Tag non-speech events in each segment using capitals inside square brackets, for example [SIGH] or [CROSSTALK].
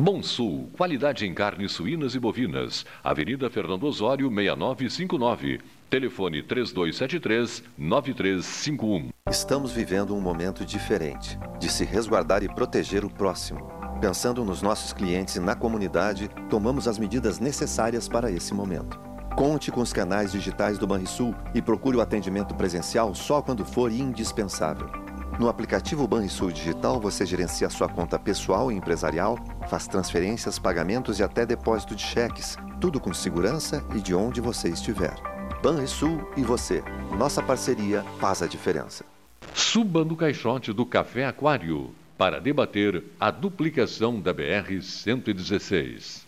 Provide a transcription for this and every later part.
Bom Sul, qualidade em carnes suínas e bovinas. Avenida Fernando Osório, 6959. Telefone 3273-9351. Estamos vivendo um momento diferente de se resguardar e proteger o próximo. Pensando nos nossos clientes e na comunidade, tomamos as medidas necessárias para esse momento. Conte com os canais digitais do Banrisul e procure o atendimento presencial só quando for indispensável. No aplicativo Banrisul Digital, você gerencia sua conta pessoal e empresarial, faz transferências, pagamentos e até depósito de cheques, tudo com segurança e de onde você estiver. Banrisul e você. Nossa parceria faz a diferença. Suba no caixote do Café Aquário para debater a duplicação da BR-116.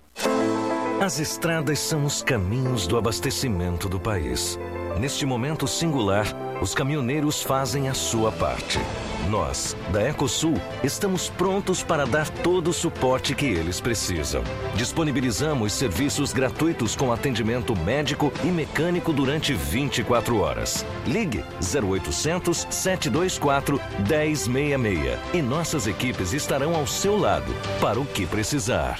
As estradas são os caminhos do abastecimento do país. Neste momento singular, os caminhoneiros fazem a sua parte. Nós, da Ecosul, estamos prontos para dar todo o suporte que eles precisam. Disponibilizamos serviços gratuitos com atendimento médico e mecânico durante 24 horas. Ligue 0800 724 1066 e nossas equipes estarão ao seu lado para o que precisar.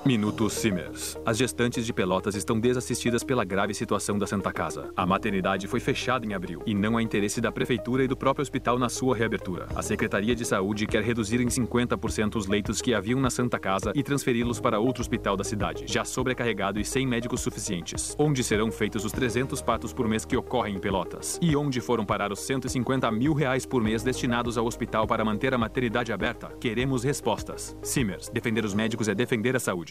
Minuto Simers. As gestantes de Pelotas estão desassistidas pela grave situação da Santa Casa. A maternidade foi fechada em abril e não há interesse da Prefeitura e do próprio hospital na sua reabertura. A Secretaria de Saúde quer reduzir em 50% os leitos que haviam na Santa Casa e transferi-los para outro hospital da cidade, já sobrecarregado e sem médicos suficientes. Onde serão feitos os 300 partos por mês que ocorrem em Pelotas? E onde foram parar os 150 mil reais por mês destinados ao hospital para manter a maternidade aberta. Queremos respostas. Simers, defender os médicos é defender a saúde.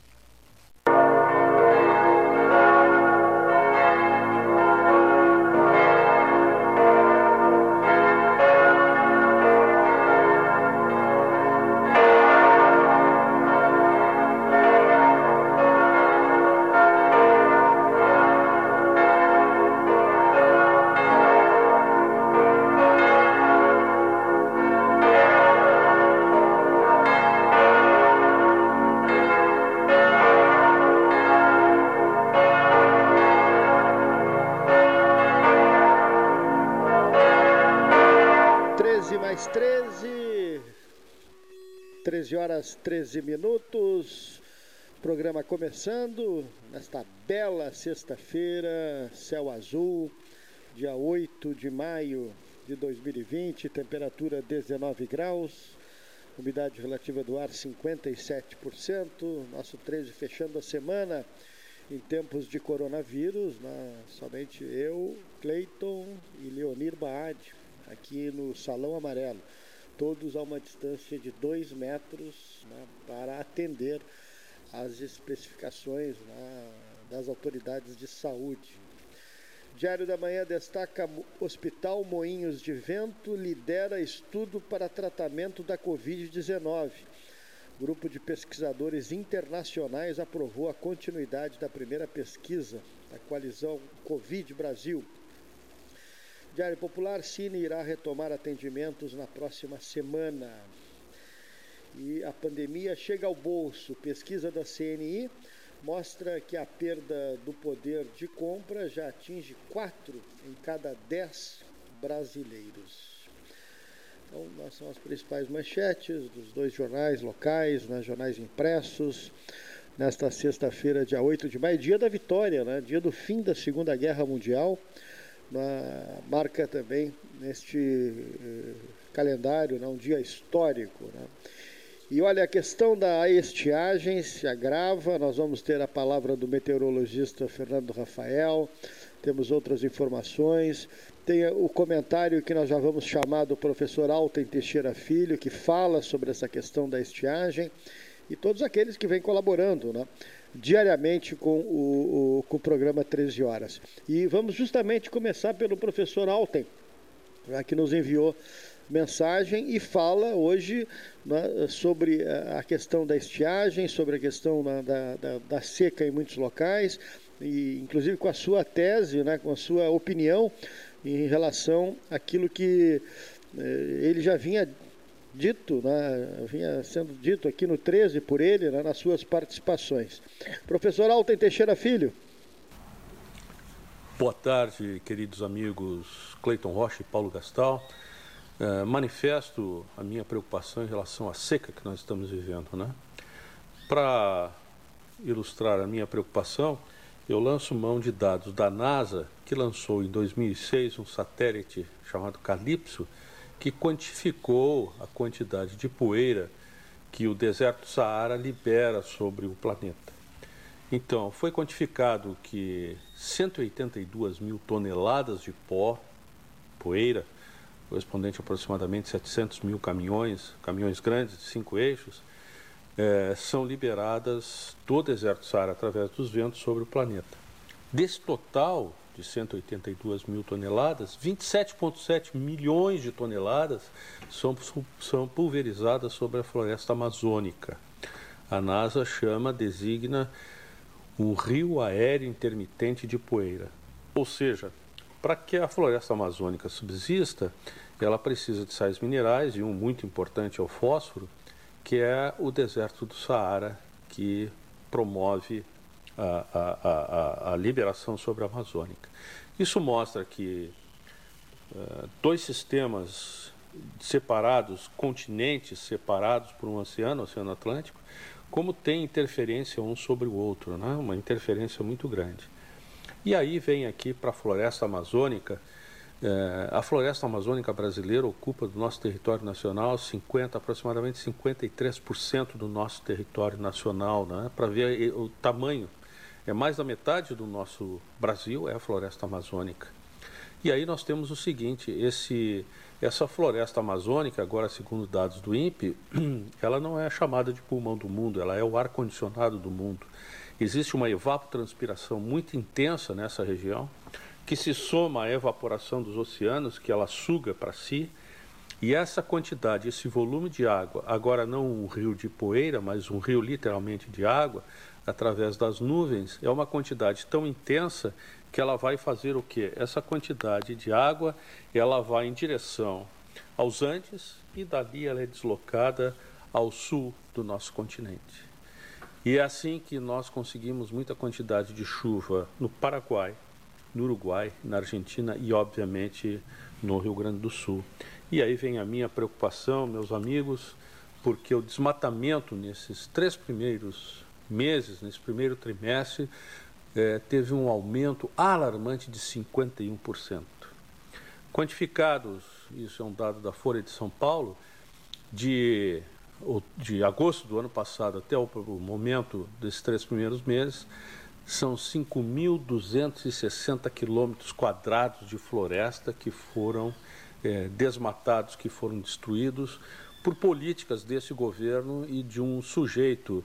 Horas 13 minutos. Programa começando nesta bela sexta-feira, céu azul, dia 8 de maio de 2020, temperatura 19 graus, umidade relativa do ar 57%. Nosso 13 fechando a semana em tempos de coronavírus, né? somente eu, Cleiton e Leonir Baad aqui no Salão Amarelo, todos a uma distância de dois metros né, para atender às especificações né, das autoridades de saúde. Diário da Manhã destaca Hospital Moinhos de Vento lidera estudo para tratamento da Covid-19. Grupo de pesquisadores internacionais aprovou a continuidade da primeira pesquisa da coalizão Covid Brasil. Diário Popular, Cine irá retomar atendimentos na próxima semana. E a pandemia chega ao bolso. Pesquisa da CNI mostra que a perda do poder de compra já atinge 4 em cada 10 brasileiros. Então, nós são as principais manchetes dos dois jornais locais, né, jornais impressos, nesta sexta-feira, dia 8 de maio, dia da vitória, né, dia do fim da Segunda Guerra Mundial uma marca também neste eh, calendário, né, um dia histórico. Né. E olha, a questão da estiagem se agrava, nós vamos ter a palavra do meteorologista Fernando Rafael, temos outras informações, tem o comentário que nós já vamos chamar do professor Alten Teixeira Filho, que fala sobre essa questão da estiagem, e todos aqueles que vêm colaborando, né? Diariamente com o, o, com o programa 13 Horas. E vamos justamente começar pelo professor Alten, né, que nos enviou mensagem e fala hoje né, sobre a questão da estiagem, sobre a questão da, da, da, seca em muitos locais, e inclusive com a sua tese, né, com a sua opinião em relação àquilo que eh, ele já vinha dito, né, vinha sendo dito aqui no 13 por ele, né, nas suas participações. Professor Alten Teixeira Filho. Boa tarde, queridos amigos Cleiton Rocha e Paulo Gastal. Uh, manifesto a minha preocupação em relação à seca que nós estamos vivendo. Né? Para ilustrar a minha preocupação, eu lanço mão de dados da NASA, que lançou em 2006 um satélite chamado Calypso, que quantificou a quantidade de poeira que o deserto Saara libera sobre o planeta. Então, foi quantificado que 182 mil toneladas de pó, poeira, correspondente a aproximadamente 700 mil caminhões, caminhões grandes de cinco eixos, é, são liberadas do deserto Saara através dos ventos sobre o planeta. Desse total, de 182 mil toneladas, 27,7 milhões de toneladas são, são pulverizadas sobre a floresta amazônica. A NASA chama, designa um rio aéreo intermitente de poeira. Ou seja, para que a floresta amazônica subsista, ela precisa de sais minerais e um muito importante é o fósforo, que é o deserto do Saara, que promove a, a, a, a liberação sobre a Amazônica. Isso mostra que uh, dois sistemas separados, continentes separados por um oceano, o Oceano Atlântico, como tem interferência um sobre o outro, né? uma interferência muito grande. E aí vem aqui para a floresta amazônica. É, a floresta amazônica brasileira ocupa do nosso território nacional 50, aproximadamente 53% do nosso território nacional, né? para ver o tamanho. É mais da metade do nosso Brasil é a floresta amazônica. E aí nós temos o seguinte, esse, essa floresta amazônica, agora segundo dados do INPE, [CLEARS THROAT] ela não é chamada de pulmão do mundo, ela é o ar-condicionado do mundo. Existe uma evapotranspiração muito intensa nessa região, que se soma à evaporação dos oceanos, que ela suga para si, e essa quantidade, esse volume de água, agora não um rio de poeira, mas um rio literalmente de água, através das nuvens, é uma quantidade tão intensa que ela vai fazer o quê? Essa quantidade de água, ela vai em direção aos Andes e dali ela é deslocada ao sul do nosso continente. E é assim que nós conseguimos muita quantidade de chuva no Paraguai, no Uruguai, na Argentina e, obviamente, no Rio Grande do Sul. E aí vem a minha preocupação, meus amigos, porque o desmatamento nesses três primeiros meses, nesse primeiro trimestre, é, teve um aumento alarmante de 51%. Quantificados, isso é um dado da Folha de São Paulo, de de agosto do ano passado até o momento desses três primeiros meses, são 5.260 quilômetros quadrados de floresta que foram é, desmatados, que foram destruídos por políticas desse governo e de um sujeito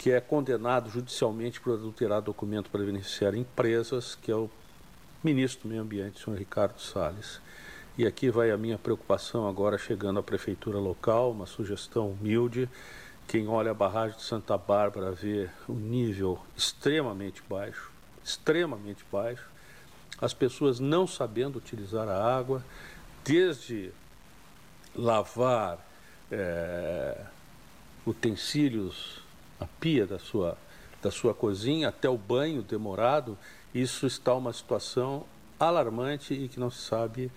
que é condenado judicialmente por adulterar documento para beneficiar empresas, que é o ministro do Meio Ambiente, senhor Ricardo Salles. E aqui vai a minha preocupação agora chegando à prefeitura local, uma sugestão humilde. Quem olha a barragem de Santa Bárbara vê um nível extremamente baixo, extremamente baixo. As pessoas não sabendo utilizar a água, desde lavar é, utensílios, a pia da sua, da sua cozinha, até o banho demorado, isso está uma situação alarmante e que não se sabe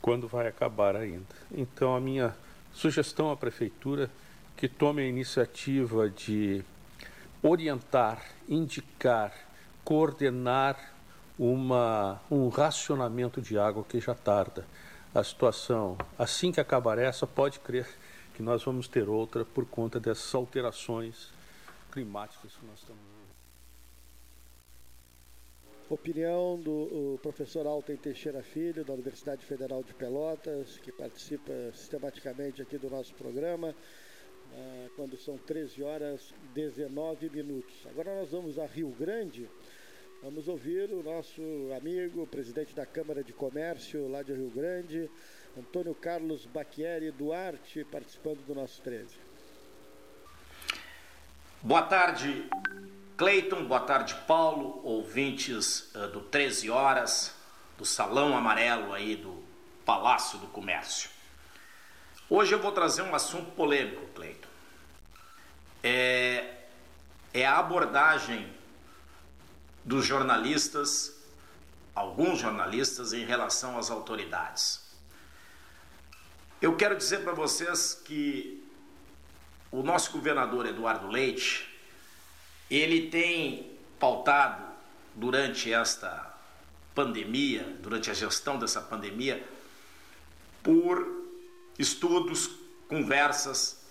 quando vai acabar ainda. Então, a minha sugestão à prefeitura que tome a iniciativa de orientar, indicar, coordenar uma, um racionamento de água que já tarda. A situação, assim que acabar essa, pode crer que nós vamos ter outra por conta dessas alterações climáticas que nós estamos Opinião do professor Alten Teixeira Filho, da Universidade Federal de Pelotas, que participa sistematicamente aqui do nosso programa, uh, quando são 13 horas 19 minutos. Agora nós vamos a Rio Grande, vamos ouvir o nosso amigo, presidente da Câmara de Comércio lá de Rio Grande, Antônio Carlos Bacchieri Duarte, participando do nosso 13. Boa tarde, Cleiton, boa tarde, Paulo, ouvintes uh, do 13 Horas, do Salão Amarelo aí do Palácio do Comércio. Hoje eu vou trazer um assunto polêmico, Cleiton. É, é a abordagem dos jornalistas, alguns jornalistas, em relação às autoridades. Eu quero dizer para vocês que o nosso governador Eduardo Leite ele tem pautado durante esta pandemia, durante a gestão dessa pandemia, por estudos, conversas,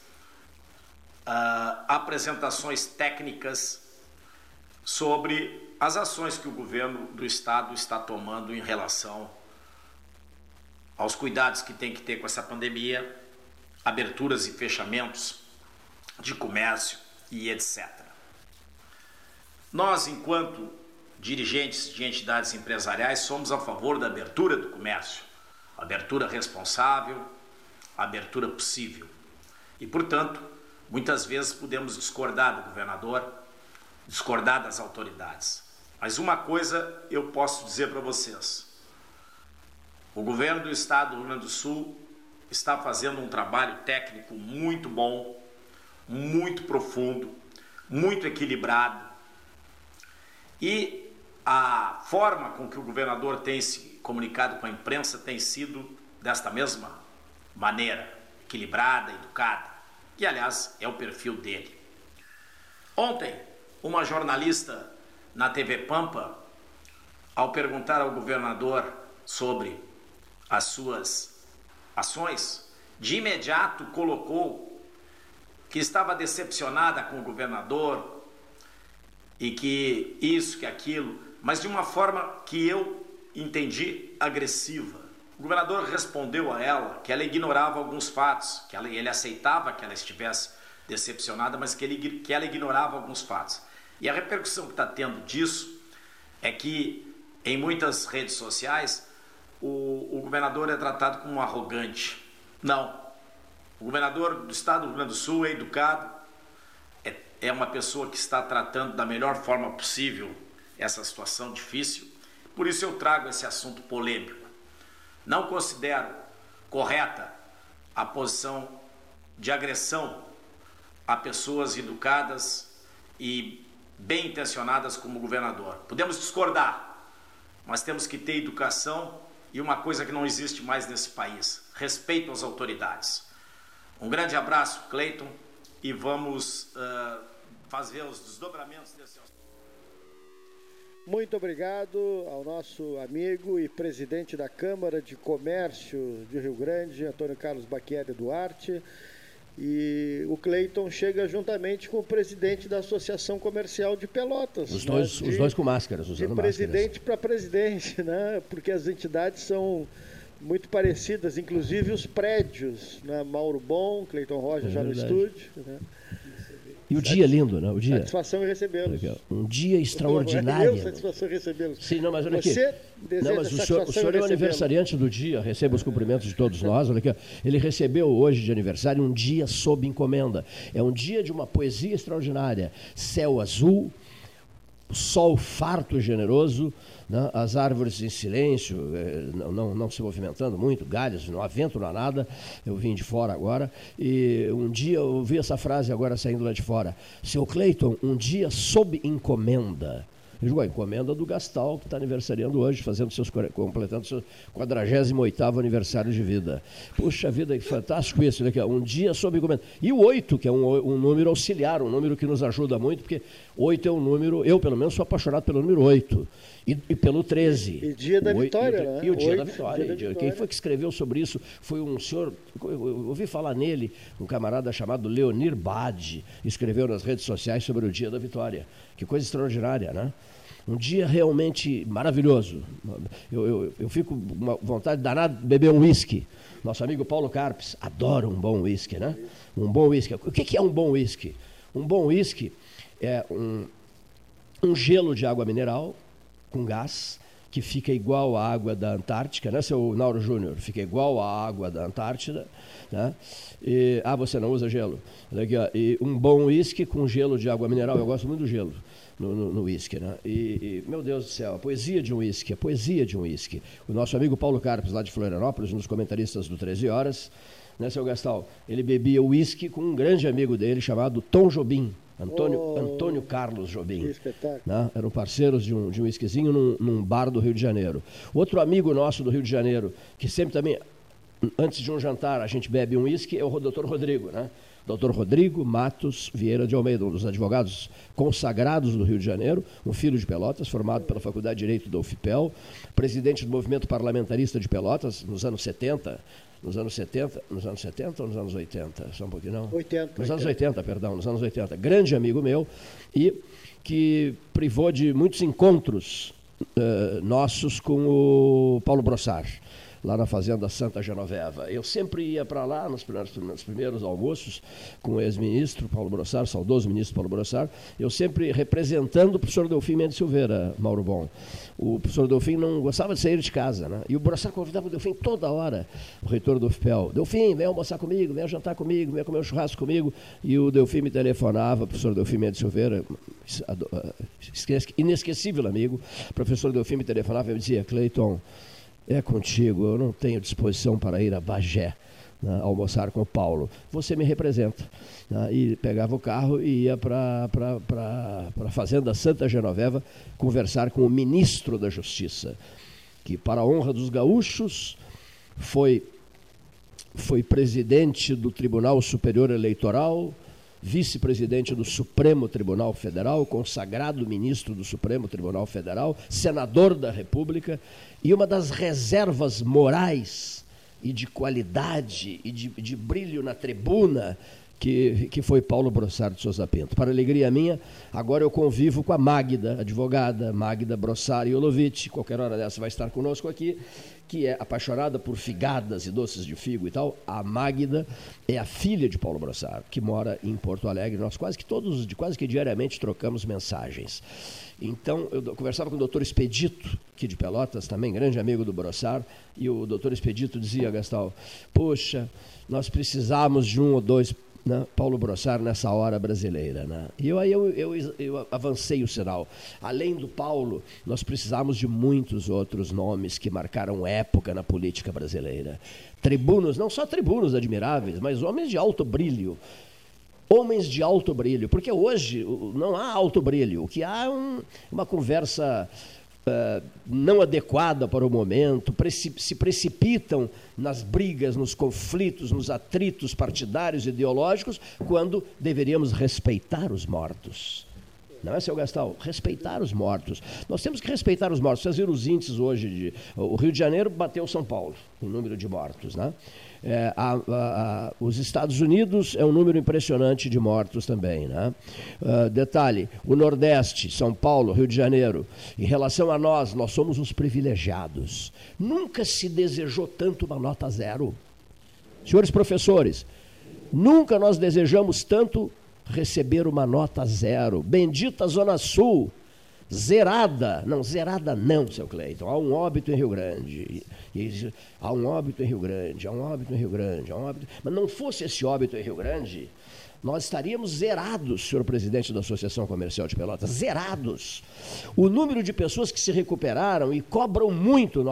uh, apresentações técnicas sobre as ações que o governo do estado está tomando em relação aos cuidados que tem que ter com essa pandemia, aberturas e fechamentos de comércio e etc. Nós, enquanto dirigentes de entidades empresariais, somos a favor da abertura do comércio, abertura responsável, abertura possível. E, portanto, muitas vezes podemos discordar do governador discordar das autoridades. Mas uma coisa eu posso dizer para vocês: o governo do estado do Rio Grande do Sul está fazendo um trabalho técnico muito bom, muito profundo, muito equilibrado. E a forma com que o governador tem se comunicado com a imprensa tem sido desta mesma maneira, equilibrada, educada, que aliás é o perfil dele. Ontem, uma jornalista na TV Pampa, ao perguntar ao governador sobre as suas ações, de imediato colocou que estava decepcionada com o governador e que isso, que aquilo, mas de uma forma que eu entendi agressiva. O governador respondeu a ela que ela ignorava alguns fatos, que ela, ele aceitava que ela estivesse decepcionada, mas que, ele, que ela ignorava alguns fatos. E a repercussão que está tendo disso é que em muitas redes sociais o, o governador é tratado como um arrogante. Não. O governador do estado do Rio Grande do Sul é educado, é, é uma pessoa que está tratando da melhor forma possível essa situação difícil. Por isso eu trago esse assunto polêmico. Não considero correta a posição de agressão a pessoas educadas e bem intencionadas como governador. Podemos discordar, mas temos que ter educação e uma coisa que não existe mais nesse país: respeito às autoridades. Um grande abraço, Cleiton, e vamos uh, fazer os desdobramentos desse assunto. Muito obrigado ao nosso amigo e presidente da Câmara de Comércio de Rio Grande, Antônio Carlos Baquieri Duarte. E o Cleiton chega juntamente com o presidente da Associação Comercial de Pelotas. Os dois, né? de, os dois com máscaras, usando de presidente para presidente, né? porque as entidades são muito parecidas, inclusive os prédios. Né? Mauro Bom, Cleiton Rocha é já verdade. no estúdio. Né? E o dia lindo, né? O dia. Satisfação em recebê-los. Um dia extraordinário. Eu, satisfação em recebê-los. Sim, não, mas olha aqui. Você não, mas o senhor, o senhor é o aniversariante do dia, receba os cumprimentos de todos nós. Olha aqui, ele recebeu hoje de aniversário um dia sob encomenda. É um dia de uma poesia extraordinária. Céu azul, sol farto e generoso, né? as árvores em silêncio, eh, não, não, não, se movimentando muito, galhos, não há vento, não há nada. Eu vim de fora agora. E um dia eu ouvi essa frase agora saindo lá de fora. Seu Cleiton, um dia sob encomenda. Eu digo, a encomenda do Gastal, que está aniversariando hoje, fazendo seus, completando seu 48 aniversário de vida. Puxa vida, que fantástico isso, né? Um dia sob encomenda. E o 8, que é um, um número auxiliar, um número que nos ajuda muito, porque 8 é um número, eu pelo menos sou apaixonado pelo número 8. E, e, pelo 13. E dia da vitória, e, né? E o dia, da vitória, dia da vitória. Quem foi que escreveu sobre isso foi um senhor, eu ouvi falar nele, um camarada chamado Leonir Bade, escreveu nas redes sociais sobre o dia da vitória. Que coisa extraordinária, né? Um dia realmente maravilhoso. Eu, eu, eu fico com uma vontade danada de beber um uísque. Nosso amigo Paulo Carpes adora um bom uísque, né? Um bom uísque. O que é um bom uísque? Um bom uísque é um, um gelo de água mineral com gás, que fica igual à água da Antártica, né, seu Nauro Júnior? Fica igual à água da Antártida. Né? E, ah, você não usa gelo? Aqui, ó, e um bom uísque com gelo de água mineral. Eu gosto muito do gelo no uísque. Né? E, e, meu Deus do céu, a poesia de um uísque, a poesia de um uísque. O nosso amigo Paulo Carpes, lá de Florianópolis, um dos comentaristas do 13 Horas, né, seu Gastal? Ele bebia uísque com um grande amigo dele chamado Tom Jobim. Antônio, oh, Antônio Carlos Jobim. Né? Eram parceiros de um, de um esquisinho num, num, bar do Rio de Janeiro. Outro amigo nosso do Rio de Janeiro, que sempre também, antes de um jantar, a gente bebe um uísque, é o doutor Rodrigo, né? Doutor Rodrigo Matos Vieira de Almeida, um dos advogados consagrados do Rio de Janeiro, um filho de Pelotas, formado pela Faculdade de Direito da UFPEL, presidente do movimento parlamentarista de Pelotas nos anos 70, nos anos 70, nos anos 70 ou nos anos 80? Só um pouquinho, não? 80. Nos 80. anos 80, perdão, nos anos 80. Grande amigo meu e que privou de muitos encontros uh, nossos com o Paulo Brossard. Lá na Fazenda Santa Genoveva. Eu sempre ia para lá nos primeiros, nos primeiros almoços com o ex-ministro Paulo Brossar, saudoso ministro Paulo Brossar, eu sempre representando o professor Delfim Mendes Silveira, Mauro Bom. O professor Delfim não gostava de sair de casa, né? E o Brossar convidava o Delfim toda hora, o reitor do UFPEL. Delfim, vem almoçar comigo, vem jantar comigo, vem comer um churrasco comigo. E o Delfim me telefonava, o professor Delfim Mendes Silveira, inesquecível amigo, o professor Delfim me telefonava e me dizia, Cleiton, é contigo, eu não tenho disposição para ir a Bagé. Né, almoçar com o Paulo. Você me representa. Né, e pegava o carro e ia para a Fazenda Santa Genoveva conversar com o ministro da Justiça, que, para a honra dos gaúchos, foi, foi presidente do Tribunal Superior Eleitoral, vice-presidente do Supremo Tribunal Federal, consagrado ministro do Supremo Tribunal Federal, senador da República e uma das reservas morais e de qualidade e de, de brilho na tribuna que, que foi Paulo Brossard de Souza Pinto. Para alegria minha, agora eu convivo com a Magda, advogada, Magda Brossard Olovic, qualquer hora dessa vai estar conosco aqui, que é apaixonada por figadas e doces de figo e tal. A Magda é a filha de Paulo Brossard, que mora em Porto Alegre. Nós quase que todos, quase que diariamente trocamos mensagens. Então, eu conversava com o doutor Expedito, aqui de Pelotas, também grande amigo do Brossard, e o doutor Expedito dizia, Gastal, poxa, nós precisamos de um ou dois né, Paulo Brossard nessa hora brasileira. Né? E eu, aí eu, eu, eu, avancei o sinal. Além do Paulo, nós precisamos de muitos outros nomes que marcaram época na política brasileira. Tribunos, não só tribunos admiráveis, mas homens de alto brilho. Homens de alto brilho, porque hoje não há alto brilho, o que há é um, uma conversa uh, não adequada para o momento, se precipitam nas brigas, nos conflitos, nos atritos partidários e ideológicos, quando deveríamos respeitar os mortos. Não é, seu Gastal? Respeitar os mortos. Nós temos que respeitar os mortos. Vocês viram os índices hoje de. O Rio de Janeiro bateu São Paulo, o número de mortos, né? É, a, a, a, os Estados Unidos é um número impressionante de mortos também. Né? Uh, detalhe: o Nordeste, São Paulo, Rio de Janeiro, em relação a nós, nós somos os privilegiados. Nunca se desejou tanto uma nota zero. Senhores professores, nunca nós desejamos tanto receber uma nota zero. Bendita Zona Sul zerada. Não, zerada não, seu Cleiton. Há um óbito em Rio Grande. Há um óbito em Rio Grande, há um óbito em Rio Grande, há um óbito. Mas não fosse esse óbito em Rio Grande, nós estaríamos zerados, senhor presidente da Associação Comercial de Pelotas, zerados. O número de pessoas que se recuperaram e cobram muito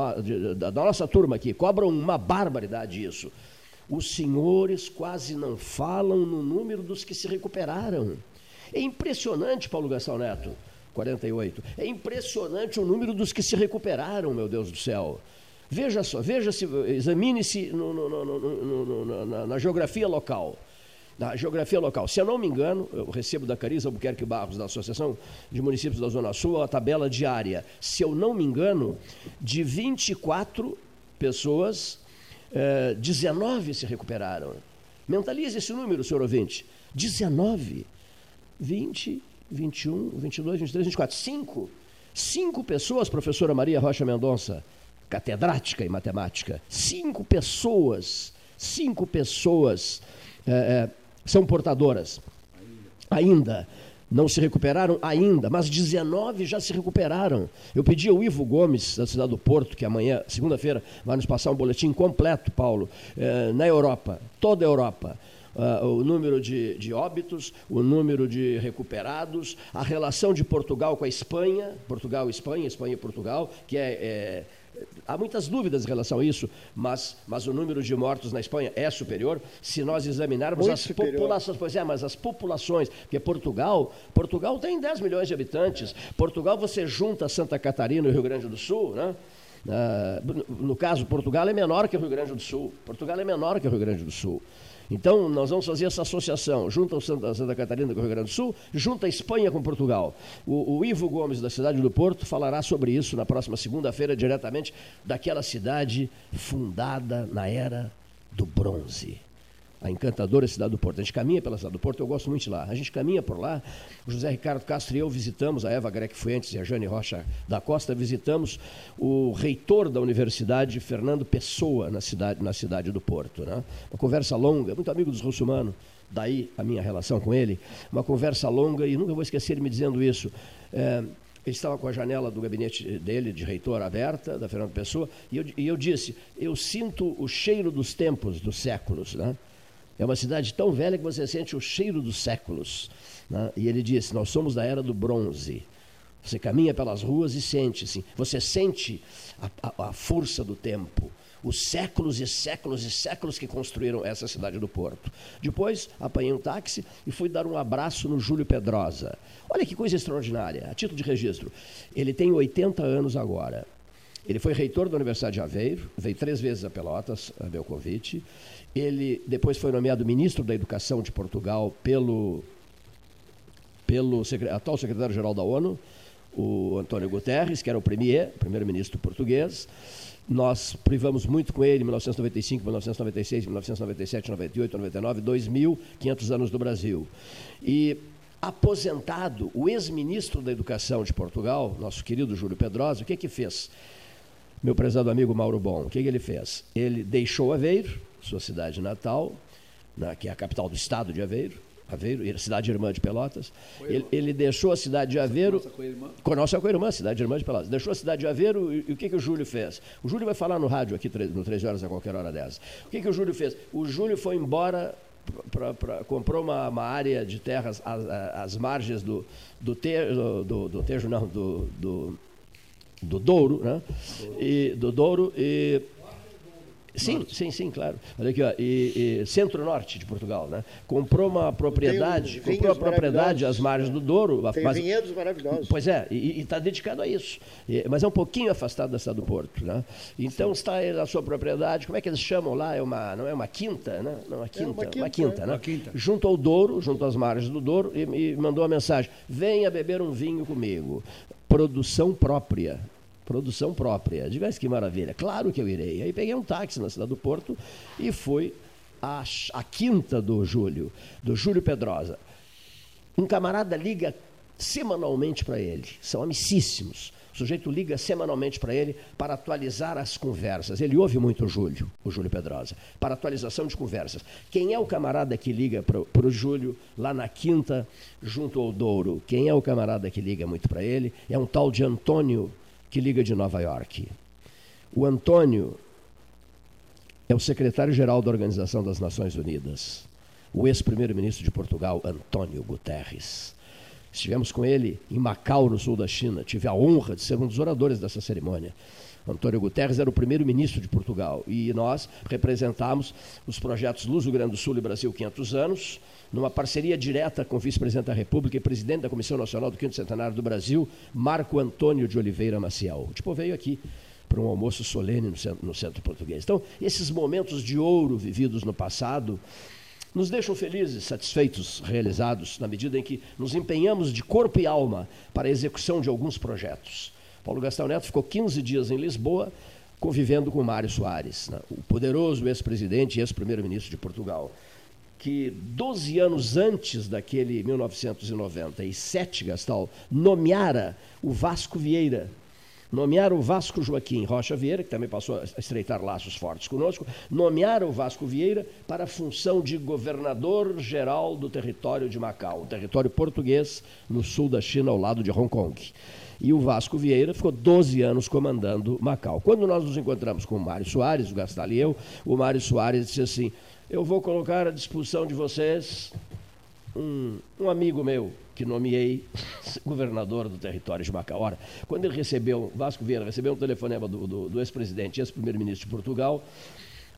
da nossa turma aqui, cobram uma barbaridade isso. Os senhores quase não falam no número dos que se recuperaram. É impressionante, Paulo Gastão Neto. 48. É impressionante o número dos que se recuperaram, meu Deus do céu. Veja só, veja-se, examine-se na, na geografia local. Na geografia local. Se eu não me engano, eu recebo da Cariza Albuquerque Barros, da Associação de Municípios da Zona Sul, a tabela diária. Se eu não me engano, de 24 pessoas, eh, 19 se recuperaram. Mentalize esse número, senhor ouvinte. 19. 20 21, 22, 23, 24. Cinco. Cinco pessoas, professora Maria Rocha Mendonça, catedrática em matemática. Cinco pessoas, cinco pessoas é, é, são portadoras. Ainda. Não se recuperaram ainda, mas 19 já se recuperaram. Eu pedi ao Ivo Gomes, da cidade do Porto, que amanhã, segunda-feira, vai nos passar um boletim completo, Paulo, é, na Europa, toda a Europa uh, o número de, de óbitos, o número de recuperados, a relação de Portugal com a Espanha, Portugal e Espanha, Espanha e Portugal, que é, é Há muitas dúvidas em relação a isso, mas, mas o número de mortos na Espanha é superior. Se nós examinarmos Muito as superior. populações, pois é, mas as populações, porque Portugal, Portugal tem 10 milhões de habitantes. Portugal você junta Santa Catarina e o Rio Grande do Sul, né? Uh, no caso, Portugal é menor que o Rio Grande do Sul. Portugal é menor que o Rio Grande do Sul. Então, nós vamos fazer essa associação, junto ao Santa, Santa Catarina com o Rio Grande do Sul, junto a Espanha com Portugal. O, o Ivo Gomes, da cidade do Porto, falará sobre isso na próxima segunda-feira, diretamente daquela cidade fundada na era do bronze. A encantadora cidade do Porto. A gente caminha pela cidade do Porto, eu gosto muito de lá. A gente caminha por lá, o José Ricardo Castro e eu visitamos, a Eva Grec Fuentes e a Jane Rocha da Costa, visitamos o reitor da universidade, Fernando Pessoa, na cidade, na cidade do Porto. Né? Uma conversa longa, muito amigo dos russomanos, daí a minha relação com ele. Uma conversa longa e nunca vou esquecer ele me dizendo isso. É, ele estava com a janela do gabinete dele, de reitor, aberta, da Fernando Pessoa, e eu, e eu disse: Eu sinto o cheiro dos tempos, dos séculos. Né? É uma cidade tão velha que você sente o cheiro dos séculos. Né? E ele disse: Nós somos da era do bronze. Você caminha pelas ruas e sente, assim, você sente a, a, a força do tempo os séculos e séculos e séculos que construíram essa cidade do Porto. Depois, apanhei um táxi e fui dar um abraço no Júlio Pedrosa. Olha que coisa extraordinária, a título de registro. Ele tem 80 anos agora. Ele foi reitor da Universidade de Aveiro, veio três vezes a Pelotas, a meu convite. Ele depois foi nomeado ministro da Educação de Portugal pelo, pelo atual secretário-geral da ONU, o Antônio Guterres, que era o premier, primeiro-ministro português. Nós privamos muito com ele em 1995, 1996, 1997, 98, 99, 2000, 500 anos do Brasil. E aposentado, o ex-ministro da Educação de Portugal, nosso querido Júlio Pedrosa, o que que fez? Meu prezado amigo Mauro Bom, o que, que ele fez? Ele deixou Aveiro, sua cidade natal, na, que é a capital do estado de Aveiro, Aveiro, cidade irmã de Pelotas. Ele, ele, deixou a cidade de Aveiro. Com a nossa co-irmã, cidade irmã de Pelotas. Deixou a cidade de Aveiro e, e, o que, que o Júlio fez? O Júlio vai falar no rádio aqui no 13 horas a qualquer hora dessa. O que, que o Júlio fez? O Júlio foi embora. Pra, pra, comprou uma, uma, área de terras às, às margens do, do, tejo, do, do Tejo, não, do, do, do Douro, né? E, do Douro e Sim, norte. sim, sim, claro. Olha aqui, ó, e, e centro-norte de Portugal, né? Comprou uma propriedade, um comprou a propriedade às margens do Douro. Tem mas, vinhedos maravilhosos. Pois é, e está dedicado a isso. E, mas é um pouquinho afastado da cidade do Porto, né? Então sim. está na sua propriedade, como é que eles chamam lá? É uma, não é uma quinta, né? Não, uma quinta, é uma quinta, uma quinta é. né? Uma quinta. Junto ao Douro, junto às margens do Douro, e, e mandou a mensagem: venha beber um vinho comigo. Produção própria produção própria. Diga que maravilha. Claro que eu irei. Aí peguei um táxi na cidade do Porto e fui à, à quinta do Júlio, do Júlio Pedrosa. Um camarada liga semanalmente para ele. São amicíssimos. O sujeito liga semanalmente para ele para atualizar as conversas. Ele ouve muito o Júlio, o Júlio Pedrosa, para atualização de conversas. Quem é o camarada que liga para o Júlio lá na quinta, junto ao Douro? Quem é o camarada que liga muito para ele? É um tal de Antônio que liga de Nova York. O Antônio é o secretário-geral da Organização das Nações Unidas, o ex-primeiro-ministro de Portugal, Antônio Guterres. Estivemos com ele em Macau, no sul da China. Tive a honra de ser um dos oradores dessa cerimônia. Antônio Guterres era o primeiro-ministro de Portugal e nós representamos os projetos Luz do Grande do Sul e Brasil 500 anos, numa parceria direta com o vice-presidente da República e presidente da Comissão Nacional do Quinto Centenário do Brasil, Marco Antônio de Oliveira Maciel. Tipo veio aqui para um almoço solene no centro, no centro português. Então, esses momentos de ouro vividos no passado nos deixam felizes, satisfeitos, realizados, na medida em que nos empenhamos de corpo e alma para a execução de alguns projetos. Paulo Gastão Neto ficou 15 dias em Lisboa, convivendo com Mário Soares, né, o poderoso ex-presidente e ex-primeiro-ministro de Portugal que 12 anos antes daquele 1997, Gastal, nomeara o Vasco Vieira. Nomearam o Vasco Joaquim Rocha Vieira, que também passou a estreitar laços fortes conosco, nomearam o Vasco Vieira para a função de governador-geral do território de Macau, território português no sul da China, ao lado de Hong Kong. E o Vasco Vieira ficou 12 anos comandando Macau. Quando nós nos encontramos com o Mário Soares, o Gastal e eu, o Mário Soares disse assim: eu vou colocar à disposição de vocês um, um amigo meu que nomeei [LAUGHS] governador do território de Macau. Ora, quando ele recebeu, Vasco Vieira recebeu um telefonema do, do, do ex-presidente, ex-primeiro-ministro de Portugal,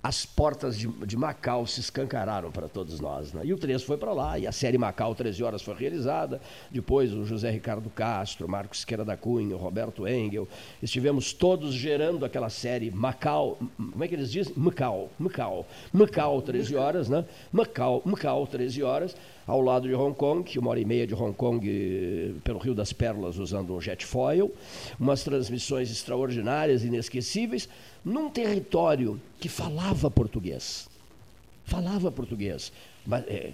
as portas de, de Macau se escancararam para todos nós. Né? E o 13 foi para lá, e a série Macau 13 Horas foi realizada. Depois o José Ricardo Castro, Marcos Esquerda da Cunha, o Roberto Engel. Estivemos todos gerando aquela série Macau. Como é que eles dizem? Macau. Macau. Macau 13 Horas, né? Macau, Macau 13 Horas ao lado de Hong Kong, uma hora e meia de Hong Kong pelo Rio das Pérolas usando um jet foil, umas transmissões extraordinárias, inesquecíveis, num território que falava português. falava português. Mas, é,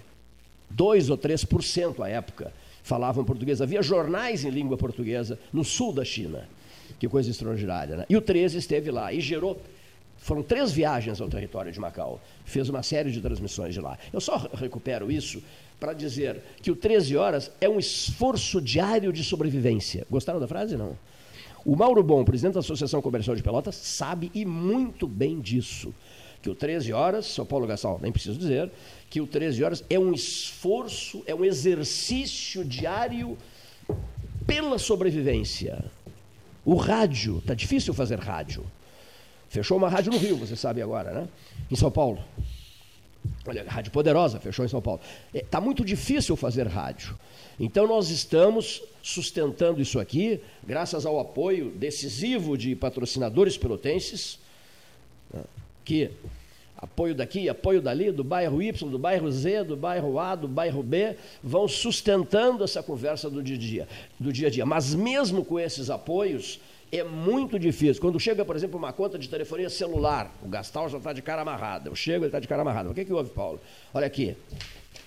2 ou 3% à época falavam português. Havia jornais em língua portuguesa no sul da China. Que coisa extraordinária, né? E o 13 esteve lá e gerou. Foram três viagens ao território de Macau. Fez uma série de transmissões de lá. Eu só recupero isso para dizer que o 13 horas é um esforço diário de sobrevivência. Gostaram da frase? Não. O Mauro Bom, presidente da Associação Comercial de Pelotas, sabe e muito bem disso. Que o 13 horas, São Paulo Gastal, nem preciso dizer, que o 13 horas é um esforço, é um exercício diário pela sobrevivência. O rádio, está difícil fazer rádio. Fechou uma rádio no Rio, você sabe agora, né? Em São Paulo. Olha, Rádio Poderosa fechou em São Paulo. Está é, muito difícil fazer rádio. Então nós estamos sustentando isso aqui, graças ao apoio decisivo de patrocinadores pelotenses, né, que apoio daqui, apoio dali, do bairro Y, do bairro Z, do bairro A, do bairro B, vão sustentando essa conversa do dia a dia. Do dia, a dia. Mas mesmo com esses apoios, é muito difícil. Quando chega, por exemplo, uma conta de telefonia celular, o Gastal já está de cara amarrada. Eu chego, ele está de cara amarrada. O que, que houve, Paulo? Olha aqui,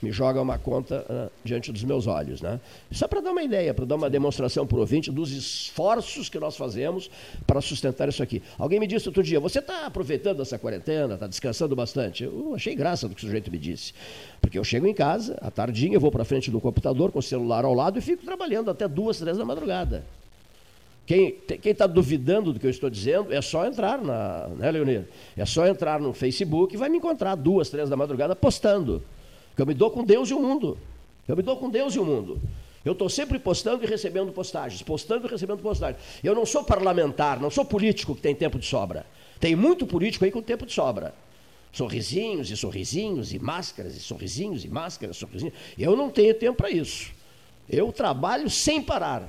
me joga uma conta uh, diante dos meus olhos. Né? Só para dar uma ideia, para dar uma demonstração para o ouvinte dos esforços que nós fazemos para sustentar isso aqui. Alguém me disse outro dia, você está aproveitando essa quarentena, está descansando bastante? Eu achei graça do que o sujeito me disse. Porque eu chego em casa, à tardinha, vou para frente do computador com o celular ao lado e fico trabalhando até duas, três da madrugada. Quem está duvidando do que eu estou dizendo, é só entrar na, né, Leonir? É só entrar no Facebook e vai me encontrar duas, três da madrugada postando. Que eu me dou com Deus e o mundo. Eu me dou com Deus e o mundo. Eu estou sempre postando e recebendo postagens, postando e recebendo postagens. Eu não sou parlamentar, não sou político que tem tempo de sobra. Tem muito político aí com tempo de sobra. Sorrisinhos e sorrisinhos e máscaras e sorrisinhos e máscaras, sorrisinhos. Eu não tenho tempo para isso. Eu trabalho sem parar.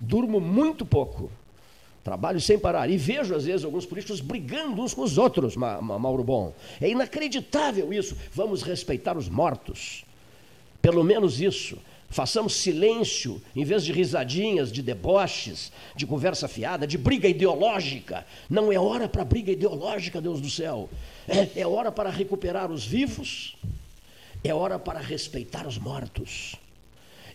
Durmo muito pouco. Trabalho sem parar. E vejo, às vezes, alguns políticos brigando uns com os outros, Ma Ma Mauro Bom. É inacreditável isso. Vamos respeitar os mortos. Pelo menos isso. Façamos silêncio, em vez de risadinhas, de deboches, de conversa fiada, de briga ideológica. Não é hora para briga ideológica, Deus do céu. É, é hora para recuperar os vivos, é hora para respeitar os mortos,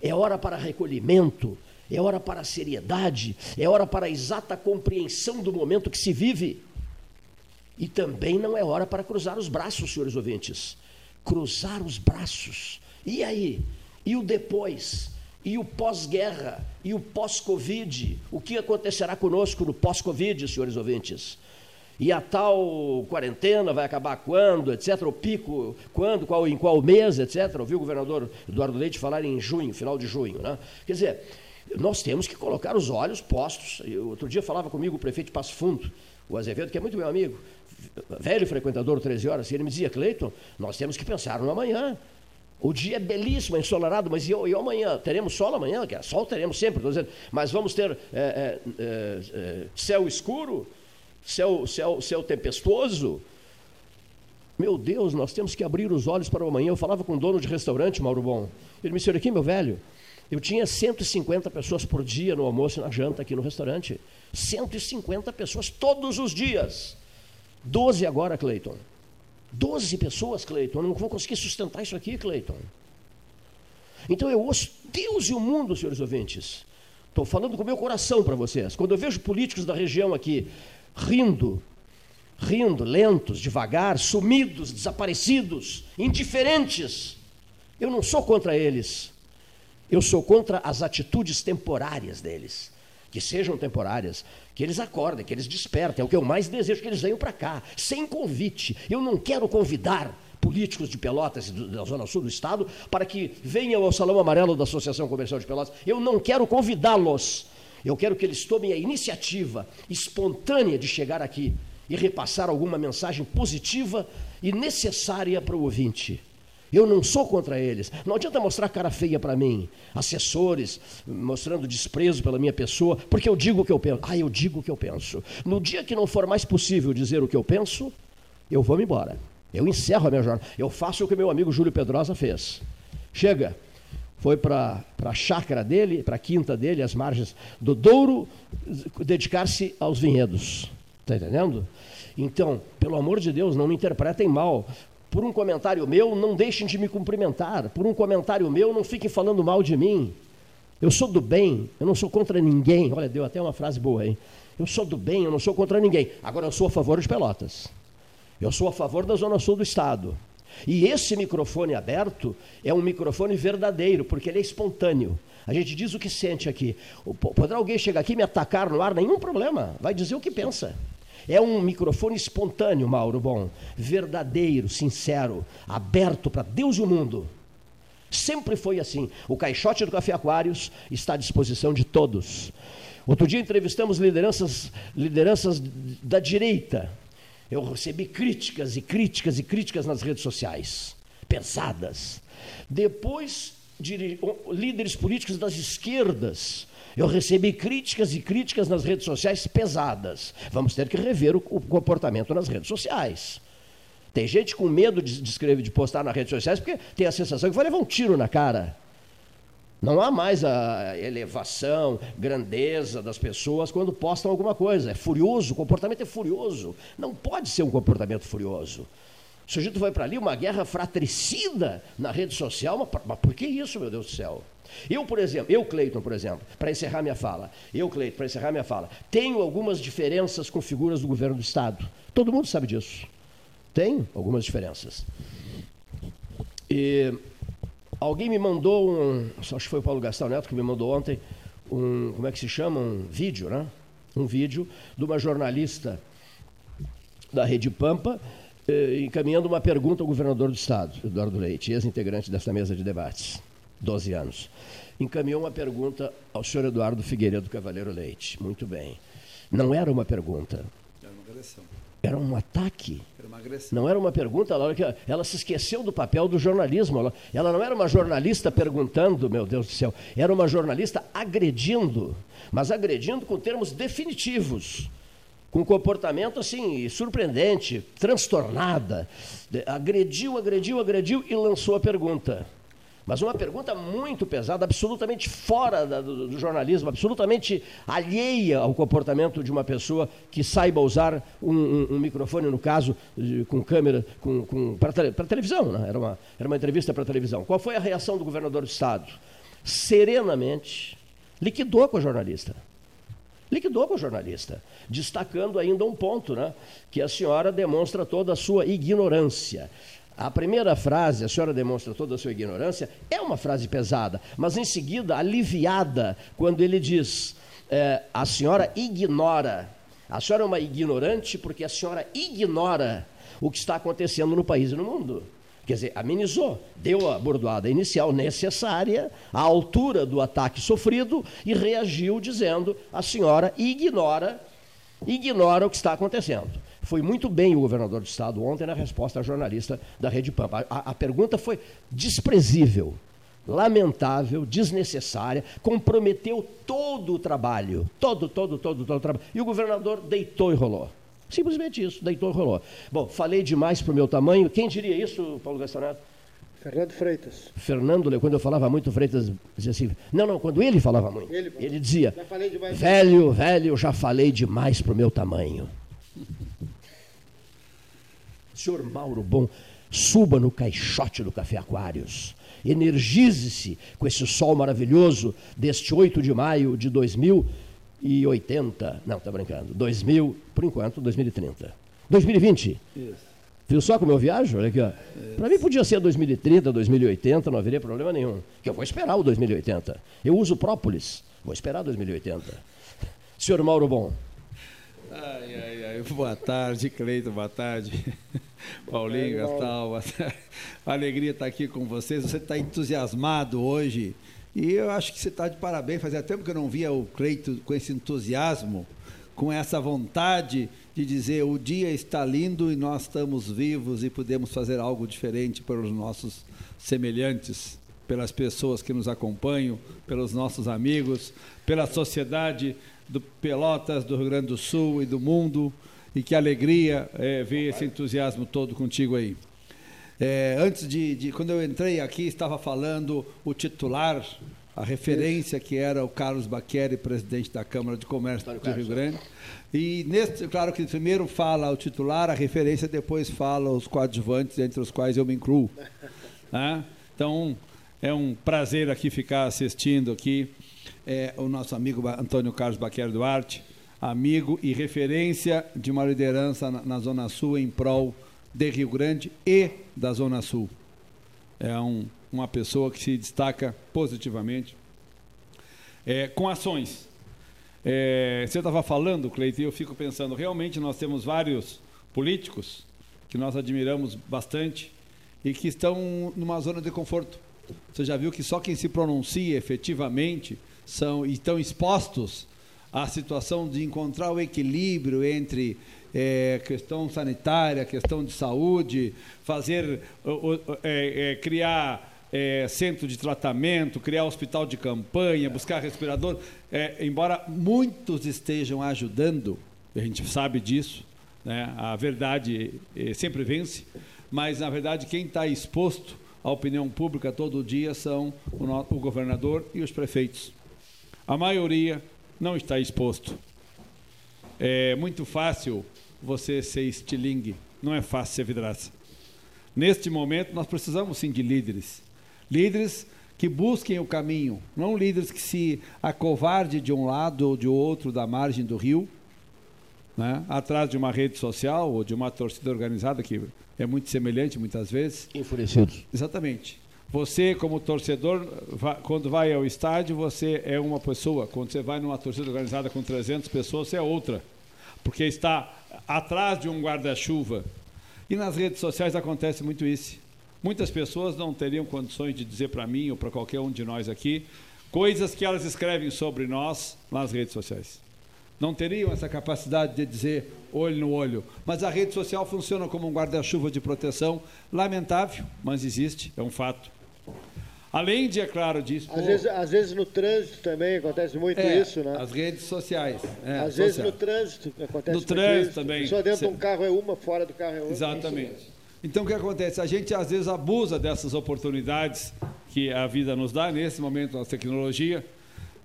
é hora para recolhimento, é hora para a seriedade, é hora para a exata compreensão do momento que se vive. E também não é hora para cruzar os braços, senhores ouvintes. Cruzar os braços. E aí? E o depois? E o pós-guerra? E o pós-Covid? O que acontecerá conosco no pós-Covid, senhores ouvintes? E a tal quarentena vai acabar quando, etc. O pico, quando, qual, em qual mês, etc. Ouviu o governador Eduardo Leite falar em junho, final de junho. Né? Quer dizer, nós temos que colocar os olhos postos. Eu, outro dia falava comigo o prefeito de Passo Fundo, o Azevedo, que é muito meu amigo, velho frequentador 13 horas, e ele me dizia, Cleiton, nós temos que pensar no amanhã. O dia é belíssimo, é ensolarado, mas e, e amanhã? Teremos sol amanhã? Que sol teremos sempre, dizendo, mas vamos ter é, é, é, é, céu escuro, céu, céu, céu tempestuoso. Meu Deus, nós temos que abrir os olhos para o amanhã. Eu falava com o dono de restaurante, Mauro Bom. Ele me disse, aqui, meu velho, eu tinha 150 pessoas por dia no almoço e na janta aqui no restaurante. 150 pessoas todos os dias. 12 agora, Cleiton. 12 pessoas, Cleiton. Eu não vou conseguir sustentar isso aqui, Cleiton. Então eu ouço Deus e o mundo, senhores ouvintes. Estou falando com o meu coração para vocês. Quando eu vejo políticos da região aqui rindo, rindo, lentos, devagar, sumidos, desaparecidos, indiferentes, eu não sou contra eles. Eu sou contra as atitudes temporárias deles. Que sejam temporárias, que eles acordem, que eles despertem. É o que eu mais desejo, que eles venham para cá, sem convite. Eu não quero convidar políticos de Pelotas e da Zona Sul do Estado para que venham ao Salão Amarelo da Associação Comercial de Pelotas. Eu não quero convidá-los. Eu quero que eles tomem a iniciativa espontânea de chegar aqui e repassar alguma mensagem positiva e necessária para o ouvinte. Eu não sou contra eles. Não adianta mostrar cara feia para mim, assessores mostrando desprezo pela minha pessoa, porque eu digo o que eu penso. Ah, eu digo o que eu penso. No dia que não for mais possível dizer o que eu penso, eu vou me embora. Eu encerro a minha jornada. Eu faço o que meu amigo Júlio Pedrosa fez. Chega, foi para a chácara dele, para a quinta dele, as margens do Douro, dedicar-se aos vinhedos. Está entendendo? Então, pelo amor de Deus, não me interpretem mal Por um comentário meu, não deixem de me cumprimentar. Por um comentário meu, não fiquem falando mal de mim. Eu sou do bem, eu não sou contra ninguém. Olha, deu até uma frase boa, hein? Eu sou do bem, eu não sou contra ninguém. Agora, eu sou a favor de Pelotas. Eu sou a favor da Zona Sul do Estado. E esse microfone aberto é um microfone verdadeiro, porque ele é espontâneo. A gente diz o que sente aqui. Poderá alguém chegar aqui e me atacar no ar? Nenhum problema. Vai dizer o que pensa. É um microfone espontâneo, Mauro Bom. Verdadeiro, sincero, aberto para Deus e o mundo. Sempre foi assim. O caixote do Café Aquários está à disposição de todos. Outro dia entrevistamos lideranças, lideranças da direita. Eu recebi críticas e críticas e críticas nas redes sociais, pesadas. Depois, líderes políticos das esquerdas. Eu recebi críticas e críticas nas redes sociais pesadas. Vamos ter que rever o comportamento nas redes sociais. Tem gente com medo de, de escrever, de postar nas redes sociais, porque tem a sensação que vai levar um tiro na cara. Não há mais a elevação, grandeza das pessoas quando postam alguma coisa. É furioso, o comportamento é furioso. Não pode ser um comportamento furioso. O sujeito vai para ali, uma guerra fratricida na rede social, mas, mas por que isso, meu Deus do céu? Eu, por exemplo, eu, Cleiton, por exemplo, para encerrar minha fala, eu, Cleiton, para encerrar minha fala, tenho algumas diferenças com figuras do governo do Estado. Todo mundo sabe disso. Tem algumas diferenças. E alguém me mandou um, acho que foi o Paulo Gastão Neto que me mandou ontem, um, como é que se chama? Um vídeo, né? Um vídeo de uma jornalista da Rede Pampa eh, encaminhando uma pergunta ao governador do Estado, Eduardo Leite, ex-integrante dessa mesa de debates, 12 anos. Encaminhou uma pergunta ao senhor Eduardo Figueiredo Cavaleiro Leite. Muito bem. Não era uma pergunta. Era uma agressão. Era um ataque. Era uma agressão. Não era uma pergunta, ela, ela se esqueceu do papel do jornalismo. Ela, ela não era uma jornalista perguntando, meu Deus do céu. Era uma jornalista agredindo, mas agredindo com termos definitivos com comportamento assim surpreendente, transtornada, agrediu, agrediu, agrediu e lançou a pergunta. Mas uma pergunta muito pesada, absolutamente fora da, do, do, jornalismo, absolutamente alheia ao comportamento de uma pessoa que saiba usar um, um, um microfone, no caso, com câmera, com, com para televisão. Né? Era, uma, era uma entrevista para televisão. Qual foi a reação do governador do Estado? Serenamente, liquidou com a jornalista liquidou com o jornalista, destacando ainda um ponto, né, que a senhora demonstra toda a sua ignorância. A primeira frase, a senhora demonstra toda a sua ignorância, é uma frase pesada, mas em seguida aliviada, quando ele diz: é, a senhora ignora. A senhora é uma ignorante porque a senhora ignora o que está acontecendo no país e no mundo. Quer dizer, amenizou, deu a bordoada inicial necessária à altura do ataque sofrido e reagiu dizendo: a senhora ignora, ignora o que está acontecendo. Foi muito bem o governador do estado ontem na resposta à jornalista da Rede Pampa. A, a pergunta foi desprezível, lamentável, desnecessária, comprometeu todo o trabalho, todo, todo, todo, todo o trabalho. E o governador deitou e rolou. Simplesmente isso, deitou e rolou. Bom, falei demais para o meu tamanho. Quem diria isso, Paulo Gastonato? Fernando Freitas. Fernando, quando eu falava muito, Freitas dizia assim. Não, não, quando ele falava muito. Ele, ele dizia: Velho, velho, já falei demais para o meu tamanho. Senhor Mauro Bom, suba no caixote do Café Aquários. Energize-se com esse sol maravilhoso deste 8 de maio de 2000 e 80. Não, tá brincando. 2000, por enquanto, 2030. 2020. Isso. Viu só como eu viajo? Olha aqui, ó. Para mim podia ser 2030, 2080, não haveria problema nenhum. Que eu vou esperar o 2080. Eu uso própolis. Vou esperar 2080. Senhor Mauro Bom. Ai, [LAUGHS] Boa tarde, Cleito, boa tarde. [LAUGHS] Paulinho, Gastal, boa tarde. [LAUGHS] Alegria estar aqui com vocês. Você está entusiasmado hoje e eu acho que você está de parabéns. Fazia tempo que eu não via o Cleito com esse entusiasmo, com essa vontade de dizer o dia está lindo e nós estamos vivos e podemos fazer algo diferente para os nossos semelhantes, pelas pessoas que nos acompanham, pelos nossos amigos, pela sociedade do Pelotas, do Rio Grande do Sul e do mundo. E que alegria é, ver esse entusiasmo todo contigo aí. É, antes de, de, quando eu entrei aqui, estava falando o titular a referência que era o Carlos Baqueri, presidente da Câmara de Comércio do Rio Grande. E, nesse, claro que primeiro fala o titular, a referência, depois fala os coadjuvantes, entre os quais eu me incluo. [LAUGHS] Né? Então, é um prazer aqui ficar assistindo aqui é, o nosso amigo Antônio Carlos Baqueri Duarte, amigo e referência de uma liderança na, na Zona Sul em prol de Rio Grande e da Zona Sul. É um, uma pessoa que se destaca positivamente é, com ações. É, você estava falando, Cleiton, e eu fico pensando, realmente nós temos vários políticos que nós admiramos bastante e que estão numa zona de conforto. Você já viu que só quem se pronuncia efetivamente são estão expostos à situação de encontrar o equilíbrio entre é, questão sanitária, questão de saúde, fazer, é, é, criar é, centro de tratamento, criar hospital de campanha, buscar respirador. É, embora muitos estejam ajudando, a gente sabe disso, né? a verdade é, sempre vence, mas na verdade quem está exposto à opinião pública todo dia são o, o governador e os prefeitos. A maioria não está exposto. É muito fácil você ser estilingue, não é fácil ser vidraça. Neste momento, nós precisamos sim de líderes. Líderes que busquem o caminho, não líderes que se acovarde de um lado ou de outro da margem do rio, né? atrás de uma rede social ou de uma torcida organizada, que é muito semelhante muitas vezes. Enfurecidos. Exatamente. Você, como torcedor, quando vai ao estádio, você é uma pessoa. Quando você vai numa torcida organizada com 300 pessoas, você é outra. Porque está atrás de um guarda-chuva. E nas redes sociais acontece muito isso. Muitas pessoas não teriam condições de dizer para mim ou para qualquer um de nós aqui coisas que elas escrevem sobre nós nas redes sociais. Não teriam essa capacidade de dizer olho no olho. Mas a rede social funciona como um guarda-chuva de proteção. Lamentável, mas existe, é um fato. Além de, é claro, disso. Às, vezes, às vezes no trânsito também acontece muito é, isso, né? As redes sociais. É, às vezes no trânsito acontece No trânsito isso. também. Só dentro de um carro é uma, fora do carro é outra. Exatamente. Então o que acontece? A gente às vezes abusa dessas oportunidades que a vida nos dá, nesse momento, a tecnologia,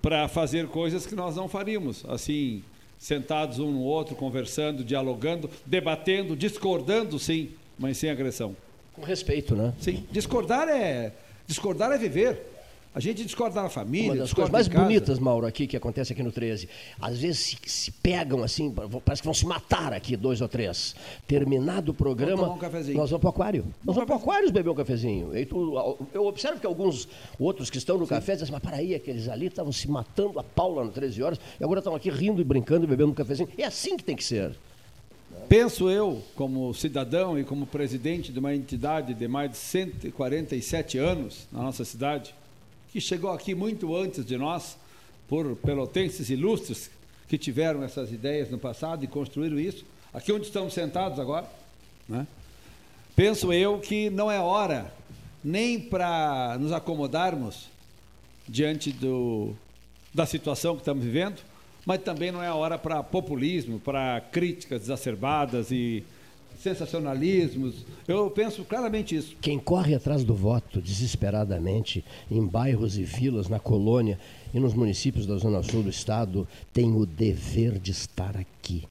para fazer coisas que nós não faríamos. Assim, sentados um no outro, conversando, dialogando, debatendo, discordando, sim, mas sem agressão. Com respeito, né? Sim. Discordar é discordar é viver. A gente discorda na família, Uma das coisas mais bonitas, Mauro, aqui que acontece aqui no 13. Às vezes se, se, pegam assim, parece que vão se matar aqui, dois ou três. Terminado o programa, um nós vamos para o aquário. Nós vamos para o aquário beber um cafezinho. eu observo que alguns outros que estão no Sim. café dizem, mas para aí, aqueles ali estavam se matando a Paula no 13 horas e agora estão aqui rindo e brincando e bebendo um cafezinho. É assim que tem que ser. Penso eu, como cidadão e como presidente de uma entidade de mais de 147 anos na nossa cidade, que chegou aqui muito antes de nós, por pelotenses ilustres que tiveram essas ideias no passado e construíram isso, aqui onde estamos sentados agora. Né? Penso eu que não é hora nem para nos acomodarmos diante do, da situação que estamos vivendo, mas também não é a hora para populismo, para críticas exacerbadas e sensacionalismos. Eu penso claramente isso. Quem corre atrás do voto desesperadamente em bairros e vilas na colônia e nos municípios da Zona Sul do Estado tem o dever de estar aqui.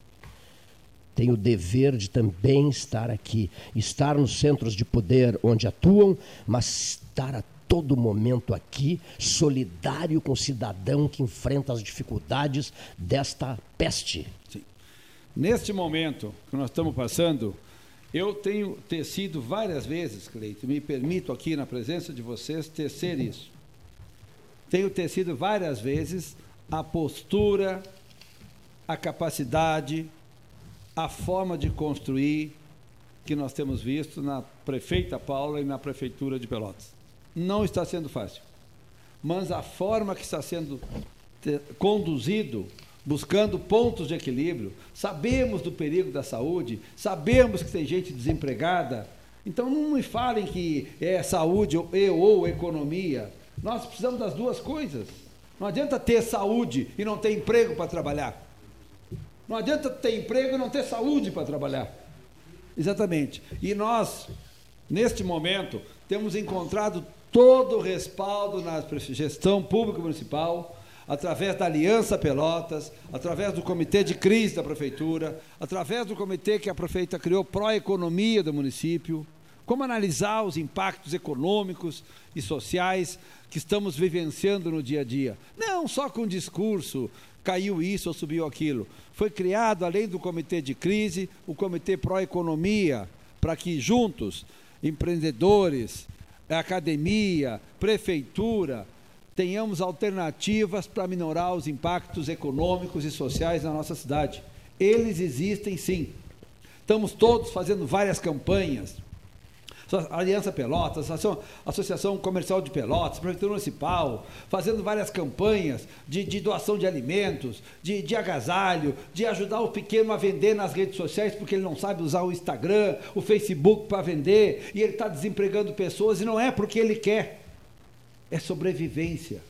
Tem o dever de também estar aqui, estar nos centros de poder onde atuam, mas estar a todo momento aqui, solidário com o cidadão que enfrenta as dificuldades desta peste. Sim. Neste momento que nós estamos passando, eu tenho tecido várias vezes, Cleito, me permito aqui na presença de vocês tecer isso. Tenho tecido várias vezes a postura, a capacidade, a forma de construir que nós temos visto na prefeita Paula e na prefeitura de Pelotas não está sendo fácil. Mas a forma que está sendo conduzido, buscando pontos de equilíbrio, sabemos do perigo da saúde, sabemos que tem gente desempregada. Então não me falem que é saúde ou, ou economia. Nós precisamos das duas coisas. Não adianta ter saúde e não ter emprego para trabalhar. Não adianta ter emprego e não ter saúde para trabalhar. Exatamente. E nós, neste momento, temos encontrado todo o respaldo na gestão pública municipal, através da Aliança Pelotas, através do Comitê de Crise da Prefeitura, através do comitê que a prefeita criou pró-economia do município, como analisar os impactos econômicos e sociais que estamos vivenciando no dia a dia. Não só com discurso, caiu isso ou subiu aquilo. Foi criado, além do comitê de crise, o comitê pró-economia, para que juntos, empreendedores, academia, prefeitura, tenhamos alternativas para minorar os impactos econômicos e sociais na nossa cidade. Eles existem sim. Estamos todos fazendo várias campanhas. Aliança Pelotas, Associação, Associação Comercial de Pelotas, Prefeitura Municipal, fazendo várias campanhas de, de doação de alimentos, de, de agasalho, de ajudar o pequeno a vender nas redes sociais, porque ele não sabe usar o Instagram, o Facebook para vender, e ele está desempregando pessoas, e não é porque ele quer é sobrevivência.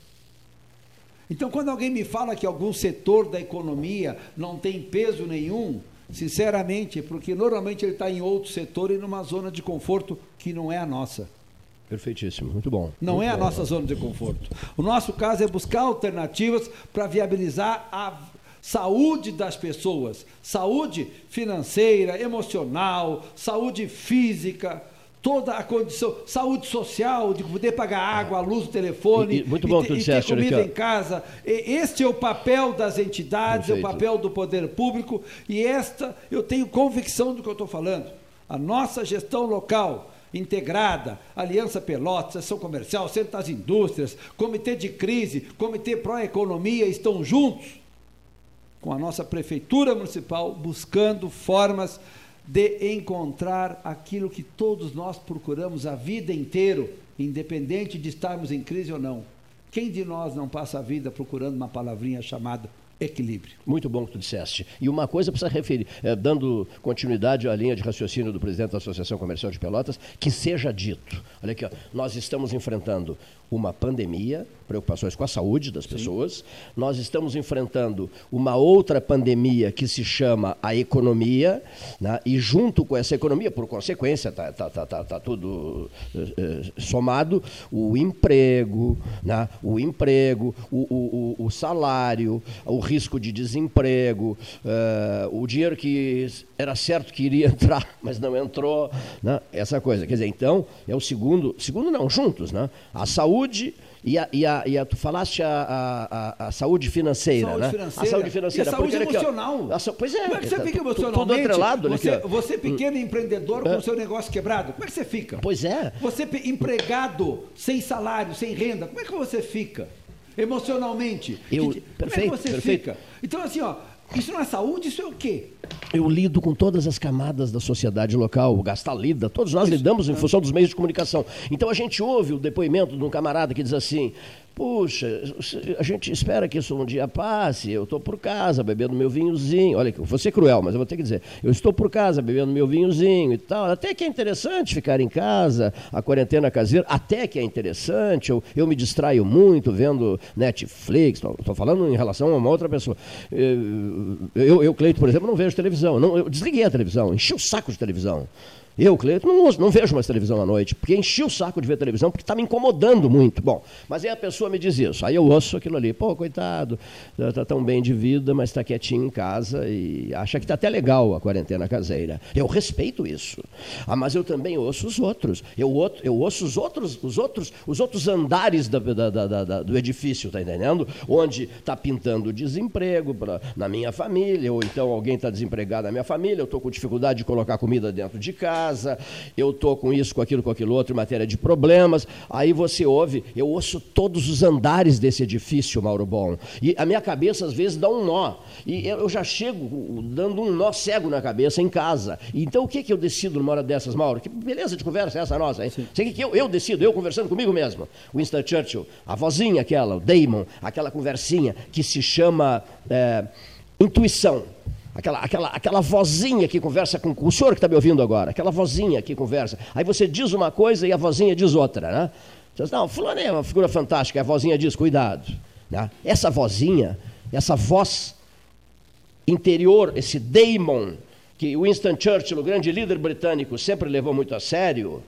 Então, quando alguém me fala que algum setor da economia não tem peso nenhum, sinceramente, porque normalmente ele está em outro setor e numa zona de conforto que não é a nossa. Perfeitíssimo, muito bom. Não muito é a bom. nossa zona de conforto. O nosso caso é buscar alternativas para viabilizar a saúde das pessoas, saúde financeira, emocional, saúde física, toda a condição, saúde social, de poder pagar água, luz, telefone, e, e, muito bom e, tu e disseste, ter comida aqui, em casa. Este é o papel das entidades, Perfeito. é o papel do poder público e esta eu tenho convicção do que eu estou falando. A nossa gestão local integrada, Aliança Pelotas, Ação Comercial, Centro das Indústrias, Comitê de Crise, Comitê Pró-Economia estão juntos com a nossa Prefeitura Municipal buscando formas de encontrar aquilo que todos nós procuramos a vida inteira, independente de estarmos em crise ou não. Quem de nós não passa a vida procurando uma palavrinha chamada equilíbrio. Muito bom que tu disseste. E uma coisa precisa referir, é, dando continuidade à linha de raciocínio do presidente da Associação Comercial de Pelotas, que seja dito. Olha aqui, ó, nós estamos enfrentando uma pandemia, preocupações com a saúde das pessoas. Sim. Nós estamos enfrentando uma outra pandemia que se chama a economia, né? e junto com essa economia, por consequência, está tá, tá, tá, tá, tudo eh, somado, o emprego, né? o emprego, o, o, o salário, o risco de desemprego, uh, o dinheiro que era certo que iria [LAUGHS] entrar, mas não entrou, né? essa coisa. Quer dizer, então, é o segundo, segundo não, juntos, né? a saúde e a, e a, e a, tu falaste a, a, a saúde financeira, saúde né? Financeira. A saúde financeira. E a saúde emocional. Aqui, ó, pois é. Como é que você tá, fica emocionalmente? Tudo atrelado. Você, aqui, você pequeno empreendedor com o seu negócio quebrado, como é que você fica? Pois é. Você empregado, sem salário, sem renda, como é que você fica? Emocionalmente. Eu, como perfeito, é que você perfeito. fica? Então, assim, ó, isso não é saúde, isso é o quê? Eu lido com todas as camadas da sociedade local, o lida, todos nós lidamos em função dos meios de comunicação. Então a gente ouve o depoimento de um camarada que diz assim: Puxa, a gente espera que isso um dia passe. Eu estou por casa bebendo meu vinhozinho. Olha, vou ser cruel, mas eu vou ter que dizer. Eu estou por casa bebendo meu vinhozinho e tal. Até que é interessante ficar em casa, a quarentena caseira. Até que é interessante. Eu, eu me distraio muito vendo Netflix. Estou falando em relação a uma outra pessoa. Eu, eu Cleito, por exemplo, não vejo televisão. Não, eu desliguei a televisão, enchi o saco de televisão. Eu, Cleiton, não, não, vejo mais televisão à noite, porque enchi o saco de ver televisão, porque está me incomodando muito. Bom, mas aí a pessoa me diz isso, aí eu ouço aquilo ali, pô, coitado, está tão bem de vida, mas está quietinho em casa e acha que está até legal a quarentena caseira. Eu respeito isso. Ah, mas eu também ouço os outros. Eu, eu ouço os outros, os outros, os outros andares da, da, da, do edifício, tá entendendo? Onde está pintando desemprego pra, na minha família, ou então alguém está desempregado na minha família, eu estou com dificuldade de colocar comida dentro de casa casa, eu estou com isso, com aquilo, com aquilo outro, em matéria de problemas. Aí você ouve, eu ouço todos os andares desse edifício, Mauro Bom. E a minha cabeça, às vezes, dá um nó. E eu já chego dando um nó cego na cabeça em casa. Então, o que, que eu decido numa hora dessas, Mauro? Que beleza de conversa é essa nossa, hein? Sei que eu, eu decido, eu conversando comigo mesmo. Winston Churchill, a vozinha aquela, o Damon, aquela conversinha que se chama é, intuição aquela, aquela, aquela vozinha que conversa com, com o senhor que está me ouvindo agora, aquela vozinha que conversa. Aí você diz uma coisa e a vozinha diz outra, né? Você diz, não, fulano é uma figura fantástica, a vozinha diz, cuidado. Né? Essa vozinha, essa voz interior, esse daemon, que Winston Churchill, o grande líder britânico, sempre levou muito a sério,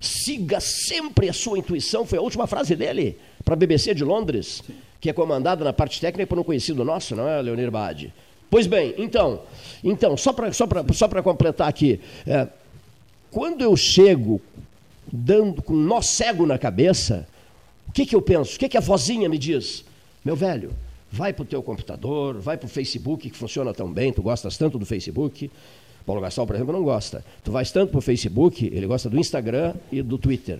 Siga sempre a sua intuição, foi a última frase dele para a BBC de Londres, que é comandada na parte técnica por um conhecido nosso, não é, Leonir Bade? Pois bem, então, então só para só só completar aqui, é, quando eu chego dando com um nó cego na cabeça, o que, que eu penso? O que, que a vozinha me diz? Meu velho, vai para o teu computador, vai para o Facebook, que funciona tão bem, tu gostas tanto do Facebook, Paulo Gastal, por exemplo, não gosta. Tu vais tanto para o Facebook, ele gosta do Instagram e do Twitter.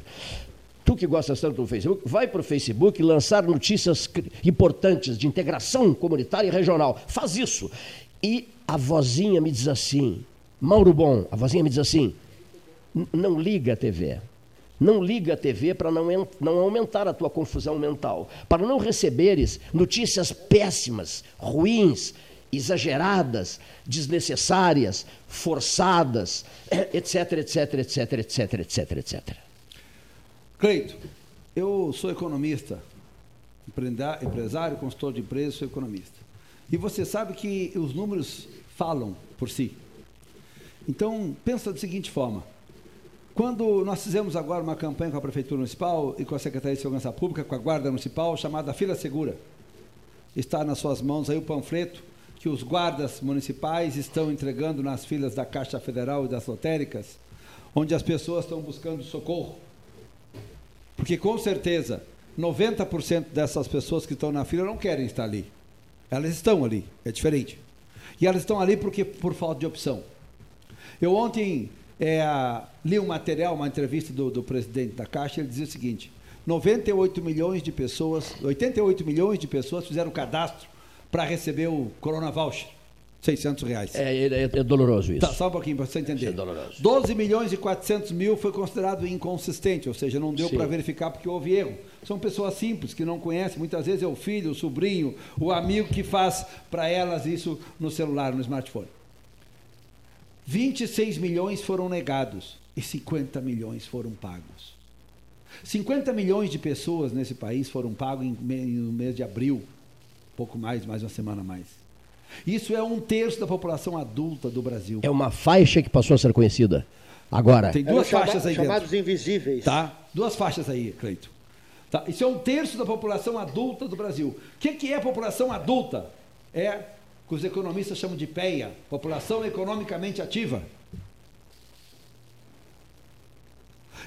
Tu que gostas tanto do Facebook, vai para o Facebook lançar notícias importantes de integração comunitária e regional. Faz isso. E a vozinha me diz assim, Mauro Bom, a vozinha me diz assim, não liga a TV. Não liga a TV para não, não aumentar a tua confusão mental, para não receberes notícias péssimas, ruins, exageradas, desnecessárias, forçadas, etc, etc, etc, etc, etc, etc. Cleito, eu sou economista, empresário, consultor de empresas, sou economista. E você sabe que os números falam por si. Então, pensa da seguinte forma. Quando nós fizemos agora uma campanha com a Prefeitura Municipal e com a Secretaria de Segurança Pública, com a Guarda Municipal, chamada Fila Segura, está nas suas mãos aí o panfleto que os guardas municipais estão entregando nas filas da Caixa Federal e das lotéricas, onde as pessoas estão buscando socorro. Porque com certeza 90% dessas pessoas que estão na fila não querem estar ali. Elas estão ali, é diferente. E elas estão ali porque por falta de opção. Eu ontem é, li um material, uma entrevista do, do presidente da Caixa, ele dizia o seguinte: 98 milhões de pessoas, 88 milhões de pessoas fizeram cadastro para receber o Corona Voucher. 600 reais. É, é, é doloroso isso. Tá, só um pouquinho para você entender. Isso é doloroso. 12 milhões e 400 mil foi considerado inconsistente, ou seja, não deu para verificar porque houve erro. São pessoas simples que não conhecem, muitas vezes é o filho, o sobrinho, o amigo que faz para elas isso no celular, no smartphone. 26 milhões foram negados e 50 milhões foram pagos. 50 milhões de pessoas nesse país foram pagos no mês de abril pouco mais, mais uma semana mais. Isso é um terço da população adulta do Brasil. É uma faixa que passou a ser conhecida. Agora. Tem duas chama, faixas aí chamados dentro. invisíveis. Tá? Duas faixas aí, Cleito. Tá? Isso é um terço da população adulta do Brasil. O que, que é população adulta? É o que os economistas chamam de PEA, população economicamente ativa.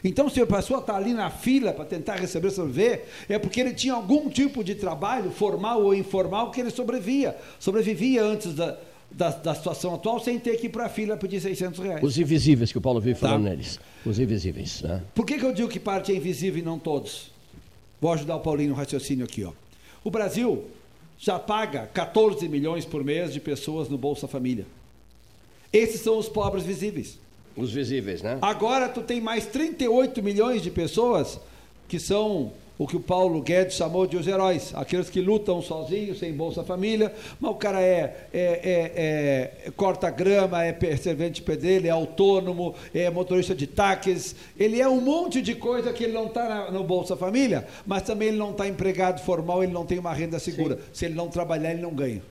Então, se a pessoa está ali na fila para tentar receber sobreviver, é porque ele tinha algum tipo de trabalho, formal ou informal, que ele sobrevivia. Sobrevivia antes da, da, da situação atual sem ter que ir para a fila pedir 600 reais. Os invisíveis que o Paulo vive tá. falando neles. Os invisíveis. Né? Por que, que eu digo que parte é invisível e não todos? Vou ajudar o Paulinho no raciocínio aqui. Ó. O Brasil já paga 14 milhões por mês de pessoas no Bolsa Família. Esses são os pobres visíveis. Os visíveis, né? Agora tu tem mais 38 milhões de pessoas que são o que o Paulo Guedes chamou de os heróis, aqueles que lutam sozinhos, sem Bolsa Família, mas o cara é, é, é, é corta grama, é servente pedreiro, é autônomo, é motorista de táxis, ele é um monte de coisa que ele não está no Bolsa Família, mas também ele não está empregado formal, ele não tem uma renda segura. Sim. Se ele não trabalhar, ele não ganha.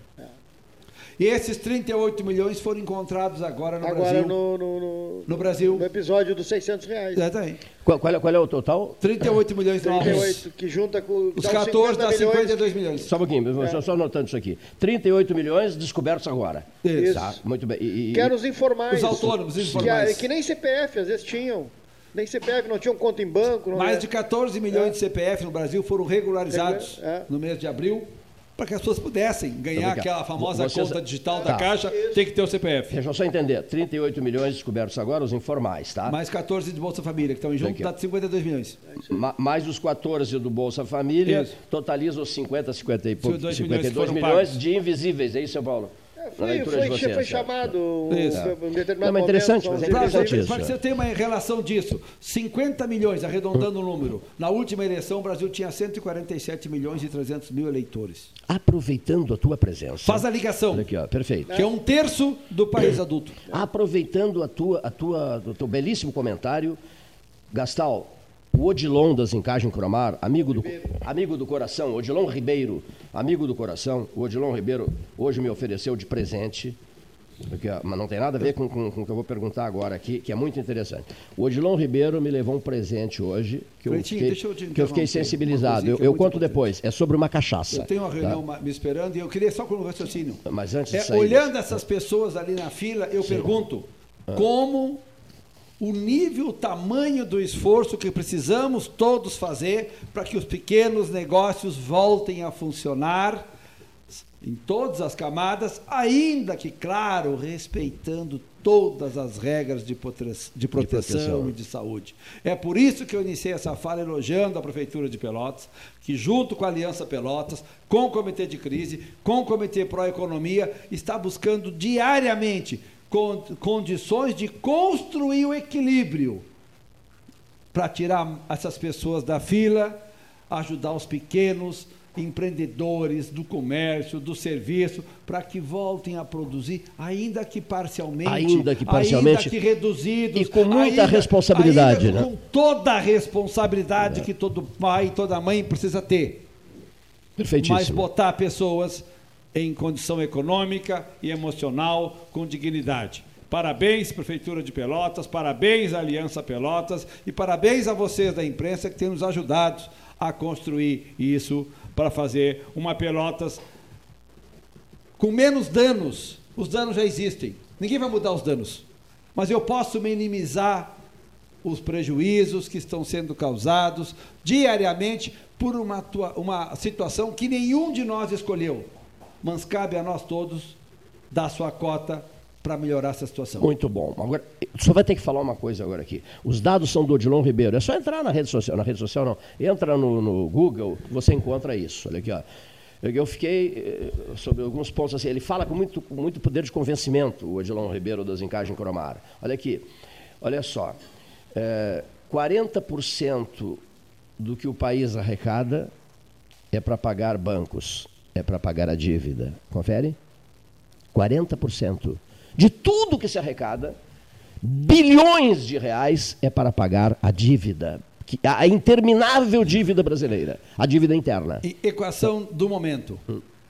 E esses 38 milhões foram encontrados agora no agora Brasil. No, no, no, no Brasil. No episódio dos 600 reais. Exatamente. Qual, qual, é, qual é o total? 38 milhões 38, que junta com... Os 14 dá 52 milhões. Só um pouquinho, é. só anotando isso aqui. 38 milhões descobertos agora. Isso. Tá, muito bem. E, e, que eram os informais. Os autônomos informais. Que, que nem CPF às vezes tinham. Nem CPF, não tinham conta em banco. Mais é. de 14 milhões é. de CPF no Brasil foram regularizados é. no mês de abril para que as pessoas pudessem ganhar aquela famosa Vocês... conta digital da tá. Caixa, tem que ter o CPF. Deixa eu só entender. 38 milhões descobertos agora, os informais, tá? Mais 14 de Bolsa Família, que estão em junto, dá 52 milhões. Ma mais os 14 do Bolsa Família, isso. totaliza os 50, 50 e pouco, 52 milhões, milhões de invisíveis, é isso, São Paulo? foi, foi, vocês, foi chamado isso. um determinado Não, interessante, momento, mas é interessante. Para você ter uma relação disso, 50 milhões, arredondando o número. Na última eleição, o Brasil tinha 147 milhões e 300 mil eleitores. Aproveitando a tua presença. Faz a ligação. Olha aqui, ó, perfeito. Que é um terço do país adulto. Aproveitando a tua, a tua, o teu belíssimo comentário, Gastal, o Odilon das Encagem Cromar, amigo do, amigo do coração, Odilon Ribeiro, amigo do coração, o Odilon Ribeiro hoje me ofereceu de presente ó, mas não tem nada a ver com, com, com o que eu vou perguntar agora aqui, que é muito interessante. O Odilon Ribeiro me levou um presente hoje que eu fiquei, eu que eu fiquei sensibilizado. Eu, é eu conto importante. depois. É sobre uma cachaça. Eu tenho uma tá? reunião ma- me esperando e eu queria só com um raciocínio. Mas antes de É, sair... olhando essas pessoas ali na fila, eu pergunto Ah. como o nível, o tamanho do esforço que precisamos todos fazer para que os pequenos negócios voltem a funcionar em todas as camadas, ainda que, claro, respeitando todas as regras de, potre- de proteção, proteção. e de saúde. É por isso que eu iniciei essa fala elogiando a Prefeitura de Pelotas, que junto com a Aliança Pelotas, com o Comitê de Crise, com o Comitê Pró-Economia, está buscando diariamente condições de construir o equilíbrio para tirar essas pessoas da fila, ajudar os pequenos empreendedores do comércio, do serviço, para que voltem a produzir, ainda que parcialmente, Ainda que parcialmente. ainda que reduzidos, E com muita ainda- responsabilidade, ainda né? com toda a responsabilidade que todo pai e toda mãe precisa ter. Perfeitíssimo. Mas botar pessoas em condição econômica e emocional com dignidade. Parabéns, Prefeitura de Pelotas, parabéns, Aliança Pelotas, e parabéns a vocês da imprensa que têm nos ajudado a construir isso para fazer uma Pelotas com menos danos. Os danos já existem. Ninguém vai mudar os danos. Mas eu posso minimizar os prejuízos que estão sendo causados diariamente por uma, uma situação que nenhum de nós escolheu. Mas cabe a nós todos dar sua cota para melhorar essa situação. Muito bom. Agora, só vai ter que falar uma coisa agora aqui. Os dados são do Odilon Ribeiro. É só entrar na rede social. Na rede social não. Entra no, no Google, você encontra isso. Olha aqui, ó. Eu fiquei eh, sobre alguns pontos assim. Ele fala com muito, com muito poder de convencimento, o Odilon Ribeiro das Encagens Cromar. Olha aqui. Olha só. É, 40% do que o país arrecada é para pagar bancos, é para pagar a dívida. Confere? 40%. De tudo que se arrecada, bilhões de reais é para pagar a dívida. A interminável dívida brasileira, a dívida interna. E equação do momento.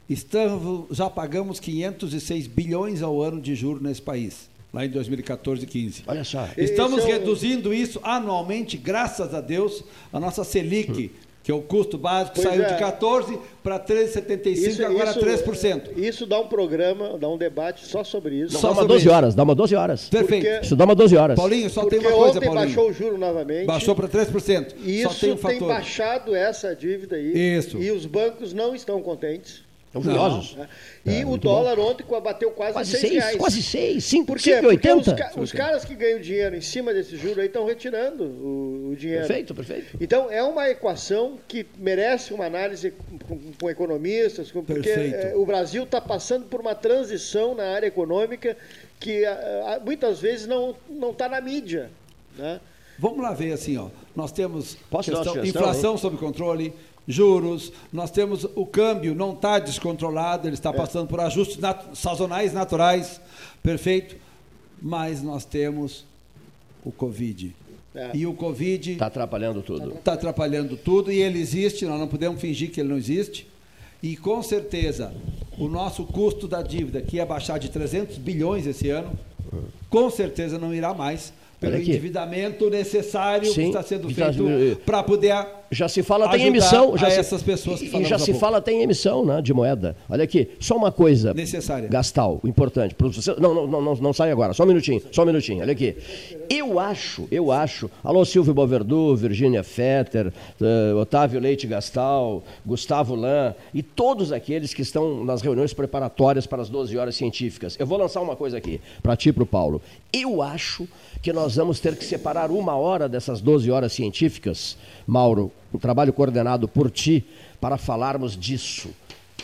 Estamos, já pagamos 506 bilhões ao ano de juros nesse país, lá em 2014 e 15. Olha só. Estamos Esse é o- reduzindo isso anualmente, graças a Deus, a nossa Selic, que é o custo básico, Pois saiu é. de 14 para 13,75 agora 3%. Isso dá um programa, dá um debate só sobre isso. Não, Só dá uma sobre 12 isso. horas, dá uma 12 horas. Perfeito. Porque- Isso dá uma 12 horas. Paulinho, só Porque tem uma coisa, ontem Paulinho. baixou o juro novamente. Baixou para 3%. E só isso tem um tem fator. baixado essa dívida aí. Isso. E os bancos não estão contentes. Estão furiosos. né? E o dólar ontem bateu quase, Quase 6 seis, reais. quase seis, cinco, Por quê? cinco e Porque os, oitenta. ca- os caras que ganham dinheiro em cima desse juro aí estão retirando o, o dinheiro. Perfeito, perfeito. Então, é uma equação que merece uma análise com, com economistas, com- porque eh, o Brasil está passando por uma transição na área econômica que ah, ah, muitas vezes não está na mídia. Né? Vamos lá ver assim, ó. Nós temos Posso questão- inflação sob controle, juros, nós temos o câmbio não está descontrolado, ele É. está passando por ajustes nat- sazonais naturais, perfeito, mas nós temos o Covid. É. E o Covid Está atrapalhando tudo. está atrapalhando tudo e ele existe, nós não podemos fingir que ele não existe. E com certeza, o nosso custo da dívida, que ia baixar de 300 bilhões esse ano, com certeza não irá mais, pelo endividamento necessário que Sim, está sendo que está- feito para poder Já se fala até em ajudar emissão. Já se, essas pessoas que e- já se pouco. fala até em emissão né, de moeda. Olha aqui, só uma coisa. Necessária. Gastal, importante. Não, não, não, não, não sai agora, só um minutinho, só um minutinho. Olha aqui. Eu acho, eu acho. Alô, Silvio Boverdu, Virgínia Fetter, eh, Otávio Leite Gastal, Gustavo Lan e todos aqueles que estão nas reuniões preparatórias para as 12 horas científicas. Eu vou lançar uma coisa aqui, para ti para o Paulo. Eu acho que nós vamos ter que separar uma hora dessas 12 horas científicas, Mauro, um trabalho coordenado por ti, para falarmos disso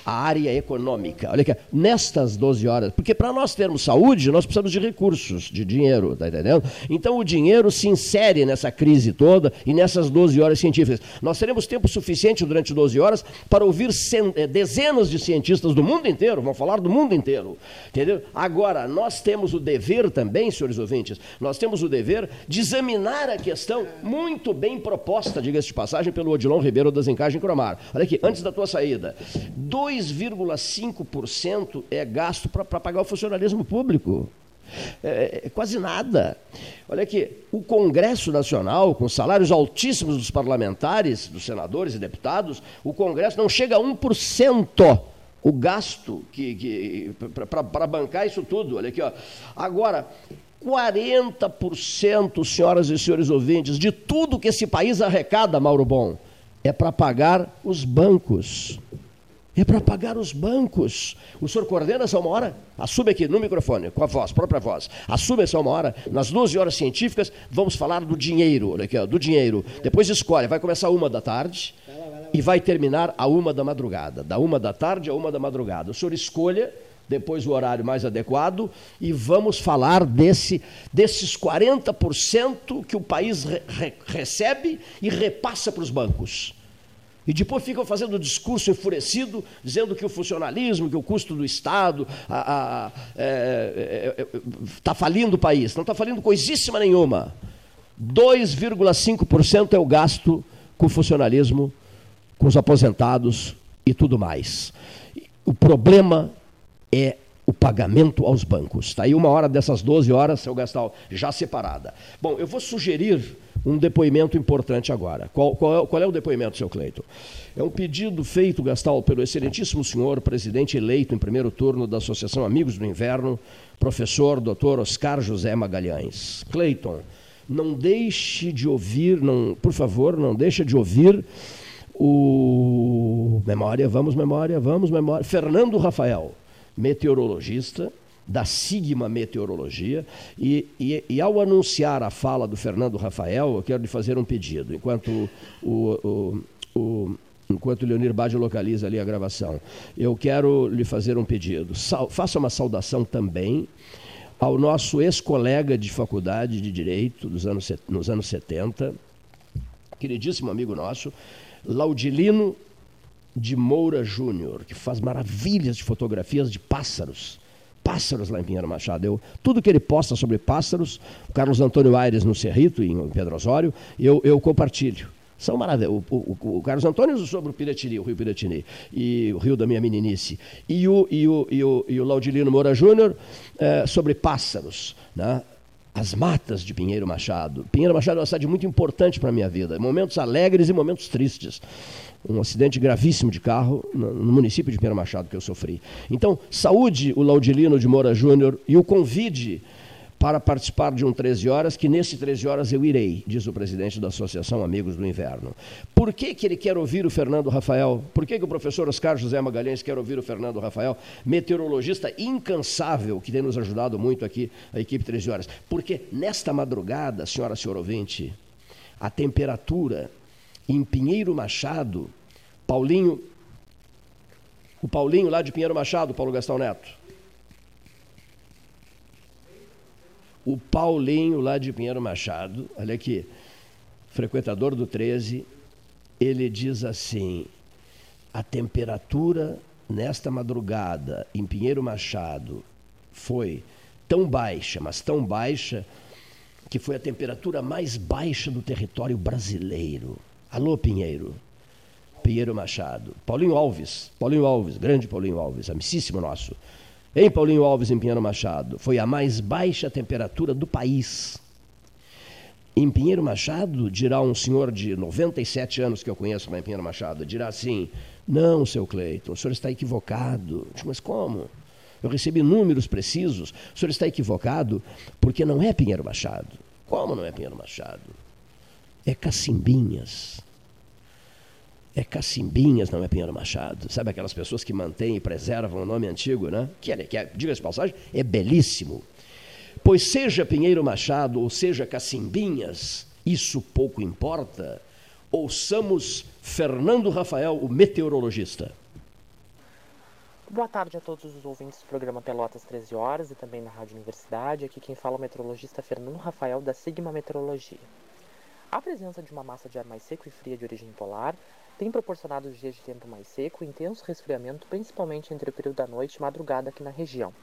a área econômica. Olha aqui, nestas 12 horas, porque para nós termos saúde, nós precisamos de recursos, de dinheiro, tá entendendo? Então o dinheiro se insere nessa crise toda e nessas 12 horas científicas. Nós teremos tempo suficiente durante 12 horas para ouvir eh, dezenas de cientistas do mundo inteiro, vão falar do mundo inteiro, entendeu? Agora, nós temos o dever também, senhores ouvintes, nós temos o dever de examinar a questão muito bem proposta, diga-se de passagem, pelo Odilon Ribeiro das Encagens Cromar. Olha aqui, antes da tua saída, 2 2,5% é gasto para pagar o funcionalismo público. É, é, quase nada. Olha aqui, o Congresso Nacional, com salários altíssimos dos parlamentares, dos senadores e deputados, o Congresso não chega a 1% o gasto que, que para bancar isso tudo. Olha aqui, ó. Agora, 40%, senhoras e senhores ouvintes, de tudo que esse país arrecada, Mauro Bom, é para pagar os bancos. É para pagar os bancos. O senhor coordena essa uma hora? Assume aqui no microfone, com a voz, própria voz. Assume essa uma hora. Nas 12 horas científicas, vamos falar do dinheiro. Olha aqui, ó, do dinheiro. Depois escolhe. Vai começar uma da tarde e vai terminar a uma da madrugada. Da uma da tarde a uma da madrugada. O senhor escolha depois o horário mais adequado e vamos falar desse, desses 40% que o país re, re, recebe e repassa para os bancos. E depois ficam fazendo discurso enfurecido, dizendo que o funcionalismo, que o custo do Estado está é, é, é, tá falindo o país. Não está falindo coisíssima nenhuma. 2,5% é o gasto com o funcionalismo, com os aposentados e tudo mais. O problema é o pagamento aos bancos. Está aí uma hora dessas 12 horas, seu Gastal, já separada. Bom, eu vou sugerir um depoimento importante agora. Qual, qual, é, qual é o depoimento, seu Cleito? É um pedido feito, Gastal, pelo excelentíssimo senhor, presidente eleito em primeiro turno da Associação Amigos do Inverno, professor Dr. Oscar José Magalhães. Cleiton, não deixe de ouvir, não, por favor, não deixe de ouvir o memória, vamos memória, vamos memória, Fernando Rafael, meteorologista, da Sigma Meteorologia. E, e, e, ao anunciar a fala do Fernando Rafael, eu quero lhe fazer um pedido, enquanto o, o, o enquanto o Leonir Baggio localiza ali a gravação. Eu quero lhe fazer um pedido. Faça uma saudação também ao nosso ex-colega de faculdade de Direito dos anos, nos anos 70, queridíssimo amigo nosso, Laudilino de Moura Júnior, que faz maravilhas de fotografias de pássaros pássaros lá em Pinheiro Machado. Eu, tudo que ele posta sobre pássaros, o Carlos Antônio Aires no Cerrito, em Pedro Osório, eu, eu compartilho. São maravilhas. O, o, o, Carlos Antônio sobre o Piratini, o Rio Piratini, e o Rio da minha meninice. E o, e o, e o, e o Laudilino Moura Júnior é, sobre pássaros. Né? As matas de Pinheiro Machado. Pinheiro Machado é uma cidade muito importante para a minha vida. Momentos alegres e momentos tristes um acidente gravíssimo de carro no, município de Pinheiro Machado que eu sofri. Então, saúde o Laudilino de Moura Júnior e o convide para participar de um 13 horas, que nesse 13 horas eu irei, diz o presidente da Associação Amigos do Inverno. Por que, que ele quer ouvir o Fernando Rafael? Por que, que o professor Oscar José Magalhães quer ouvir o Fernando Rafael, meteorologista incansável, que tem nos ajudado muito aqui, a equipe 13 horas? Porque nesta madrugada, senhora senhor ouvinte, a temperatura em Pinheiro Machado, Paulinho, o Paulinho lá de Pinheiro Machado, Paulo Gastão Neto. O Paulinho lá de Pinheiro Machado, olha aqui, frequentador do 13, ele diz assim: a temperatura nesta madrugada em Pinheiro Machado foi tão baixa, mas tão baixa, que foi a temperatura mais baixa do território brasileiro. Alô, Pinheiro. Pinheiro Machado. Paulinho Alves. Paulinho Alves, grande Paulinho Alves, amicíssimo nosso. Em Paulinho Alves, em Pinheiro Machado, foi a mais baixa temperatura do país. Em Pinheiro Machado, dirá um senhor de 97 anos que eu conheço lá em Pinheiro Machado, dirá assim: Não, seu Cleiton, o senhor está equivocado. Mas como? Eu recebi números precisos. O senhor está equivocado porque não é Pinheiro Machado. Como não é Pinheiro Machado? é Cacimbinhas. É Cacimbinhas, não é Pinheiro Machado. Sabe aquelas pessoas que mantêm e preservam o nome antigo, né? Que, é, que é, diga-se passagem, é belíssimo. Pois seja Pinheiro Machado ou seja Cacimbinhas, isso pouco importa. Ouçamos Fernando Rafael, o meteorologista. Boa tarde a todos os ouvintes do programa Pelotas 13 Horas e também na Rádio Universidade. Aqui quem fala é o meteorologista Fernando Rafael, da Sigma Meteorologia. A presença de uma massa de ar mais seco e fria de origem polar tem proporcionado dias de tempo mais seco e intenso resfriamento, principalmente entre o período da noite e madrugada aqui na região.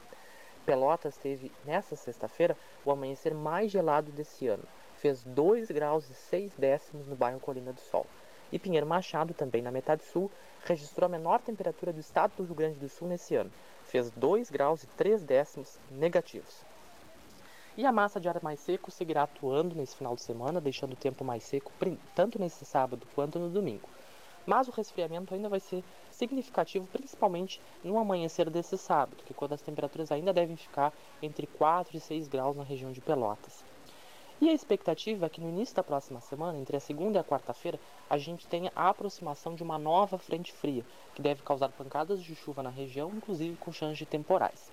Pelotas teve, nesta sexta-feira, o amanhecer mais gelado desse ano. Fez 2 graus e 6 décimos no bairro Colina do Sol. E Pinheiro Machado, também na metade sul, registrou a menor temperatura do estado do Rio Grande do Sul nesse ano. Fez 2 graus e 3 décimos negativos. E a massa de ar mais seco seguirá atuando nesse final de semana, deixando o tempo mais seco tanto nesse sábado quanto no domingo. Mas o resfriamento ainda vai ser significativo, principalmente no amanhecer desse sábado, que quando as temperaturas ainda devem ficar entre 4 e 6 graus na região de Pelotas. E a expectativa é que no início da próxima semana, entre a segunda e a quarta-feira, a gente tenha a aproximação de uma nova frente fria, que deve causar pancadas de chuva na região, inclusive com chances de temporais.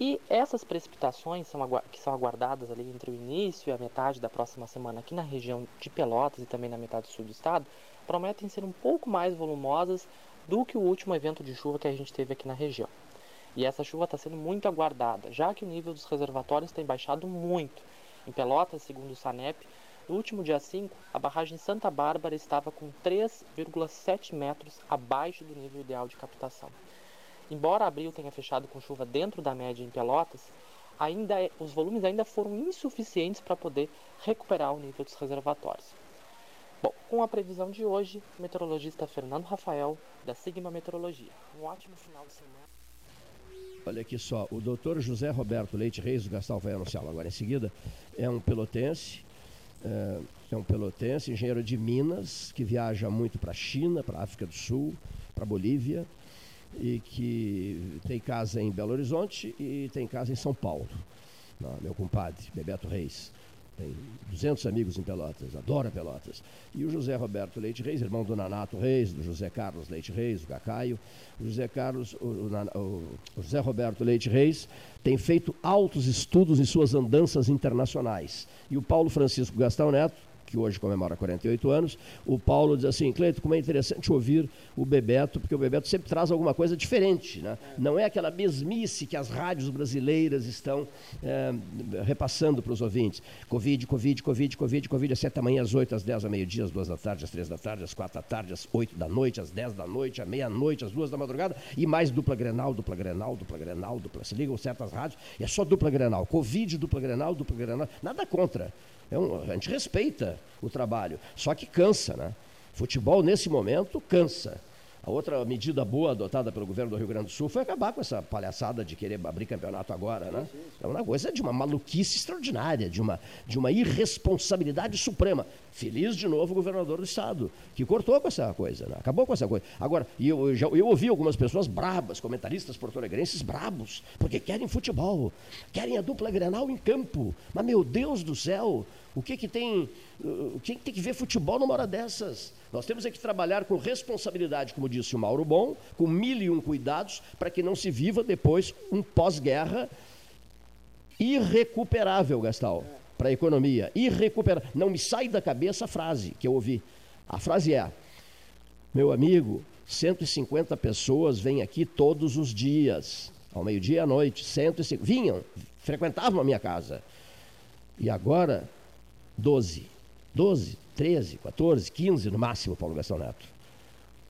E essas precipitações são, que são aguardadas ali entre o início e a metade da próxima semana aqui na região de Pelotas e também na metade sul do estado, prometem ser um pouco mais volumosas do que o último evento de chuva que a gente teve aqui na região. E essa chuva está sendo muito aguardada, já que o nível dos reservatórios tem baixado muito. Em Pelotas, segundo o SANEP, no último dia 5, a barragem Santa Bárbara estava com 3,7 metros abaixo do nível ideal de captação. Embora abril tenha fechado com chuva dentro da média em Pelotas, ainda é, os volumes ainda foram insuficientes para poder recuperar o nível dos reservatórios. Bom, com a previsão de hoje, o meteorologista Fernando Rafael, da Sigma Meteorologia. Um ótimo final de semana. Olha aqui só, o doutor José Roberto Leite Reis, o Gastal vai anunciá-lo agora em seguida, é um pelotense, é, é um pelotense, engenheiro de Minas, que viaja muito para a China, para a África do Sul, para a Bolívia, e que tem casa em Belo Horizonte e tem casa em São Paulo. Não, meu compadre, Bebeto Reis. Tem 200 amigos em Pelotas, adora Pelotas. E o José Roberto Leite Reis, irmão do Nanato Reis, do José Carlos Leite Reis, o Cacaio. O José Carlos, o, o, o José Roberto Leite Reis tem feito altos estudos em suas andanças internacionais. E o Paulo Francisco Gastão Neto, que hoje comemora 48 anos, o Paulo diz assim, Cleito, como é interessante ouvir o Bebeto, porque o Bebeto sempre traz alguma coisa diferente, né? Não é aquela mesmice que as rádios brasileiras estão é, repassando para os ouvintes. Covid, Covid, Covid, Covid, Covid, às 7 da manhã, às 8, às 10 da meio-dia, às 2 da tarde, às 3 da tarde, às 4 da tarde, às 8 da noite, às 10 da noite, à meia-noite, às 2 da madrugada, e mais dupla Grenal, dupla Grenal, dupla Grenal, dupla. Se ligam certas rádios, é só dupla Grenal. Covid, dupla Grenal, dupla Grenal. Nada contra. É um, a gente respeita o trabalho, só que cansa, né? Futebol, nesse momento, cansa. A outra medida boa adotada pelo governo do Rio Grande do Sul foi acabar com essa palhaçada de querer abrir campeonato agora, né? É uma coisa de uma maluquice extraordinária, de uma, de uma irresponsabilidade suprema. Feliz de novo o governador do estado, que cortou com essa coisa, né? acabou com essa coisa. Agora, eu, eu, eu ouvi algumas pessoas brabas, comentaristas porto-alegrenses brabos, porque querem futebol, querem a dupla Grenal em campo. Mas, meu Deus do céu, o que que tem, o que, tem que ver futebol numa hora dessas? Nós temos é que trabalhar com responsabilidade, como disse o Mauro Bom, com mil e um cuidados, para que não se viva depois um pós-guerra irrecuperável, Gastal, para a economia. Irrecuperável. Não me sai da cabeça a frase que eu ouvi. A frase é: Meu amigo, 150 pessoas vêm aqui todos os dias, ao meio-dia e à noite. 150, vinham, frequentavam a minha casa. E agora 12. 12, 13, 14, 15 no máximo, Paulo Gastão Neto.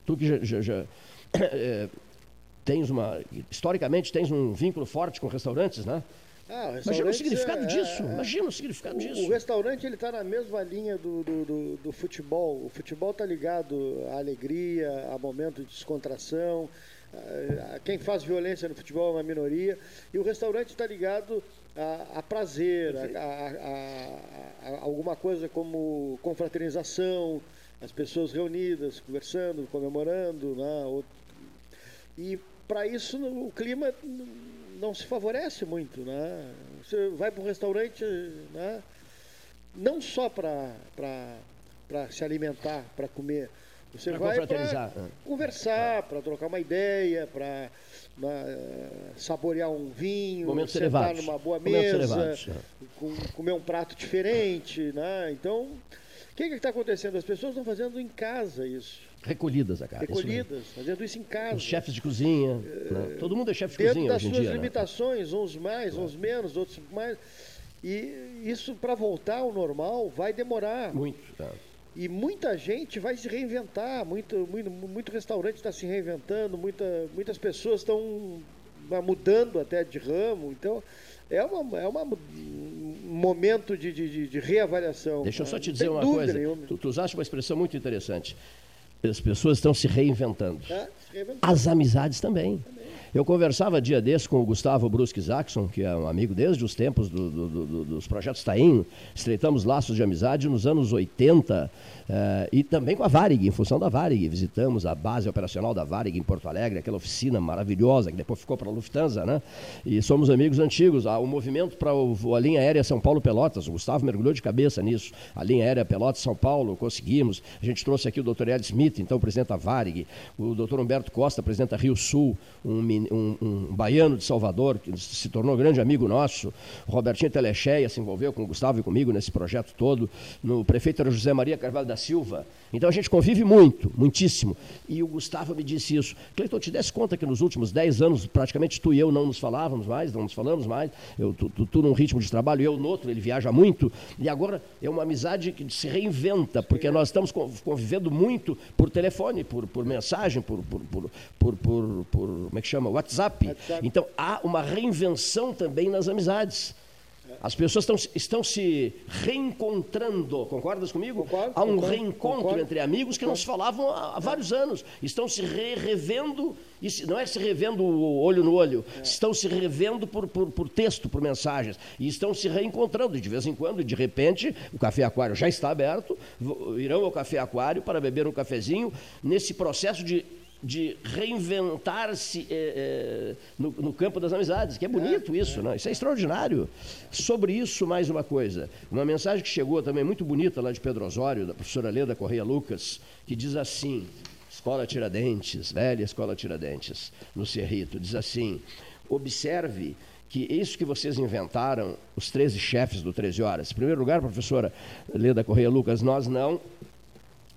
Tu que já, já, já é, [COUGHS] tens uma. Historicamente tens um vínculo forte com restaurantes, né? Ah, Imagina o significado é, disso. É, Imagina o significado o, disso. O restaurante ele está na mesma linha do, do, do, do futebol. O futebol está ligado à alegria, a momento de descontração. A, a, quem faz violência no futebol é uma minoria. E o restaurante está ligado a, a prazer, a, a, alguma coisa como confraternização, as pessoas reunidas, conversando, comemorando. Né? E para isso o clima não se favorece muito. Né? Você vai para um restaurante né? não só para se alimentar, para comer. Você pra vai para conversar, para trocar uma ideia, para saborear um vinho, Momentos sentar elevados. numa boa mesa, com, comer um prato diferente, né? Então, o que está acontecendo? As pessoas estão fazendo em casa isso. Recolhidas a casa. Recolhidas, isso fazendo isso em casa. Os chefes de cozinha. É, né? Todo mundo é chefe de dentro cozinha das hoje em suas dia. limitações, né? uns mais, uns menos, outros mais. E isso, para voltar ao normal, vai demorar. Muito. Tá. E muita gente vai se reinventar, muito, muito, muito restaurante está se reinventando, muita, muitas pessoas estão mudando até de ramo. Então, é uma, é uma momento de, de, de reavaliação. Deixa eu só te dizer uma coisa. Tu, tu usaste uma expressão muito interessante. As pessoas estão se reinventando. É, se reinventando. As amizades também. Eu conversava dia desse com o Gustavo Brusque Jackson, que é um amigo desde os tempos do, do, do, dos projetos Taim. Estreitamos laços de amizade nos anos 80 Uh, e também com a Varig, em função da Varig. Visitamos a base operacional da Varig em Porto Alegre, aquela oficina maravilhosa que depois ficou para a Lufthansa, né? E somos amigos antigos. Ah, o movimento para a linha aérea São Paulo-Pelotas, o Gustavo mergulhou de cabeça nisso. A linha aérea Pelotas-São Paulo, conseguimos. A gente trouxe aqui o Dr. Ed Smith, então presidente da Varig, o Dr. Humberto Costa, presidente da Rio Sul, um, um, um baiano de Salvador, que se tornou grande amigo nosso. Robertinho Telecheia se envolveu com o Gustavo e comigo nesse projeto todo. No prefeito era José Maria Carvalho da da Silva. Então a gente convive muito, muitíssimo. E o Gustavo me disse isso. Cleiton, te desse conta que nos últimos 10 anos, praticamente tu e eu não nos falávamos mais, não nos falamos mais. Eu, tu, tu, tu num ritmo de trabalho, eu no outro, ele viaja muito. E agora é uma amizade que se reinventa, porque nós estamos convivendo muito por telefone, por, por mensagem, por, por, por, por, por, por como é que chama? WhatsApp. WhatsApp. Então há uma reinvenção também nas amizades. As pessoas estão, estão se reencontrando, concordas comigo? Concordo, há um concordo, reencontro concordo, entre amigos que não se falavam há, há vários anos. Estão se re revendo, e se, não é se revendo olho no olho, é. estão se revendo por, por, por, texto, por mensagens. E estão se reencontrando de vez em quando, e de repente, o Café Aquário já está aberto, irão ao Café Aquário para beber um cafezinho, nesse processo de de reinventar-se é, é, no, no, campo das amizades, que é bonito é, isso, né? isso é extraordinário. Sobre isso, mais uma coisa, uma mensagem que chegou também muito bonita lá de Pedro Osório, da professora Leda Correia Lucas, que diz assim, Escola Tiradentes, velha Escola Tiradentes, no Cerrito, diz assim, observe que isso que vocês inventaram, os 13 chefes do 13 Horas, em primeiro lugar, professora Leda Correia Lucas, nós não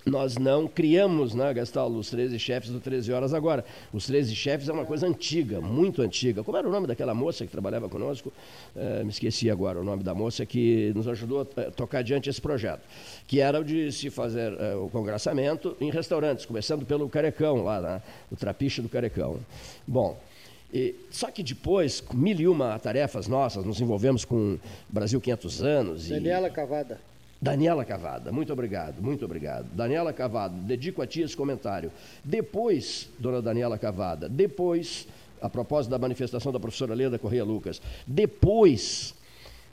nós não criamos, né, Gastaldo, os 13 chefes do 13 Horas agora. Os 13 chefes é uma coisa antiga, muito antiga. Como era o nome daquela moça que trabalhava conosco? É, me esqueci agora o nome da moça que nos ajudou a tocar adiante esse projeto. Que era o de se fazer é, o congraçamento em restaurantes, começando pelo Carecão, lá, né, o trapiche do Carecão. Bom, e, só que depois, com mil e uma tarefas nossas, nos envolvemos com Brasil 500 anos. Daniela e... Cavada. Daniela Cavada, muito obrigado, muito obrigado. Daniela Cavada, dedico a ti esse comentário. Depois, dona Daniela Cavada, depois, a propósito da manifestação da professora Leda Correia Lucas, depois,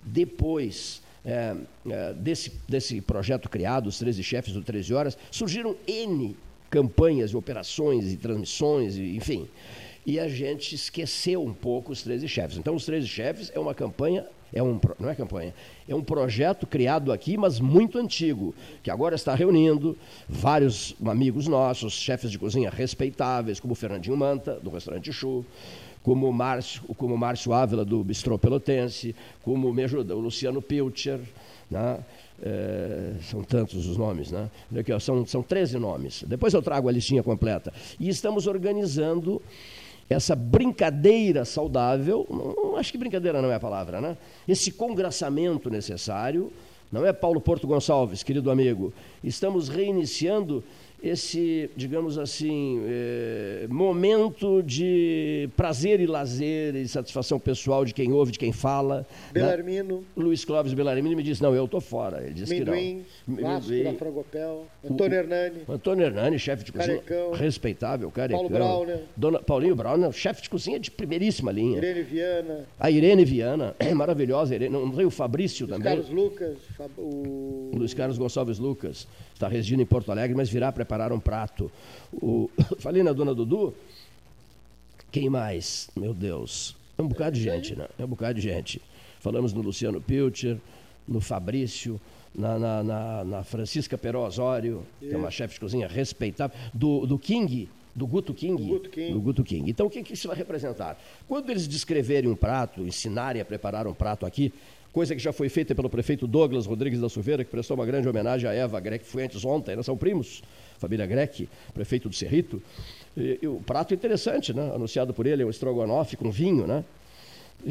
depois é, é, desse, desse projeto criado, os 13 chefes do 13 Horas, surgiram N campanhas, operações e transmissões, enfim. E a gente esqueceu um pouco os 13 chefes. Então, os 13 chefes é uma campanha é um, não é campanha, é um projeto criado aqui, mas muito antigo, que agora está reunindo vários amigos nossos, chefes de cozinha respeitáveis, como Fernandinho Manta, do restaurante Chu, como Márcio, como Márcio Ávila, do Bistrô Pelotense, como me ajuda, o Luciano Pilcher, né? É, são tantos os nomes, né? São, são 13 nomes. Depois eu trago a listinha completa. E estamos organizando essa brincadeira saudável, não, acho que brincadeira não é a palavra, né? Esse congraçamento necessário, não é Paulo Porto Gonçalves, querido amigo. Estamos reiniciando esse, digamos assim, é, momento de prazer e lazer e satisfação pessoal de quem ouve, de quem fala. Belarmino. Né? Luiz Clóvis Belarmino me disse, não, eu estou fora. Ele disse Minduim, que não. Vasco Minduim, da Frangopel, Antônio Hernani. Antônio Hernani, chefe de cozinha. Carecão. Respeitável, carecão. Paulo Brauner. Dona Paulinho Brauner, chefe de cozinha de primeiríssima linha. Irene Viana. A Irene Viana, [CLEARS THROAT] maravilhosa. Irene, não veio o Fabrício Luiz também. Carlos Lucas. O... Luiz Carlos Gonçalves Lucas está residindo em Porto Alegre, mas virá preparar um prato. O... [LAUGHS] Falei na dona Dudu, quem mais? Meu Deus, é um bocado de gente, né? É um bocado de gente. Falamos no Luciano Pilcher, no Fabrício, na, na, na, na Francisca Peró Osório, que é uma chefe de cozinha respeitável, do, do King, do Guto King. Do Guto King. Do Guto King. Então, o que, que isso vai representar? Quando eles descreverem um prato, ensinarem a preparar um prato aqui, coisa que já foi feita pelo prefeito Douglas Rodrigues da Silveira, que prestou uma grande homenagem a Eva Greck Fuentes ontem, nós são primos, família Greck, prefeito do Cerrito. E, e o prato interessante, né? anunciado por ele, é um estrogonofe com vinho, né?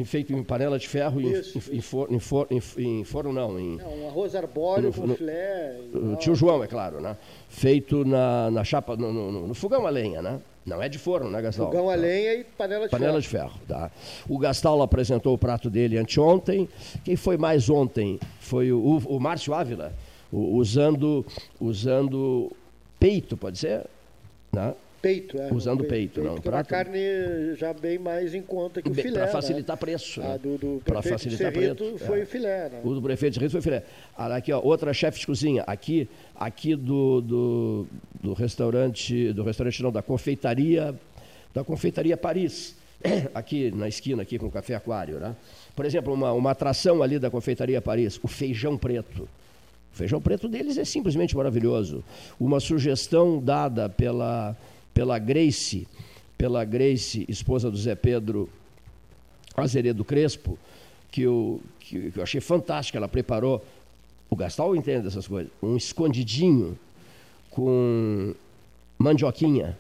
feito em panela de ferro isso, em, em, for, em, em, forno não, em não, um arroz arbóreo com no, filé tio João é claro né feito na, na chapa no, no, no fogão a lenha né Não é de forno, né, Gastal? Fogão a lenha e panela de panela ferro. de ferro, tá? O Gastal apresentou o prato dele anteontem. Quem foi mais ontem foi o, o Márcio Ávila, o- usando, usando peito, pode ser? Né? Peito, é. Usando peito, não, que é prato- carne já bem mais em conta que o filé. Para né? facilitar preço. Ah, né? do, do Pra prefeito facilitar preço. foi é. o filé, né? O do prefeito de Rio foi filé. Aqui, ó, outra chefe de cozinha, aqui, aqui do, do, do restaurante, do restaurante não, da confeitaria, da confeitaria Paris, [CLEARS THROAT] aqui na esquina, aqui com o Café Aquário, né? Por exemplo, uma, uma atração ali da confeitaria Paris, o feijão preto. O feijão preto deles é simplesmente maravilhoso. Uma sugestão dada pela, pela Grace, pela Grace, esposa do Zé Pedro Azeredo Crespo, que eu, que, que eu achei fantástica. Ela preparou, o Gastal entende dessas coisas, um escondidinho com mandioquinha,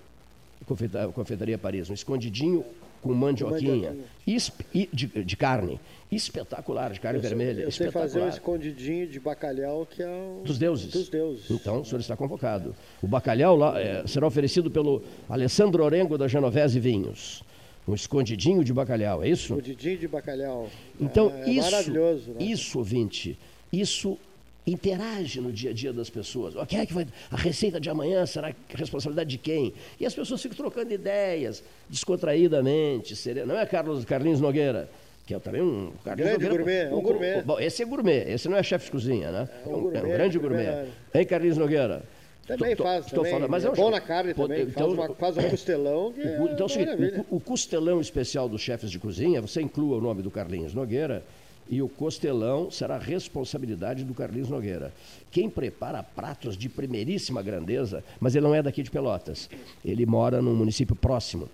confeita- confeitaria Paris, um escondidinho com mandioquinha, mandioquinha. De, de carne, espetacular, de carne Eu sei- vermelha, Eu sei fazer um escondidinho de bacalhau que é o... Dos deuses. Dos deuses. Então, o senhor está convocado. O bacalhau lá, eh, será oferecido pelo Alessandro Orengo da Genovese Vinhos. Um escondidinho de bacalhau, é isso? Escondidinho de bacalhau. Então, é, isso, maravilhoso, né? isso, ouvinte, isso interage no dia a dia das pessoas. Quem é que vai, a receita de amanhã será responsabilidade de quem? E as pessoas ficam trocando ideias, descontraídamente. sereno. Não é Carlos Carlinhos Nogueira, que é também um... Carlinhos Grande gourmet, é um gourmet. Bom, esse é gourmet, esse não é chefe de cozinha, né? É um É um, gourmet, é um grande gourmet, gourmet. Hein, Carlinhos Nogueira? Também Tô- faz, tô também. falando, mas é é um bom na carne Pô, também. então- faz, uma, faz um costelão que é então é o o, o costelão especial dos chefes de cozinha, você inclua o nome do Carlinhos Nogueira, e o costelão será responsabilidade do Carlinhos Nogueira. Quem prepara pratos de primeiríssima grandeza, mas ele não é daqui de Pelotas, ele mora num município próximo.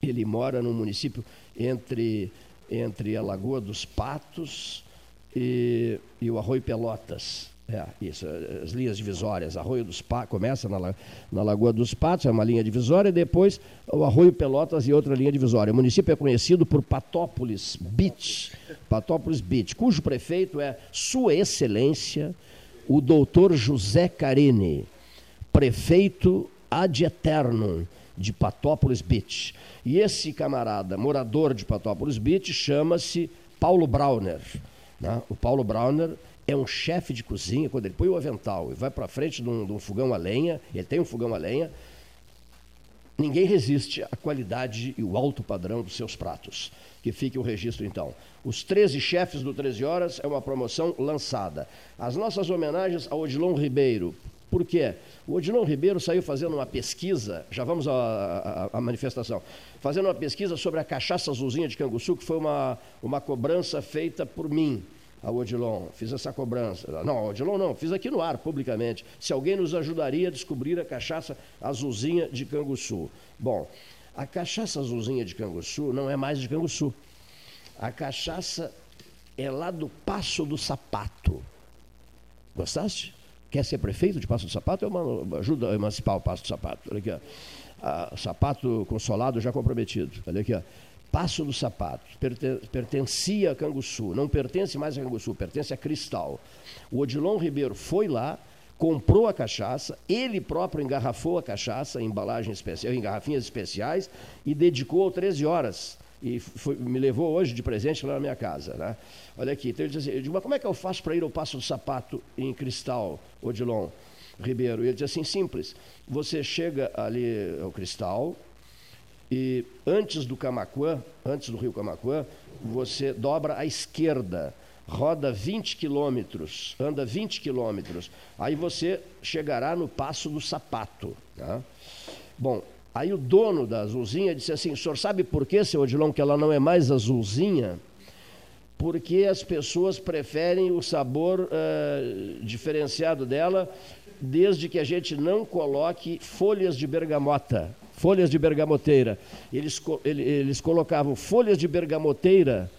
Ele mora num município entre, entre a Lagoa dos Patos e, e o Arroio Pelotas. É, isso, as linhas divisórias. Arroio dos Patos, começa na, na Lagoa dos Patos, é uma linha divisória, e depois o Arroio Pelotas e outra linha divisória. O município é conhecido por Patópolis Beach, Patópolis Beach, cujo prefeito é Sua Excelência, o doutor José Carini, prefeito ad eternum de Patópolis Beach. E esse camarada, morador de Patópolis Beach, chama-se Paulo Brauner. né? O Paulo Brauner é um chefe de cozinha, quando ele põe o avental e vai para frente de um, de um fogão a lenha, ele tem um fogão a lenha, ninguém resiste à qualidade e o alto padrão dos seus pratos. Que fique o registro, então. Os 13 chefes do 13 Horas é uma promoção lançada. As nossas homenagens ao Odilon Ribeiro. Por quê? O Odilon Ribeiro saiu fazendo uma pesquisa, já vamos à, à- à manifestação, fazendo uma pesquisa sobre a cachaça azulzinha de Canguçu, que foi uma, uma cobrança feita por mim ao Odilon. Fiz essa cobrança. Não, Odilon não, fiz aqui no ar, publicamente. Se alguém nos ajudaria a descobrir a cachaça azulzinha de Canguçu. Bom, a cachaça azulzinha de Canguçu não é mais de Canguçu. A cachaça é lá do Passo do Sapato. Gostaste? Quer ser prefeito de Passo do Sapato? É uma ajuda a emancipar o Passo do Sapato. Olha aqui, ó. Ah, sapato consolado já comprometido. Olha aqui, ó. Passo do Sapato. Perten- pertencia a Canguçu. Não pertence mais a Canguçu, pertence a Cristal. O Odilon Ribeiro foi lá, comprou a cachaça, ele próprio engarrafou a cachaça em embalagem especial, em garrafinhas especiais e dedicou ao 13 horas. E foi- me levou hoje de presente lá na minha casa. Né? Olha aqui, então ele diz assim, eu digo, mas como é que eu faço para ir ao Passo do Sapato em Cristal, Odilon Ribeiro? E ele diz assim, simples, você chega ali ao Cristal, e antes do Camacuã, antes do rio Camacuã, você dobra à esquerda, roda 20 quilômetros, anda 20 quilômetros, aí você chegará no Passo do Sapato. tá? Bom, aí o dono da azulzinha disse assim, o senhor sabe por que, seu Odilon, que ela não é mais azulzinha? Porque as pessoas preferem o sabor eh, diferenciado dela, desde que a gente não coloque folhas de bergamota, folhas de bergamoteira. Eles, eles colocavam folhas de bergamoteira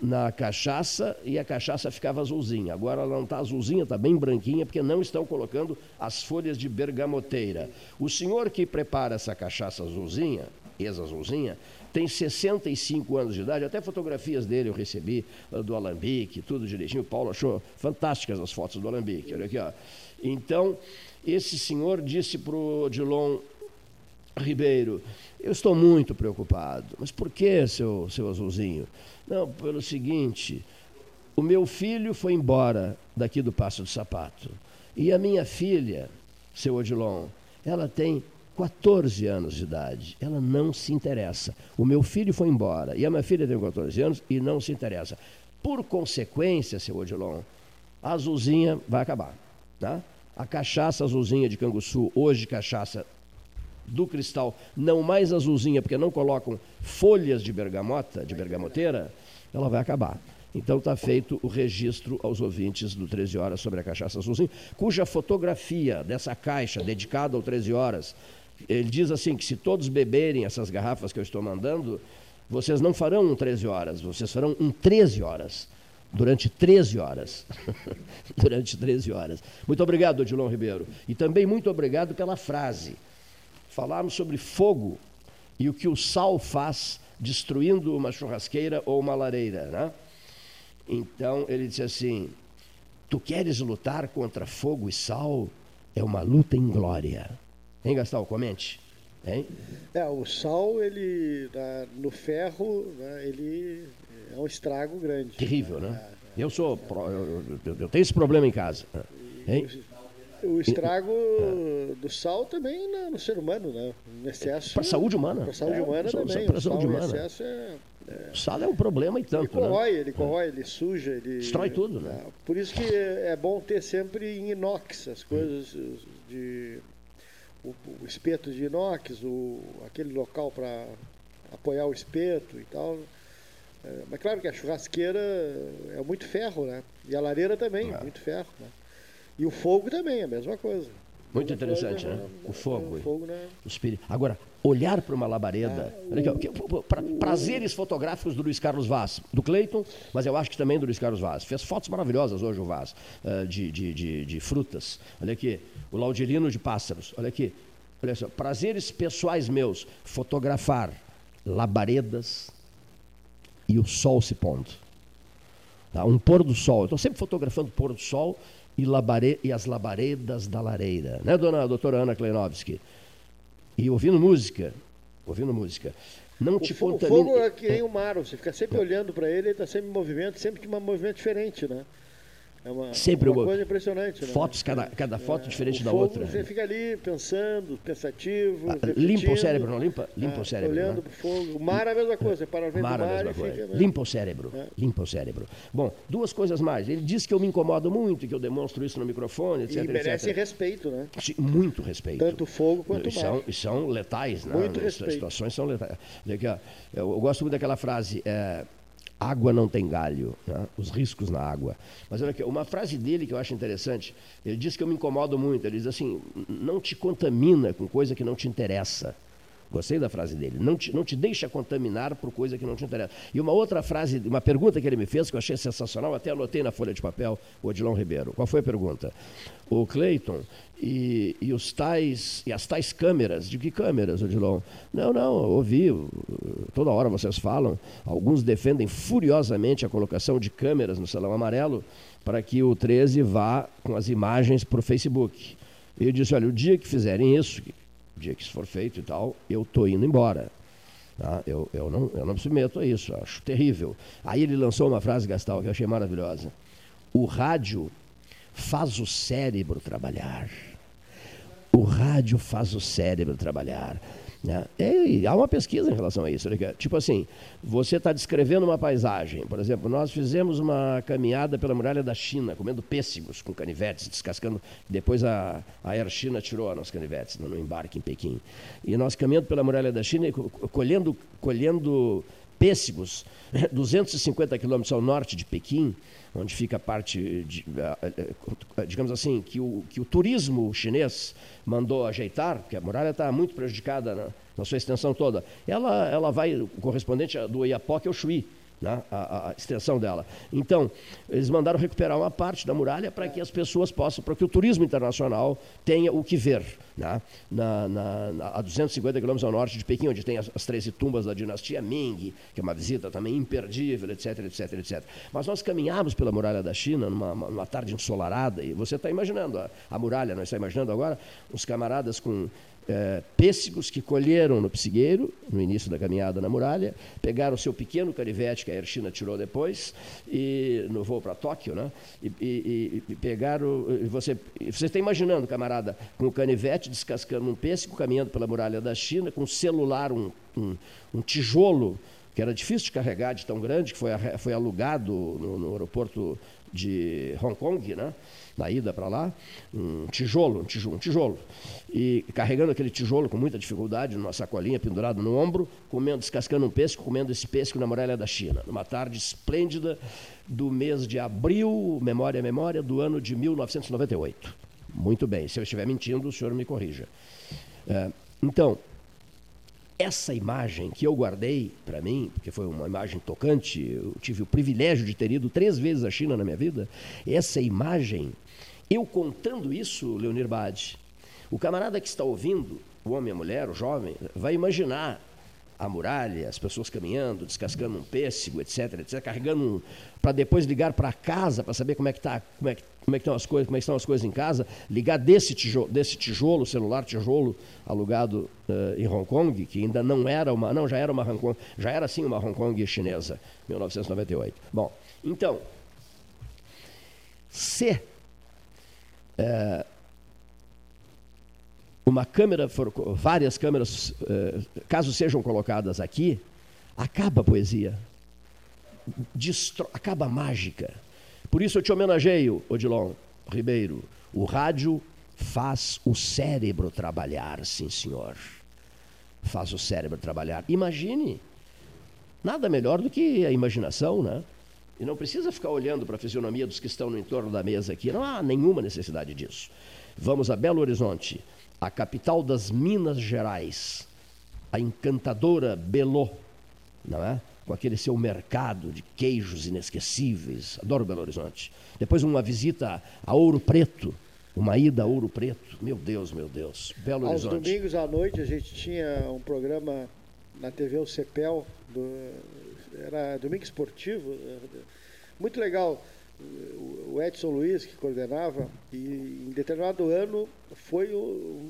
na cachaça e a cachaça ficava azulzinha. Agora ela não está azulzinha, está bem branquinha, porque não estão colocando as folhas de bergamoteira. O senhor que prepara essa cachaça azulzinha, ex-azulzinha, tem 65 anos de idade, até fotografias dele eu recebi, ah, do Alambique, tudo direitinho. O Paulo achou fantásticas as fotos do Alambique. Olha aqui, ó. Então, esse senhor disse para o Odilon Ribeiro, eu estou muito preocupado. Mas por que, seu, seu azulzinho? Não, pelo seguinte, o meu filho foi embora daqui do Passo do Sapato. E a minha filha, seu Odilon, ela tem 14 anos de idade. Ela não se interessa. O meu filho foi embora e a minha filha tem 14 anos e não se interessa. Por consequência, seu Odilon, a azulzinha vai acabar. Tá? A cachaça azulzinha de Canguçu, hoje cachaça do cristal, não mais azulzinha, porque não colocam folhas de bergamota, de bergamoteira, ela vai acabar. Então está feito o registro aos ouvintes do 13 Horas sobre a cachaça azulzinha, cuja fotografia dessa caixa dedicada ao 13 Horas, ele diz assim que se todos beberem essas garrafas que eu estou mandando, vocês não farão um 13 horas, vocês farão um 13 horas. Durante 13 horas. [LAUGHS] durante 13 horas. Muito obrigado, Odilon Ribeiro. E também muito obrigado pela frase. Falarmos sobre fogo e o que o sal faz destruindo uma churrasqueira ou uma lareira. Né? Então ele disse assim: Tu queres lutar contra fogo e sal? É uma luta em glória. Hein, Gastão? Comente. Hein? É, o sal, ele, no ferro, né, ele é um estrago grande. Terrível, né? É, eu sou. Eu, eu, tenho esse problema em casa. Hein? O estrago e, do sal também no, no, ser humano, né? No excesso. Para a saúde humana. Para a saúde humana é, também. Para a saúde humana. excesso é, é... O sal é um problema e tanto. Ele corrói, né? ele corrói, ele suja, ele. Destrói tudo, né? É, por isso que é bom ter sempre em inox as coisas de o, o espeto de inox, o, aquele local para apoiar o espeto e tal. É, mas claro que a churrasqueira é muito ferro, né? E a lareira também, é. muito ferro. Né? E o fogo também, a mesma coisa. Muito interessante, coisa, né? O fogo. O fogo né? Agora, olhar para uma labareda. Pra, prazeres fotográficos do Luiz Carlos Vaz, do Cleiton, mas eu acho que também do Luiz Carlos Vaz. Fez fotos maravilhosas hoje o Vaz, uh, de, de, de, de, frutas. Olha aqui, o Laudirino de pássaros. Olha aqui. Olha só, prazeres pessoais meus, fotografar labaredas e o sol se pondo. Tá? Um pôr do sol. Eu estou sempre fotografando pôr do sol e, labare... e as labaredas da lareira. Né, dona doutora Ana Kleinovski? E ouvindo música, ouvindo música. Não o te fogo, contamine... O fogo é que nem o mar, você fica sempre olhando para ele, ele está sempre em movimento, sempre que um movimento diferente, né? É uma, Sempre uma coisa impressionante. Né? Fotos, cada, cada foto é, diferente da fogo, outra. Você fica ali pensando, pensativo. Ah, limpa o cérebro, não limpa? Limpa ah, o cérebro. Olhando né? para o fogo. O mar é a mesma coisa, você para ver mar, mar a mesma coisa. Limpa o cérebro. É. Limpa o cérebro. Bom, duas coisas mais. Ele diz que eu me incomodo muito, que eu demonstro isso no microfone, etc. E merece etc. respeito, né? Muito respeito. Tanto o fogo quanto e o mar. São, e são letais, né? Muito As respeito. situações são letais. Eu, eu gosto muito daquela frase. É, água não tem galho, né? os riscos na água. Mas olha aqui, uma frase dele que eu acho interessante, ele diz que eu me incomodo muito, ele diz assim, não te contamina com coisa que não te interessa. Gostei da frase dele. Não te, não te deixa contaminar por coisa que não te interessa. E uma outra frase, uma pergunta que ele me fez, que eu achei sensacional, até anotei na folha de papel, o Odilon Ribeiro. Qual foi a pergunta? O Cleiton e, e, os tais, e as tais câmeras. De que câmeras, Odilon? Não, não, ouvi. Toda hora vocês falam. Alguns defendem furiosamente a colocação de câmeras no Salão Amarelo para que o 13 vá com as imagens para o Facebook. Eu disse, olha, o dia que fizerem isso, o dia que isso for feito e tal, eu estou indo embora. Tá? Eu, eu, não, eu não me submeto a isso, acho terrível. Aí ele lançou uma frase, Gastal, que eu achei maravilhosa. O rádio faz o cérebro trabalhar. O rádio faz o cérebro trabalhar. Né? E há uma pesquisa em relação a isso. Tipo assim, você está descrevendo uma paisagem. Por exemplo, nós fizemos uma caminhada pela muralha da China, comendo pêssegos com canivetes, descascando. Depois a, a Air China tirou os canivetes no, no embarque em Pequim. E nós caminhando pela muralha da China, colhendo, colhendo pêssegos, [LAUGHS] 250 quilômetros ao norte de Pequim, onde fica a parte, de, digamos assim, que o, que o turismo chinês mandou ajeitar, porque a muralha está muito prejudicada na, na, sua extensão toda, ela, ela vai, o correspondente do Iapoque é o Chuí, né, a, a, extensão dela. Então, eles mandaram recuperar uma parte da muralha para que as pessoas possam, para que o turismo internacional tenha o que ver. Né, na, na, na, a 250 quilômetros ao norte de Pequim, onde tem as, as 13 tumbas da dinastia Ming, que é uma visita também imperdível, etc, etc, etc. Mas nós caminhamos pela muralha da China numa, numa tarde ensolarada, e você está imaginando a, a muralha, não está imaginando agora? Os camaradas com é, pêssegos que colheram no Psigueiro, no início da caminhada na muralha, pegaram seu pequeno canivete, que a Erchina tirou depois, e no voo para Tóquio, né? E, e, e pegaram. Você, você está imaginando, camarada, com o canivete descascando um pêssego, caminhando pela muralha da China, com um celular, um, um, um tijolo, que era difícil de carregar, de tão grande, que foi, foi alugado no, no aeroporto de Hong Kong, né? Na ida para lá, um tijolo, um tijolo, um tijolo. E carregando aquele tijolo com muita dificuldade, numa sacolinha pendurado no ombro, comendo, descascando um pêssego, comendo esse pêssego na muralha da China. Numa tarde esplêndida do mês de abril, memória, memória, do ano de 1998. Muito bem, se eu estiver mentindo, o senhor me corrija. É, então, essa imagem que eu guardei para mim, porque foi uma imagem tocante, eu tive o privilégio de ter ido três vezes à China na minha vida, essa imagem eu contando isso, Leonir Bade, o camarada que está ouvindo, o homem, a mulher, o jovem, vai imaginar a muralha, as pessoas caminhando, descascando um pêssego, etc, etc, carregando um, para depois ligar para casa para saber como é que tá, como é que, como é que estão as coisas, como é estão as coisas em casa, ligar desse tijolo, desse tijolo, celular tijolo alugado uh, em Hong Kong, que ainda não era uma, não, já era uma Hong Kong, já era sim uma Hong Kong chinesa, 1998. Bom, então, se é, uma câmera, for, várias câmeras, é, caso sejam colocadas aqui, acaba a poesia, destro, acaba a mágica. Por isso eu te homenageio, Odilon Ribeiro. O rádio faz o cérebro trabalhar, sim senhor. Faz o cérebro trabalhar. Imagine, nada melhor do que a imaginação, né? E não precisa ficar olhando para a fisionomia dos que estão no entorno da mesa aqui, não há nenhuma necessidade disso. Vamos a Belo Horizonte, a capital das Minas Gerais, a encantadora Belo, não é? Com aquele seu mercado de queijos inesquecíveis. Adoro Belo Horizonte. Depois uma visita a Ouro Preto, uma ida a Ouro Preto. Meu Deus, meu Deus. Belo Horizonte. Aos domingos à noite a gente tinha um programa na TV O Cepel, do, era domingo esportivo, muito legal. O Edson Luiz, que coordenava, e em determinado ano foi o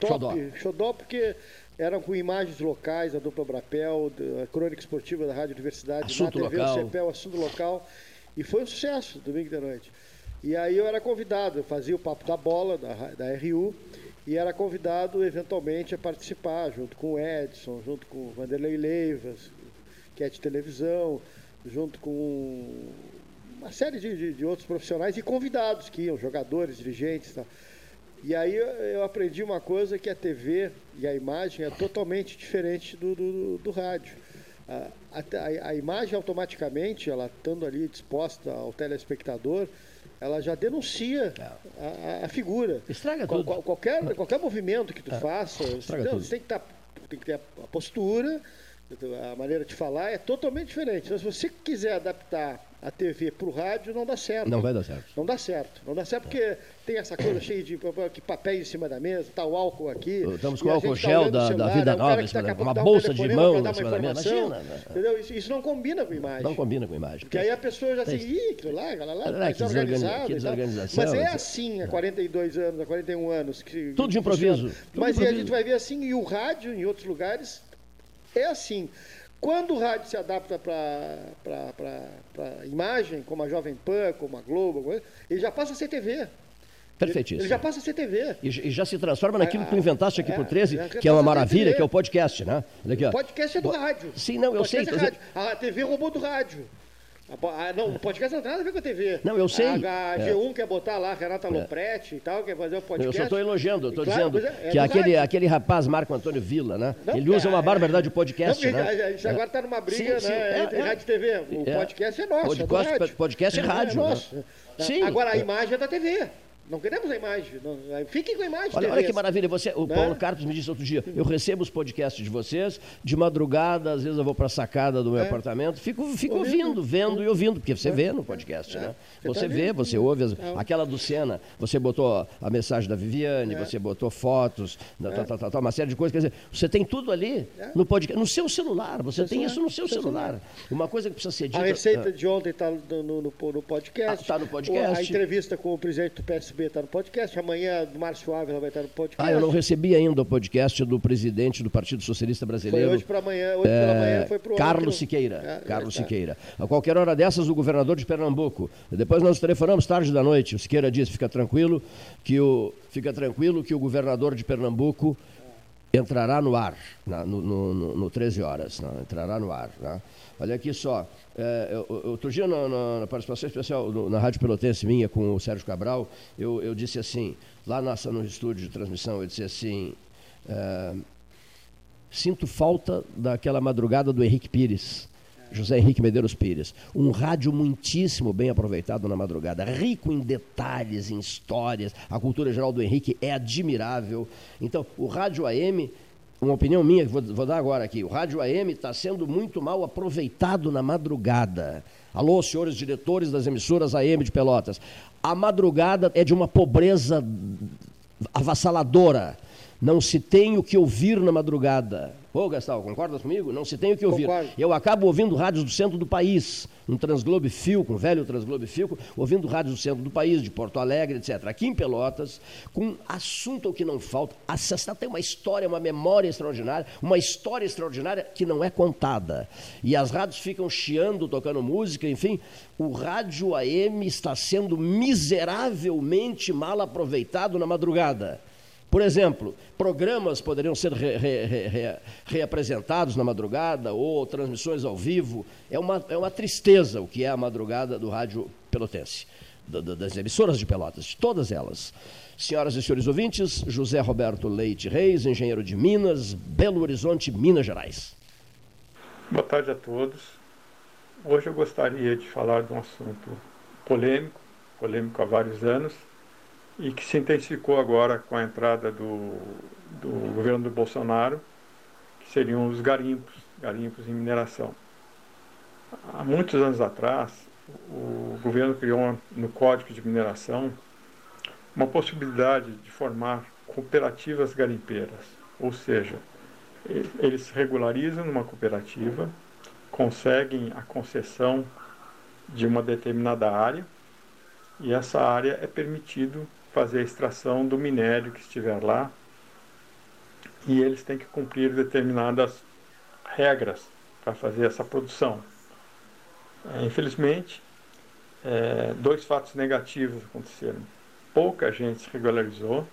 top, xodó, xodó porque eram com imagens locais, a dupla Brapel, a crônica esportiva da Rádio Universidade, assunto na TV, local. o CEPEL, assunto local. E foi um sucesso, domingo de noite. E aí eu era convidado, eu fazia o papo da bola, da, da RU, e era convidado eventualmente a participar, junto com o Edson, junto com o Vanderlei Leivas, que é de televisão, junto com uma série de, de, de, outros profissionais e convidados que iam, jogadores, dirigentes. Tá? E aí eu aprendi uma coisa que a TV e a imagem é totalmente diferente do, do, do rádio. A, a, a, imagem automaticamente, ela estando ali disposta ao telespectador, ela já denuncia a, a figura. Estraga tudo. Qual, qualquer, qualquer movimento que tu é. faça, Estraga tudo. você tem que, tá, tem que ter a postura, a maneira de falar é totalmente diferente. Então, se você quiser adaptar a TV para o rádio, não dá certo. Não vai dar certo. Não dá certo. Não dá certo porque tem essa coisa cheia de papéis em cima da mesa, tá o álcool aqui. Estamos com o álcool gel tá da, celular, da Vida é Nova, da, uma bolsa de mão em cima da mesa. Imagina. Né? Entendeu? Isso, isso, não combina com a imagem. Não combina com a imagem. Porque aí a pessoa já assim, ih, aquilo lá, aquilo lá, tá desorganizado. desorganização. Mas é assim há 42 anos, há 41 anos. Que, Tudo de improviso. Tudo Mas improviso. a gente vai ver assim, e o rádio, em outros lugares, é assim. Quando o rádio se adapta para a imagem, como a Jovem Pan, como a Globo, ele já passa a ser TV. Perfeitíssimo. Ele já passa a ser TV. E, e já se transforma naquilo que tu inventaste aqui é, por 13, que é uma maravilha, que é o podcast, né? Aqui, o podcast é do rádio. Sim, não, eu sei. É rádio. A TV roubou do rádio. Ah, não, o podcast não tem nada a ver com a TV. Não, eu sei. A, G1 é. quer botar lá, Renata Lopretti é. e tal, quer fazer o podcast. Eu só estou elogiando, estou claro, dizendo é, que aquele, aquele rapaz, Marco Antônio Villa, né? Não, ele usa uma barbaridade de podcast, não, né? A gente agora está numa briga sim, sim, né, entre rádio e TV. O podcast é nosso, podcast, podcast é rádio. É nosso. Né? Sim. Agora, a imagem é da TV. Não queremos a imagem. Não, fiquem com a imagem. Olha, olha que maravilha. Você, o né? Paulo Carlos me disse outro dia: eu recebo os podcasts de vocês, de madrugada, às vezes eu vou para a sacada do meu é. apartamento, fico, fico ouvindo, vendo e ouvindo, porque você é. vê no podcast, é. né? Você, você tá vê, você ouve. As, é. aquela do Senna, você botou a mensagem da Viviane, é. você botou fotos, é. tal, tal, tal, uma série de coisas. Quer dizer, você tem tudo ali no podcast, no seu celular. Você tem isso no seu celular. Uma coisa que precisa ser dita. A receita de ontem está no, no, no podcast. Está ah, no podcast. A entrevista com o presidente do PS receber, está no podcast. Amanhã o Márcio Ávila vai estar no podcast. Ah, eu não recebi ainda o podcast do presidente do Partido Socialista Brasileiro. Foi hoje para amanhã, hoje é, pela manhã foi para Carlos outro... Siqueira. Ah, Carlos tá. Siqueira. A qualquer hora dessas, o governador de Pernambuco. Depois nós telefonamos tarde da noite. O Siqueira disse: fica tranquilo que o, fica tranquilo que o governador de Pernambuco entrará no ar, na, no, no, no, 13 horas, entrará no ar. Né? Olha aqui só, é, outro dia na, na, na participação especial na Rádio Pelotense minha com o Sérgio Cabral, eu, eu disse assim, lá nossa, no estúdio de transmissão, eu disse assim, é, sinto falta daquela madrugada do Henrique Pires, José Henrique Medeiros Pires. Um rádio muitíssimo bem aproveitado na madrugada, rico em detalhes, em histórias. A cultura geral do Henrique é admirável. Então, o rádio AM, uma opinião minha que vou, vou dar agora aqui, o rádio AM está sendo muito mal aproveitado na madrugada. Alô, senhores diretores das emissoras AM de Pelotas. A madrugada é de uma pobreza avassaladora. Não se tem o que ouvir na madrugada. Ô, Gastal, concordas comigo? Não se tem o que ouvir. Concordo. Eu acabo ouvindo rádios do centro do país, um Transglobe Filco, um velho Transglobe Filco, ouvindo rádios do centro do país, de Porto Alegre, etc. Aqui em Pelotas, com assunto que não falta. A Sestá tem uma história, uma memória extraordinária, uma história extraordinária que não é contada. E as rádios ficam chiando, tocando música, enfim. O rádio AM está sendo miseravelmente mal aproveitado na madrugada. Por exemplo, programas poderiam ser re, re, re, reapresentados na madrugada ou transmissões ao vivo. É uma, é uma tristeza o que é a madrugada do rádio pelotense, das emissoras de Pelotas, de todas elas. Senhoras e senhores ouvintes, José Roberto Leite Reis, engenheiro de Minas, Belo Horizonte, Minas Gerais. Boa tarde a todos. Hoje eu gostaria de falar de um assunto polêmico, polêmico há vários anos, e que se intensificou agora com a entrada do, do governo do Bolsonaro, que seriam os garimpos, garimpos em mineração. Há muitos anos atrás, o governo criou no Código de Mineração uma possibilidade de formar cooperativas garimpeiras, ou seja, eles regularizam numa cooperativa, conseguem a concessão de uma determinada área e essa área é permitido fazer a extração do minério que estiver lá e eles têm que cumprir determinadas regras para fazer essa produção. É, infelizmente, é, dois fatos negativos aconteceram. Pouca gente se regularizou,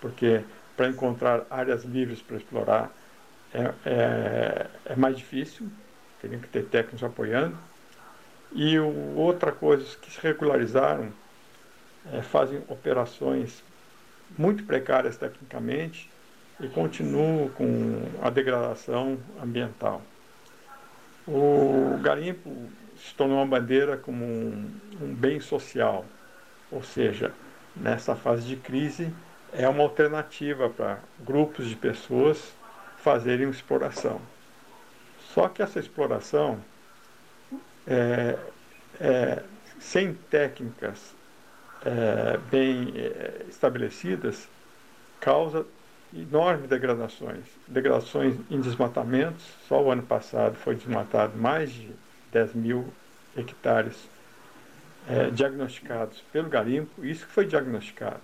porque para encontrar áreas livres para explorar é, é, é, mais difícil, teriam que ter técnicos apoiando. E o, outra coisa, os que se regularizaram é, fazem operações muito precárias tecnicamente e continuam com a degradação ambiental. O garimpo se tornou uma bandeira como um, um bem social, ou seja, nessa fase de crise é uma alternativa para grupos de pessoas fazerem exploração. Só que essa exploração, é, é, sem técnicas é, bem é, estabelecidas causa enormes degradações. Degradações em desmatamentos, só o ano passado foi desmatado mais de 10 mil hectares é, diagnosticados pelo garimpo, isso que foi diagnosticado.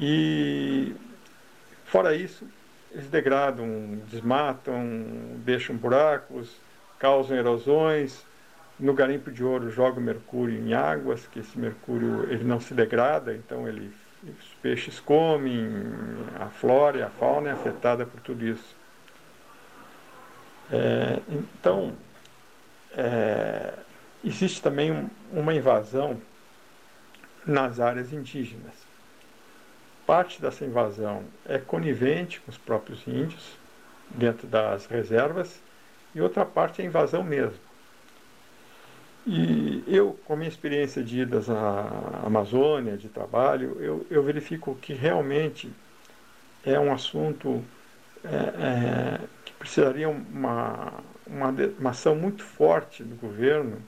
E, fora isso, eles degradam, desmatam, deixam buracos, causam erosões, no garimpo de ouro joga o mercúrio em águas, que esse mercúrio ele não se degrada, então ele, os peixes comem, a flora e a fauna é afetada por tudo isso. É, então, é, existe também um, uma invasão nas áreas indígenas. Parte dessa invasão é conivente com os próprios índios, dentro das reservas, e outra parte é invasão mesmo. E eu, com a minha experiência de idas à Amazônia, de trabalho, eu, eu verifico que realmente é um assunto é, é, que precisaria uma, uma, uma ação muito forte do governo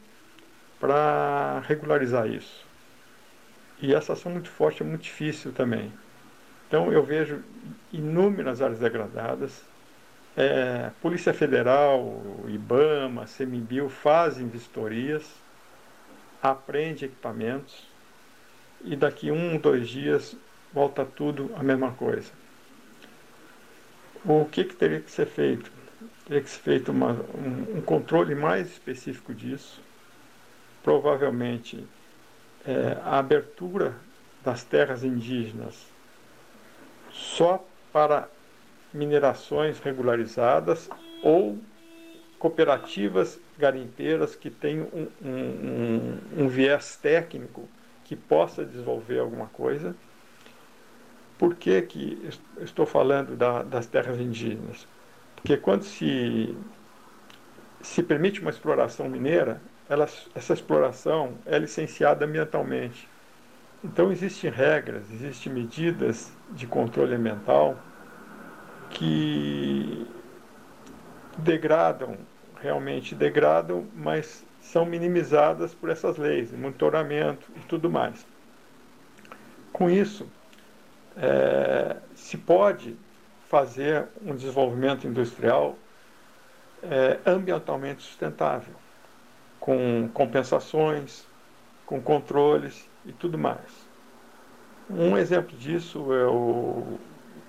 para regularizar isso. E essa ação muito forte é muito difícil também. Então eu vejo inúmeras áreas degradadas, é, Polícia Federal, IBAMA, CEMIBIL fazem vistorias, aprende equipamentos e daqui um, dois dias volta tudo a mesma coisa. O que, que teria que ser feito? Teria que ser feito uma, um, um controle mais específico disso, provavelmente é, a abertura das terras indígenas só para minerações regularizadas ou cooperativas garimpeiras que tenham um, um, um, viés técnico que possa desenvolver alguma coisa. Por que, que estou falando da, das terras indígenas? Porque quando se, se permite uma exploração mineira, ela, essa exploração é licenciada ambientalmente. Então existem regras, existem medidas de controle ambiental que degradam, realmente degradam, mas são minimizadas por essas leis, monitoramento e tudo mais. Com isso, é, se pode fazer um desenvolvimento industrial é, ambientalmente sustentável, com compensações, com controles e tudo mais. Um exemplo disso é o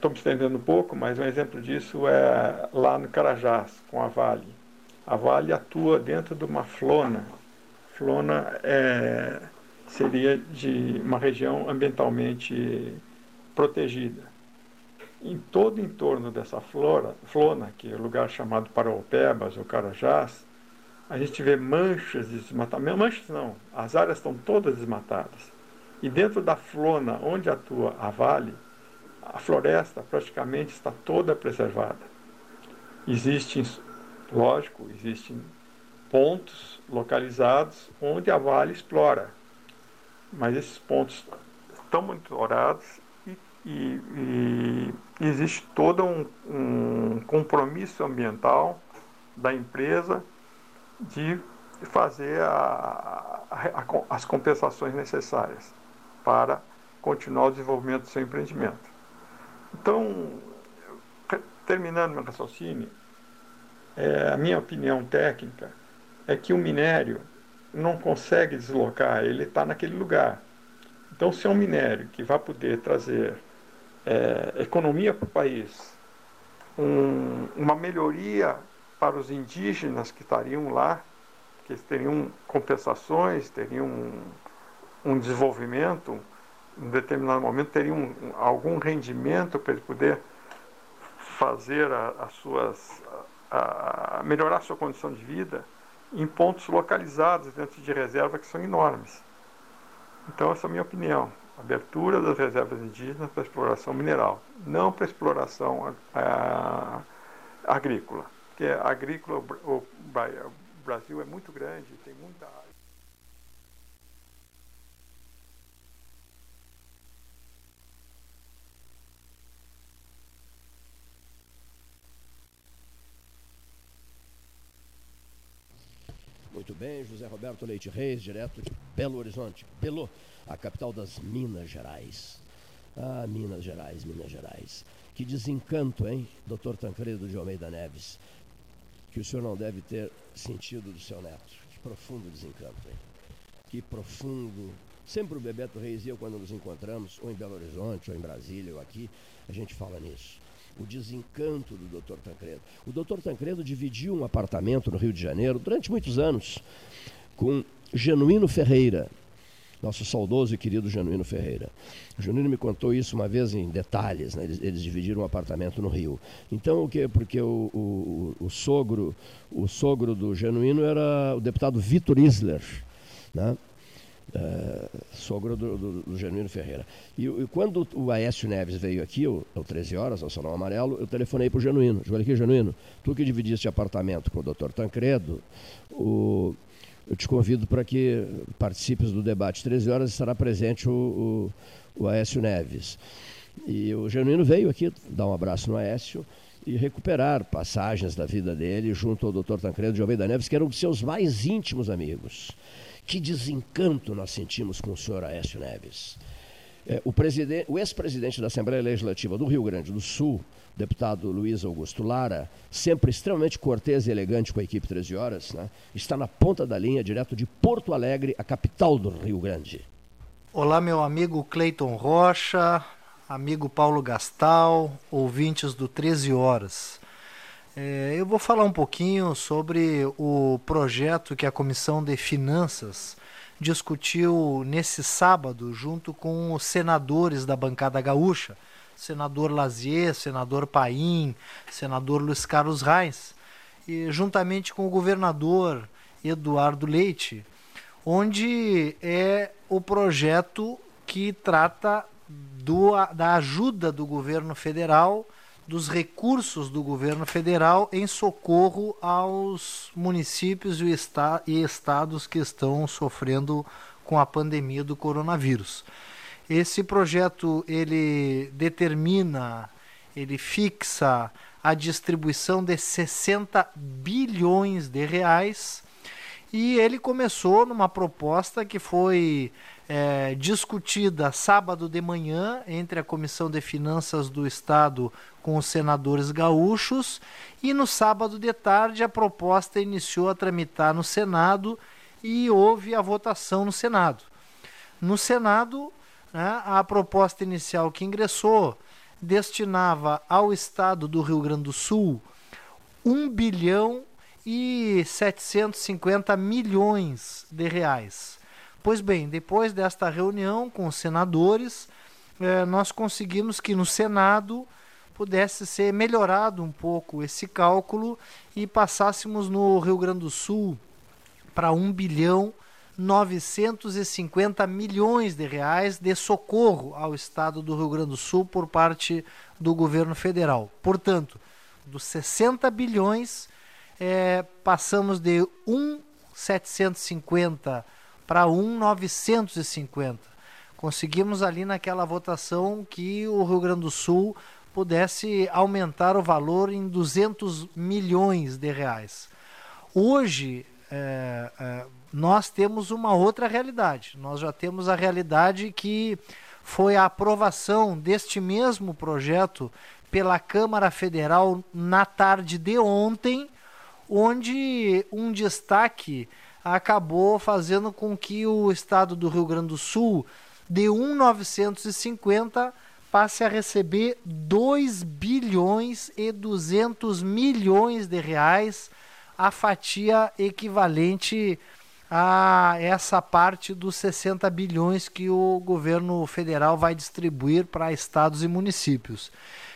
estou me estendendo um pouco, mas um exemplo disso é lá no Carajás, com a Vale. A Vale atua dentro de uma flona. Flona é, seria de uma região ambientalmente protegida. Em todo o entorno dessa flora, flona, que é o lugar chamado Paraupebas ou Carajás, a gente vê manchas de desmatamento. Manchas não, as áreas estão todas desmatadas. E dentro da flona onde atua a Vale, a floresta praticamente está toda preservada. Existem, lógico, existem pontos localizados onde a Vale explora, mas esses pontos estão monitorados e, e, e existe todo um, um compromisso ambiental da empresa de fazer a, a, a, as compensações necessárias para continuar o desenvolvimento do seu empreendimento. Então, terminando meu raciocínio, é, a minha opinião técnica é que o minério não consegue deslocar, ele está naquele lugar. Então, se é um minério que vai poder trazer é, economia para o país, um, uma melhoria para os indígenas que estariam lá, que teriam compensações, teriam um, um desenvolvimento, em determinado momento teriam um, algum rendimento para ele poder fazer a, as suas a, a melhorar a sua condição de vida em pontos localizados dentro de reservas que são enormes. Então essa é a minha opinião. Abertura das reservas indígenas para exploração mineral, não para exploração a, agrícola. Porque agrícola, o, o Brasil é muito grande, tem muita área. Muito bem, José Roberto Leite Reis, direto de Belo Horizonte, Belo, a capital das Minas Gerais. Ah, Minas Gerais, Minas Gerais. Que desencanto, hein, doutor Tancredo de Almeida Neves, que o senhor não deve ter sentido do seu neto. Que profundo desencanto, hein? Que profundo. Sempre o Bebeto Reis e eu, quando nos encontramos, ou em Belo Horizonte, ou em Brasília, ou aqui, a gente fala nisso o desencanto do Dr. Tancredo. O Dr. Tancredo dividiu um apartamento no Rio de Janeiro durante muitos anos com Genuíno Ferreira, nosso saudoso e querido Genuíno Ferreira. O Genuíno me contou isso uma vez em detalhes, né? eles, eles, dividiram um apartamento no Rio. Então o que? Porque o, o, o, sogro, o sogro do Genuíno era o deputado Vitor Isler, né? Uh, sogro do, do, do, Genuíno Ferreira. E, e, quando o Aécio Neves veio aqui, o, o 13 horas, ao Salão Amarelo, eu telefonei para o Genuíno. Falei aqui, Genuíno, tu que dividiste apartamento com o doutor Tancredo, o, eu te convido para que participes do debate. 13 horas estará presente o, o, o Aécio Neves. E o Genuíno veio aqui dar um abraço no Aécio e recuperar passagens da vida dele junto ao doutor Tancredo de Almeida Neves, que era dos seus mais íntimos amigos. Que desencanto nós sentimos com o senhor Aécio Neves. É, o, o ex-presidente da Assembleia Legislativa do Rio Grande do Sul, deputado Luiz Augusto Lara, sempre extremamente cortês e elegante com a equipe 13 horas, né, está na ponta da linha, direto de Porto Alegre, a capital do Rio Grande. Olá, meu amigo Cleiton Rocha, amigo Paulo Gastal, ouvintes do 13 Horas. É, eu vou falar um pouquinho sobre o projeto que a Comissão de Finanças discutiu nesse sábado, junto com os senadores da bancada gaúcha, senador Lazier, senador Paim, senador Luiz Carlos Reis, e juntamente com o governador Eduardo Leite, onde é o projeto que trata do, da ajuda do governo federal, dos recursos do governo federal em socorro aos municípios e, esta, estados que estão sofrendo com a pandemia do coronavírus. Esse projeto ele determina, ele fixa a distribuição de 60 bilhões de reais e ele começou numa proposta que foi é, discutida sábado de manhã entre a Comissão de Finanças do Estado com os senadores gaúchos e no sábado de tarde a proposta iniciou a tramitar no Senado e houve a votação no Senado. No Senado, né, a proposta inicial que ingressou destinava ao estado do Rio Grande do Sul 1 bilhão e 750 milhões de reais. Pois bem, depois desta reunião com os senadores, eh, nós conseguimos que no Senado pudesse ser melhorado um pouco esse cálculo e passássemos no Rio Grande do Sul para 1 bilhão 950 milhões de reais de socorro ao estado do Rio Grande do Sul por parte do governo federal. Portanto, dos 60 bilhões, é, passamos de 1,750 para 1,950. Conseguimos ali naquela votação que o Rio Grande do Sul pudesse aumentar o valor em 200 milhões de reais. Hoje, é, é, nós temos uma outra realidade. Nós já temos a realidade que foi a aprovação deste mesmo projeto pela Câmara Federal na tarde de ontem, onde um destaque acabou fazendo com que o estado do Rio Grande do Sul, de 1,950 passe a receber 2 bilhões e 200 milhões de reais, a fatia equivalente a essa parte dos 60 bilhões que o governo federal vai distribuir para estados e municípios.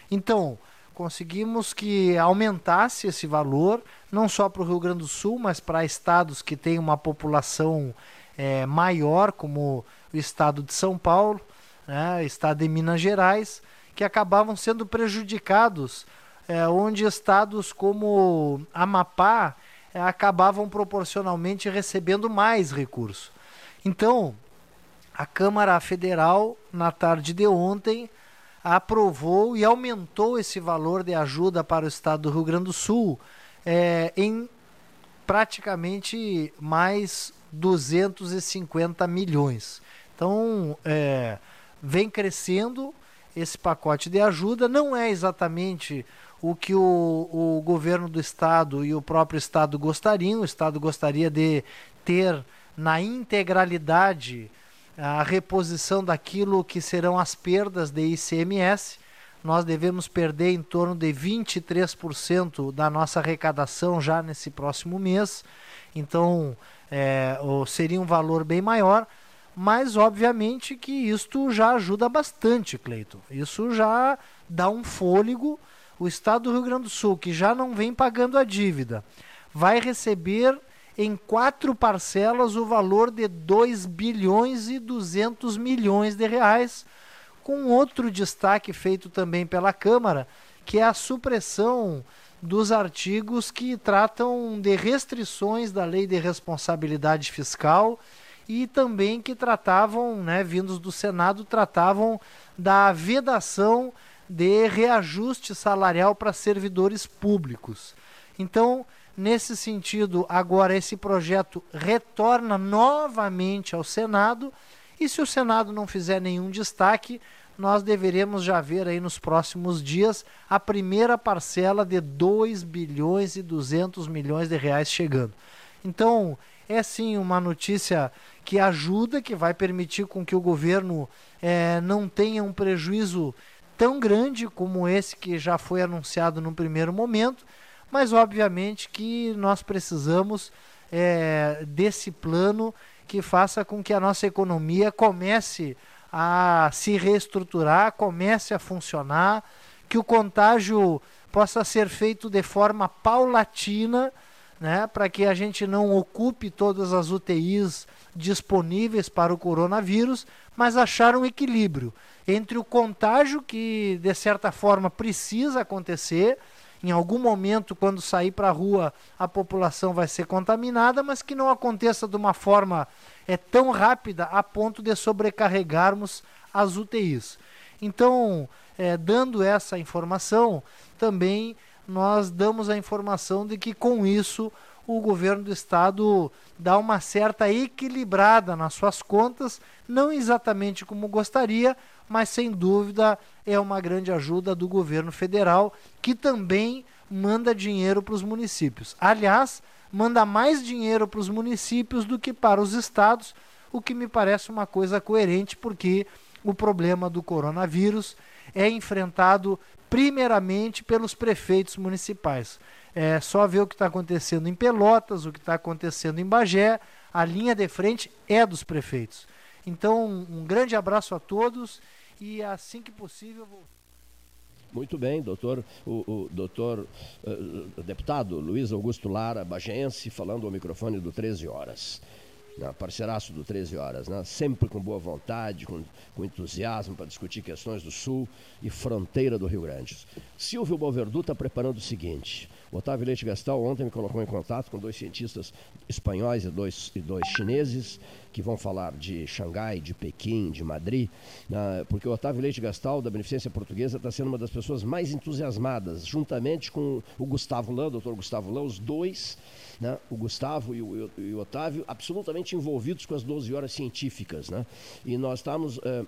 Então, conseguimos que aumentasse esse valor, não só para o Rio Grande do Sul, mas para estados que têm uma população é, maior, como o estado de São Paulo, né, estado de Minas Gerais, que acabavam sendo prejudicados, é, onde estados como Amapá é, acabavam proporcionalmente recebendo mais recursos. Então, a Câmara Federal, na tarde de ontem, aprovou e aumentou esse valor de ajuda para o estado do Rio Grande do Sul é, em praticamente mais 250 milhões. Então, é, vem crescendo esse pacote de ajuda, não é exatamente o que o, o governo do estado e o próprio estado gostariam. O estado gostaria de ter na integralidade a reposição daquilo que serão as perdas de ICMS. Nós devemos perder em torno de 23% da nossa arrecadação já nesse próximo mês. Então, é, seria um valor bem maior mas obviamente que isto já ajuda bastante, Cleiton. Isso já dá um fôlego o estado do Rio Grande do Sul, que já não vem pagando a dívida, vai receber em quatro parcelas o valor de 2 bilhões e 200 milhões de reais, com outro destaque feito também pela Câmara, que é a supressão dos artigos que tratam de restrições da lei de responsabilidade fiscal e também que tratavam, né, vindos do Senado, tratavam da vedação de reajuste salarial para servidores públicos. Então, nesse sentido, agora esse projeto retorna novamente ao Senado e se o Senado não fizer nenhum destaque, nós deveremos já ver aí nos próximos dias a primeira parcela de 2 bilhões e 200 milhões de reais chegando. Então, é sim uma notícia que ajuda, que vai permitir com que o governo é, não tenha um prejuízo tão grande como esse que já foi anunciado no primeiro momento, mas obviamente que nós precisamos é, desse plano que faça com que a nossa economia comece a se reestruturar, comece a funcionar, que o contágio possa ser feito de forma paulatina, né, para que a gente não ocupe todas as UTIs disponíveis para o coronavírus, mas achar um equilíbrio entre o contágio que de certa forma precisa acontecer, em algum momento quando sair para a rua a população vai ser contaminada, mas que não aconteça de uma forma é tão rápida a ponto de sobrecarregarmos as UTIs. Então, é, dando essa informação, também nós damos a informação de que com isso o governo do estado dá uma certa equilibrada nas suas contas, não exatamente como gostaria, mas sem dúvida é uma grande ajuda do governo federal, que também manda dinheiro para os municípios. Aliás, manda mais dinheiro para os municípios do que para os estados, o que me parece uma coisa coerente, porque o problema do coronavírus é enfrentado primeiramente pelos prefeitos municipais. É só ver o que está acontecendo em Pelotas, o que está acontecendo em Bagé, a linha de frente é dos prefeitos. Então, um grande abraço a todos e assim que possível. Vou... Muito bem, doutor, o, o doutor uh, deputado Luiz Augusto Lara, bagense, falando ao microfone do 13 horas. Né, parceiraço do 13 horas, né? sempre com boa vontade, com, com entusiasmo para discutir questões do Sul e fronteira do Rio Grande. Silvio Boverdu está preparando o seguinte: o Otávio Leite Gastal ontem me colocou em contato com dois cientistas espanhóis e dois, e dois chineses que vão falar de Xangai, de Pequim, de Madrid, né, porque o Otávio Leite Gastal, da Beneficência Portuguesa, está sendo uma das pessoas mais entusiasmadas, juntamente com o Gustavo Lã, o doutor Gustavo Lã, os dois, né, o Gustavo e o, e o, Otávio, absolutamente envolvidos com as 12 horas científicas. Né, e nós estamos. Uh,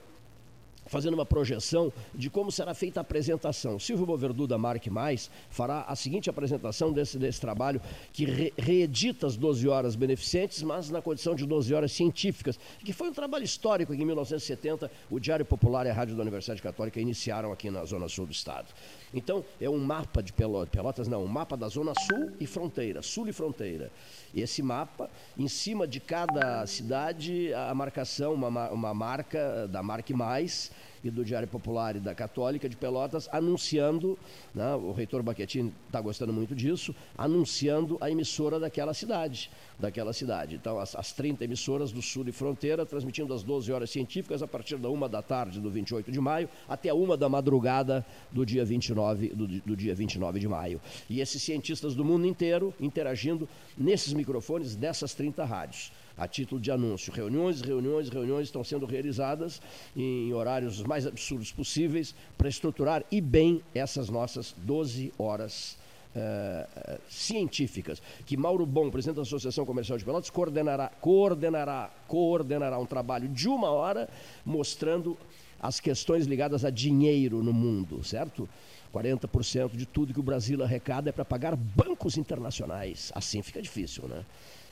fazendo uma projeção de como será feita a apresentação. Silvio Boverdu da Marque Mais fará a seguinte apresentação desse, desse trabalho que re, reedita as 12 horas beneficentes, mas na condição de 12 horas científicas, que foi um trabalho histórico que em 1970 o Diário Popular e a Rádio da Universidade Católica iniciaram aqui na zona sul do estado. Então, é um mapa de Pelotas, Pelotas não, um mapa da zona sul e fronteira, sul e fronteira. Esse mapa, em cima de cada cidade, a marcação, uma, uma marca da Marque Mais, e do Diário Popular e da Católica de Pelotas, anunciando, né, o reitor Baquetin está gostando muito disso, anunciando a emissora daquela cidade. Daquela cidade. Então, as, as 30 emissoras do Sul e Fronteira, transmitindo às 12 horas científicas, a partir da 1 da tarde do 28 de maio, até a 1 da madrugada do dia 29, do, do dia 29 de maio. E esses cientistas do mundo inteiro interagindo nesses microfones dessas 30 rádios a título de anúncio. Reuniões, reuniões, reuniões estão sendo realizadas em horários mais absurdos possíveis para estruturar e bem essas nossas 12 horas uh, científicas. Que Mauro Bom, presidente da Associação Comercial de Pelotas, coordenará, coordenará, coordenará um trabalho de uma hora mostrando as questões ligadas a dinheiro no mundo, certo? 40% de tudo que o Brasil arrecada é para pagar bancos internacionais. Assim fica difícil, né?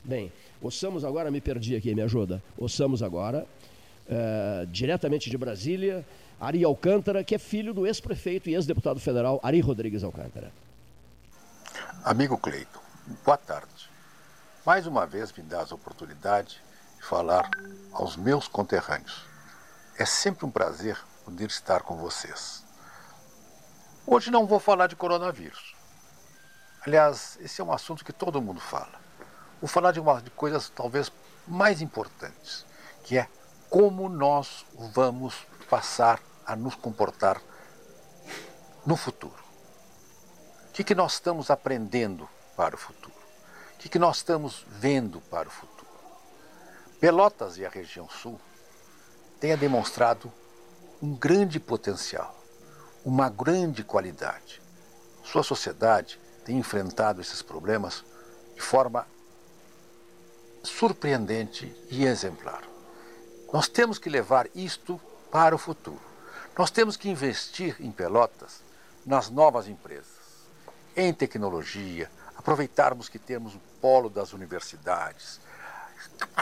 Bem, ouçamos agora, me perdi aqui, me ajuda. Ouçamos agora, uh, diretamente de Brasília, Ari Alcântara, que é filho do ex-prefeito e ex-deputado federal Ari Rodrigues Alcântara. Amigo Cleito, boa tarde. Mais uma vez me dá a oportunidade de falar aos meus conterrâneos. É sempre um prazer poder estar com vocês. Hoje não vou falar de coronavírus. Aliás, esse é um assunto que todo mundo fala. Vou falar de, uma, de coisas talvez mais importantes, que é como nós vamos passar a nos comportar no futuro. O que, que nós estamos aprendendo para o futuro? O que, que nós estamos vendo para o futuro? Pelotas e a região sul têm demonstrado um grande potencial, uma grande qualidade. Sua sociedade tem enfrentado esses problemas de forma surpreendente e exemplar. Nós temos que levar isto para o futuro. Nós temos que investir em Pelotas nas novas empresas, em tecnologia, aproveitarmos que temos o polo das universidades,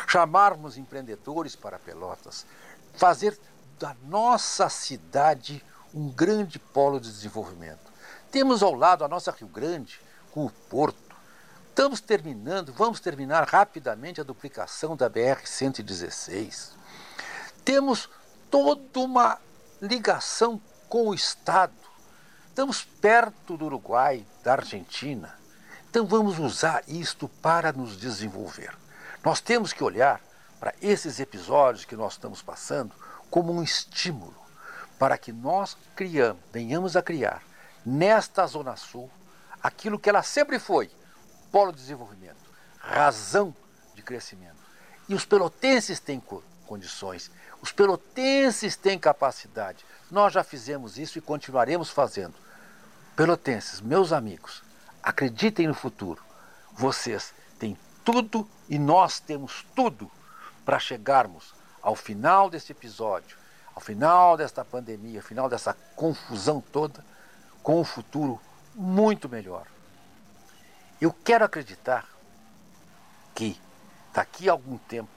chamarmos empreendedores para Pelotas, fazer da nossa cidade um grande polo de desenvolvimento. Temos ao lado a nossa Rio Grande, com o Porto. Estamos terminando, vamos terminar rapidamente a duplicação da BR-116. Temos toda uma ligação com o Estado. Estamos perto do Uruguai, da Argentina. Então vamos usar isto para nos desenvolver. Nós temos que olhar para esses episódios que nós estamos passando como um estímulo para que nós criamos, venhamos a criar nesta Zona Sul aquilo que ela sempre foi: polo de desenvolvimento, razão de crescimento. E os pelotenses têm condições, os pelotenses têm capacidade. Nós já fizemos isso e continuaremos fazendo. Pelotenses, meus amigos, acreditem no futuro. Vocês têm tudo e nós temos tudo para chegarmos ao final desse episódio, ao final desta pandemia, ao final dessa confusão toda, com um futuro muito melhor. Eu quero acreditar que daqui a algum tempo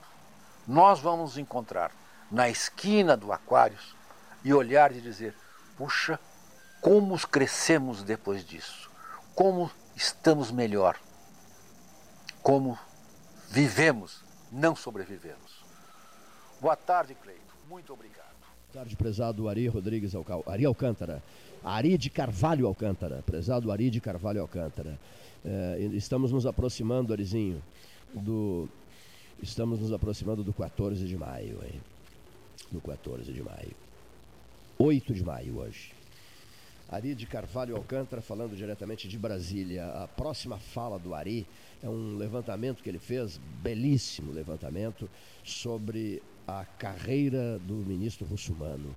nós vamos nos encontrar na esquina do Aquários e olhar e dizer: puxa, como crescemos depois disso, como estamos melhor, como vivemos, não sobrevivemos. Boa tarde, Cleito. Muito obrigado. Boa tarde, prezado Ari Rodrigues Alcal... Ari Alcântara. Ari de Carvalho Alcântara. Prezado Ari de Carvalho Alcântara. É, estamos nos aproximando, Arizinho, do. Estamos nos aproximando do 14 de maio, hein? Do 14 de maio. 8 de maio hoje. Ari de Carvalho Alcântara falando diretamente de Brasília. A próxima fala do Ari é um levantamento que ele fez, belíssimo levantamento, sobre a carreira do ministro Russumano.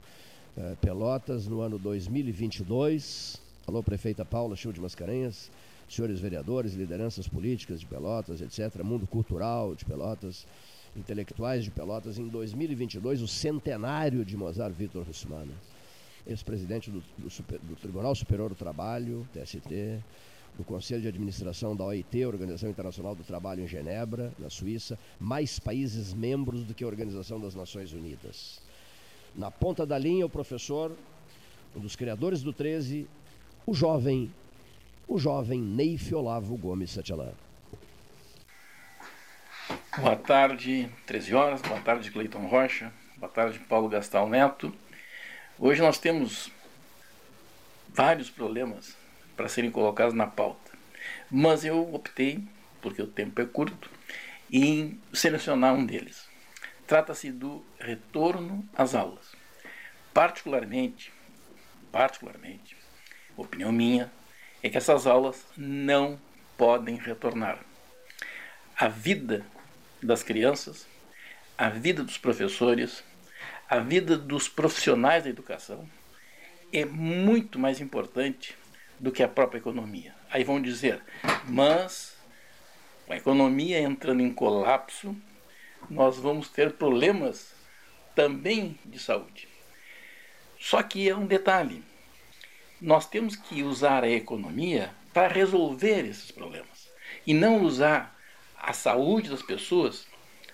É, Pelotas, no ano 2022. Alô, prefeita Paula Chil de Mascarenhas, senhores vereadores, lideranças políticas de Pelotas, etc., mundo cultural de Pelotas, intelectuais de Pelotas, em 2022, o centenário de Mozart Vitor Russumano, ex-presidente do, do, do Tribunal Superior do Trabalho, TST, do Conselho de Administração da OIT, Organização Internacional do Trabalho em Genebra, na Suíça, mais países membros do que a Organização das Nações Unidas. Na ponta da linha, o professor, um dos criadores do 13, o jovem, o jovem Neif Olavo Gomes Satialã. Boa tarde, 13 horas. Boa tarde, Cleiton Rocha. Boa tarde, Paulo Gastal Neto. Hoje nós temos vários problemas para serem colocados na pauta. Mas eu optei, porque o tempo é curto, em selecionar um deles. Trata-se do retorno às aulas. Particularmente, particularmente, opinião minha, é que essas aulas não podem retornar. A vida das crianças, a vida dos professores, a vida dos profissionais da educação é muito mais importante do que a própria economia. Aí vão dizer, mas a economia entrando em colapso, nós vamos ter problemas também de saúde. Só que é um detalhe: nós temos que usar a economia para resolver esses problemas e não usar a saúde das pessoas,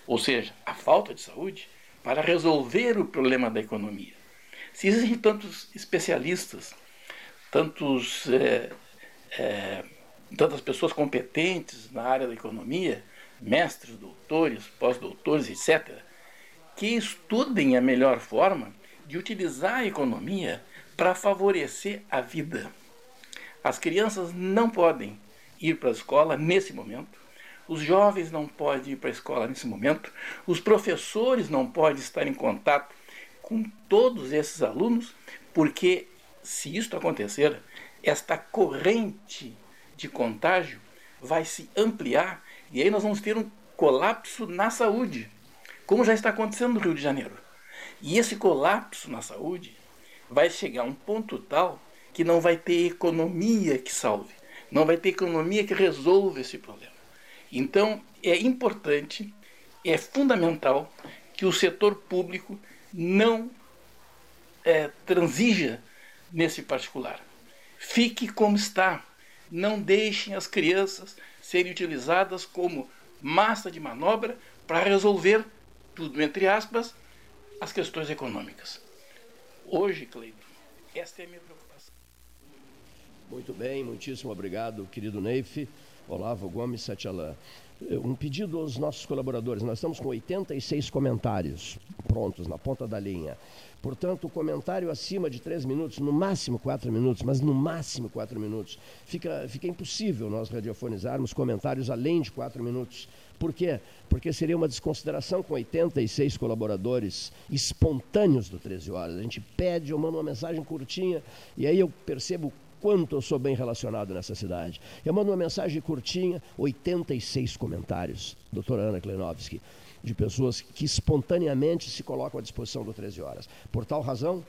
ou seja, a falta de saúde, para resolver o problema da economia. Se existem tantos especialistas tantos, é, é, tantas pessoas competentes na área da economia, mestres, doutores, pós-doutores, etc., que estudem a melhor forma de utilizar a economia para favorecer a vida. As crianças não podem ir para a escola nesse momento, os jovens não podem ir para a escola nesse momento, os professores não podem estar em contato com todos esses alunos, porque se isto acontecer, esta corrente de contágio vai se ampliar e aí nós vamos ter um colapso na saúde, como já está acontecendo no Rio de Janeiro. E esse colapso na saúde vai chegar um ponto tal que não vai ter economia que salve, não vai ter economia que resolva esse problema. Então é importante, é fundamental que o setor público não é, transija nesse particular. Fique como está. Não deixem as crianças serem utilizadas como massa de manobra para resolver tudo, entre aspas, as questões econômicas. Hoje, Cleiton, esta é a minha preocupação. Muito bem, muitíssimo obrigado, querido Neif. Olavo Gomes Satialã. Um pedido aos nossos colaboradores. Nós estamos com 86 comentários prontos na ponta da linha. Portanto, o comentário acima de três minutos, no máximo quatro minutos, mas no máximo quatro minutos. Fica, fica impossível nós radiofonizarmos comentários além de quatro minutos. Por quê? Porque seria uma desconsideração com 86 colaboradores espontâneos do 13 Horas. A gente pede, eu mando uma mensagem curtinha e aí eu percebo quanto eu sou bem relacionado nessa cidade. Eu mando uma mensagem curtinha, 86 comentários, doutora Ana Klenovski de pessoas que espontaneamente se colocam à disposição do 13 horas. Por tal razão,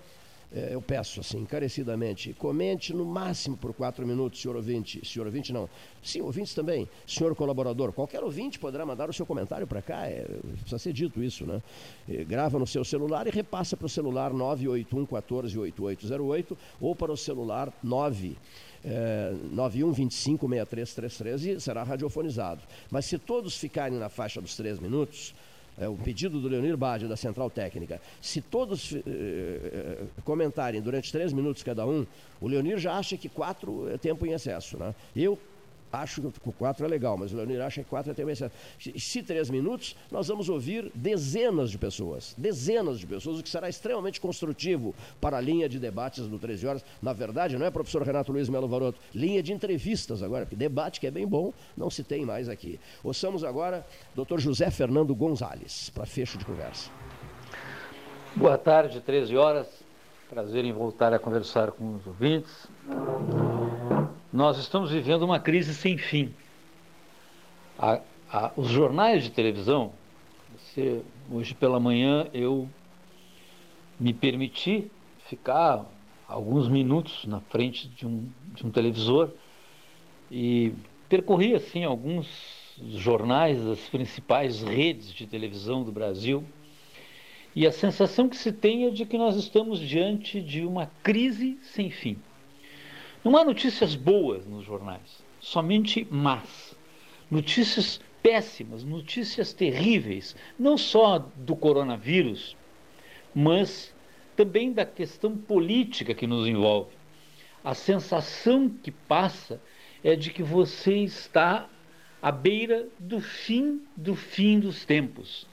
eu peço assim, encarecidamente, comente no máximo por quatro minutos, senhor ouvinte. Senhor ouvinte, não. Sim, ouvintes também. Senhor colaborador, qualquer ouvinte poderá mandar o seu comentário para cá, é, precisa ser dito isso, né? E grava no seu celular e repassa para o celular 981 14 8808 ou para o celular 9 é, 91 25 6333 e será radiofonizado. Mas se todos ficarem na faixa dos três minutos, é o pedido do Leonir Bade, da Central Técnica. Se todos eh, eh, comentarem durante três minutos cada um, o Leonir já acha que quatro é tempo em excesso. Né? Eu acho que o 4 é legal, mas o Leonir acha que 4 é ter excesso. Se três minutos, nós vamos ouvir dezenas de pessoas, dezenas de pessoas, o que será extremamente construtivo para a linha de debates do 13 horas. Na verdade, não é, professor Renato Luiz Melo Varoto? Linha de entrevistas agora, porque debate que é bem bom, não se tem mais aqui. Ouçamos agora doutor José Fernando Gonzalez, para fecho de conversa. Boa tarde, 13 horas. Prazer em voltar a conversar com os ouvintes. Nós estamos vivendo uma crise sem fim. A, a, os jornais de televisão, hoje pela manhã eu me permiti ficar alguns minutos na frente de um, de um televisor e percorri assim alguns jornais das principais redes de televisão do Brasil e a sensação que se tem é de que nós estamos diante de uma crise sem fim. Não há notícias boas nos jornais, somente más. Notícias péssimas, notícias terríveis, não só do coronavírus, mas também da questão política que nos envolve. A sensação que passa é de que você está à beira do fim do fim dos tempos.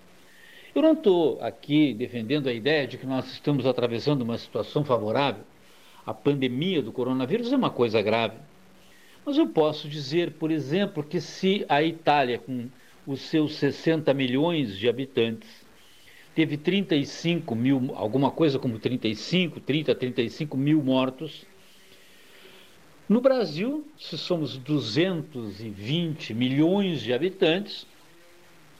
Eu não estou aqui defendendo a ideia de que nós estamos atravessando uma situação favorável a pandemia do coronavírus é uma coisa grave. Mas eu posso dizer, por exemplo, que se a Itália, com os seus 60 milhões de habitantes, teve 35 mil, alguma coisa como 35, 30, 35 mil mortos, no Brasil, se somos 220 milhões de habitantes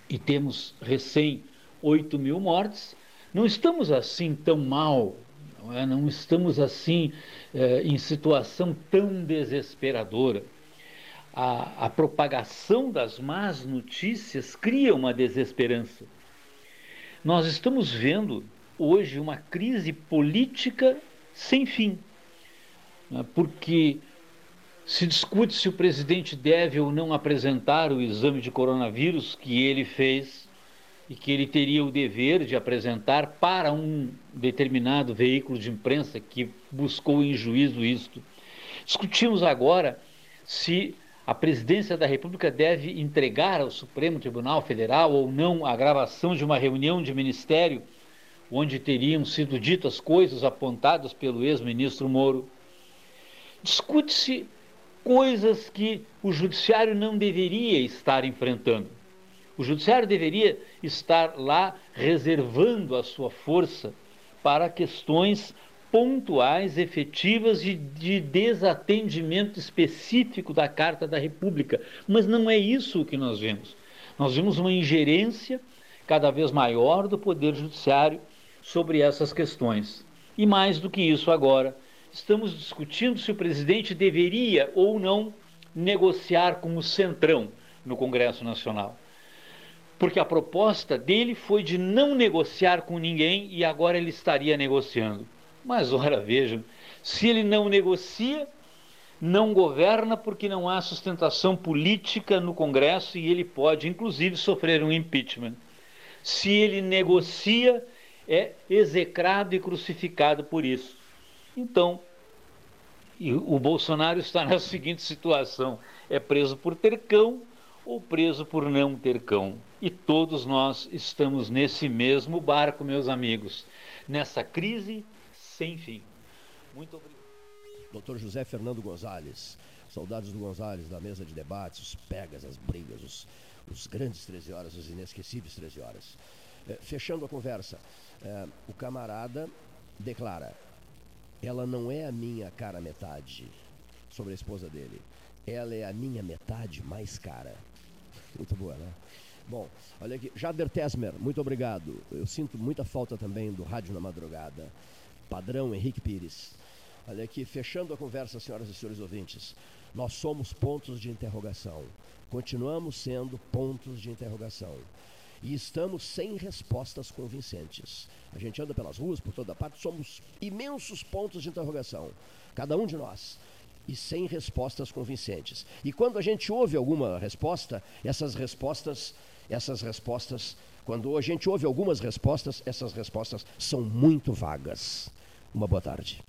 e temos recém 8 mil mortes, não estamos assim tão mal não, é? não estamos assim é, em situação tão desesperadora. A, a propagação das más notícias cria uma desesperança. Nós estamos vendo hoje uma crise política sem fim, né? porque se discute se o presidente deve ou não apresentar o exame de coronavírus que ele fez e que ele teria o dever de apresentar para um determinado veículo de imprensa que buscou em juízo isto. Discutimos agora se a presidência da República deve entregar ao Supremo Tribunal Federal ou não a gravação de uma reunião de ministério onde teriam sido ditas coisas apontadas pelo ex-ministro Moro. Discute-se coisas que o judiciário não deveria estar enfrentando. O judiciário deveria estar lá reservando a sua força para questões pontuais, efetivas e de desatendimento específico da Carta da República. Mas não é isso que nós vemos. Nós vemos uma ingerência cada vez maior do Poder Judiciário sobre essas questões. E mais do que isso, agora, estamos discutindo se o presidente deveria ou não negociar com o Centrão no Congresso Nacional porque a proposta dele foi de não negociar com ninguém e agora ele estaria negociando. Mas ora [LAUGHS] vejam, se ele não negocia, não governa porque não há sustentação política no Congresso e ele pode, inclusive, sofrer um impeachment. Se ele negocia, é execrado e crucificado por isso. Então, o Bolsonaro está na [LAUGHS] seguinte situação: é preso por ter cão ou preso por não ter cão. E todos nós estamos nesse mesmo barco, meus amigos, nessa crise sem fim. Muito obrigado. Doutor José Fernando Gonzalez, soldados do Gonzalez, da mesa de debates, os pegas, as brigas, os, os grandes 13 horas, os inesquecíveis 13 horas. É, fechando a conversa, é, o camarada declara: ela não é a minha cara metade sobre a esposa dele, ela é a minha metade mais cara. Muito boa, né? Bom, olha aqui, Jader Tesmer, muito obrigado. Eu sinto muita falta também do Rádio na Madrugada. Padrão Henrique Pires. Olha aqui, fechando a conversa, senhoras e senhores ouvintes. Nós somos pontos de interrogação. Continuamos sendo pontos de interrogação. E estamos sem respostas convincentes. A gente anda pelas ruas, por toda parte, somos imensos pontos de interrogação. Cada um de nós e sem respostas convincentes. E quando a gente ouve alguma resposta, essas respostas, essas respostas, quando a gente ouve algumas respostas, essas respostas são muito vagas. Uma boa tarde.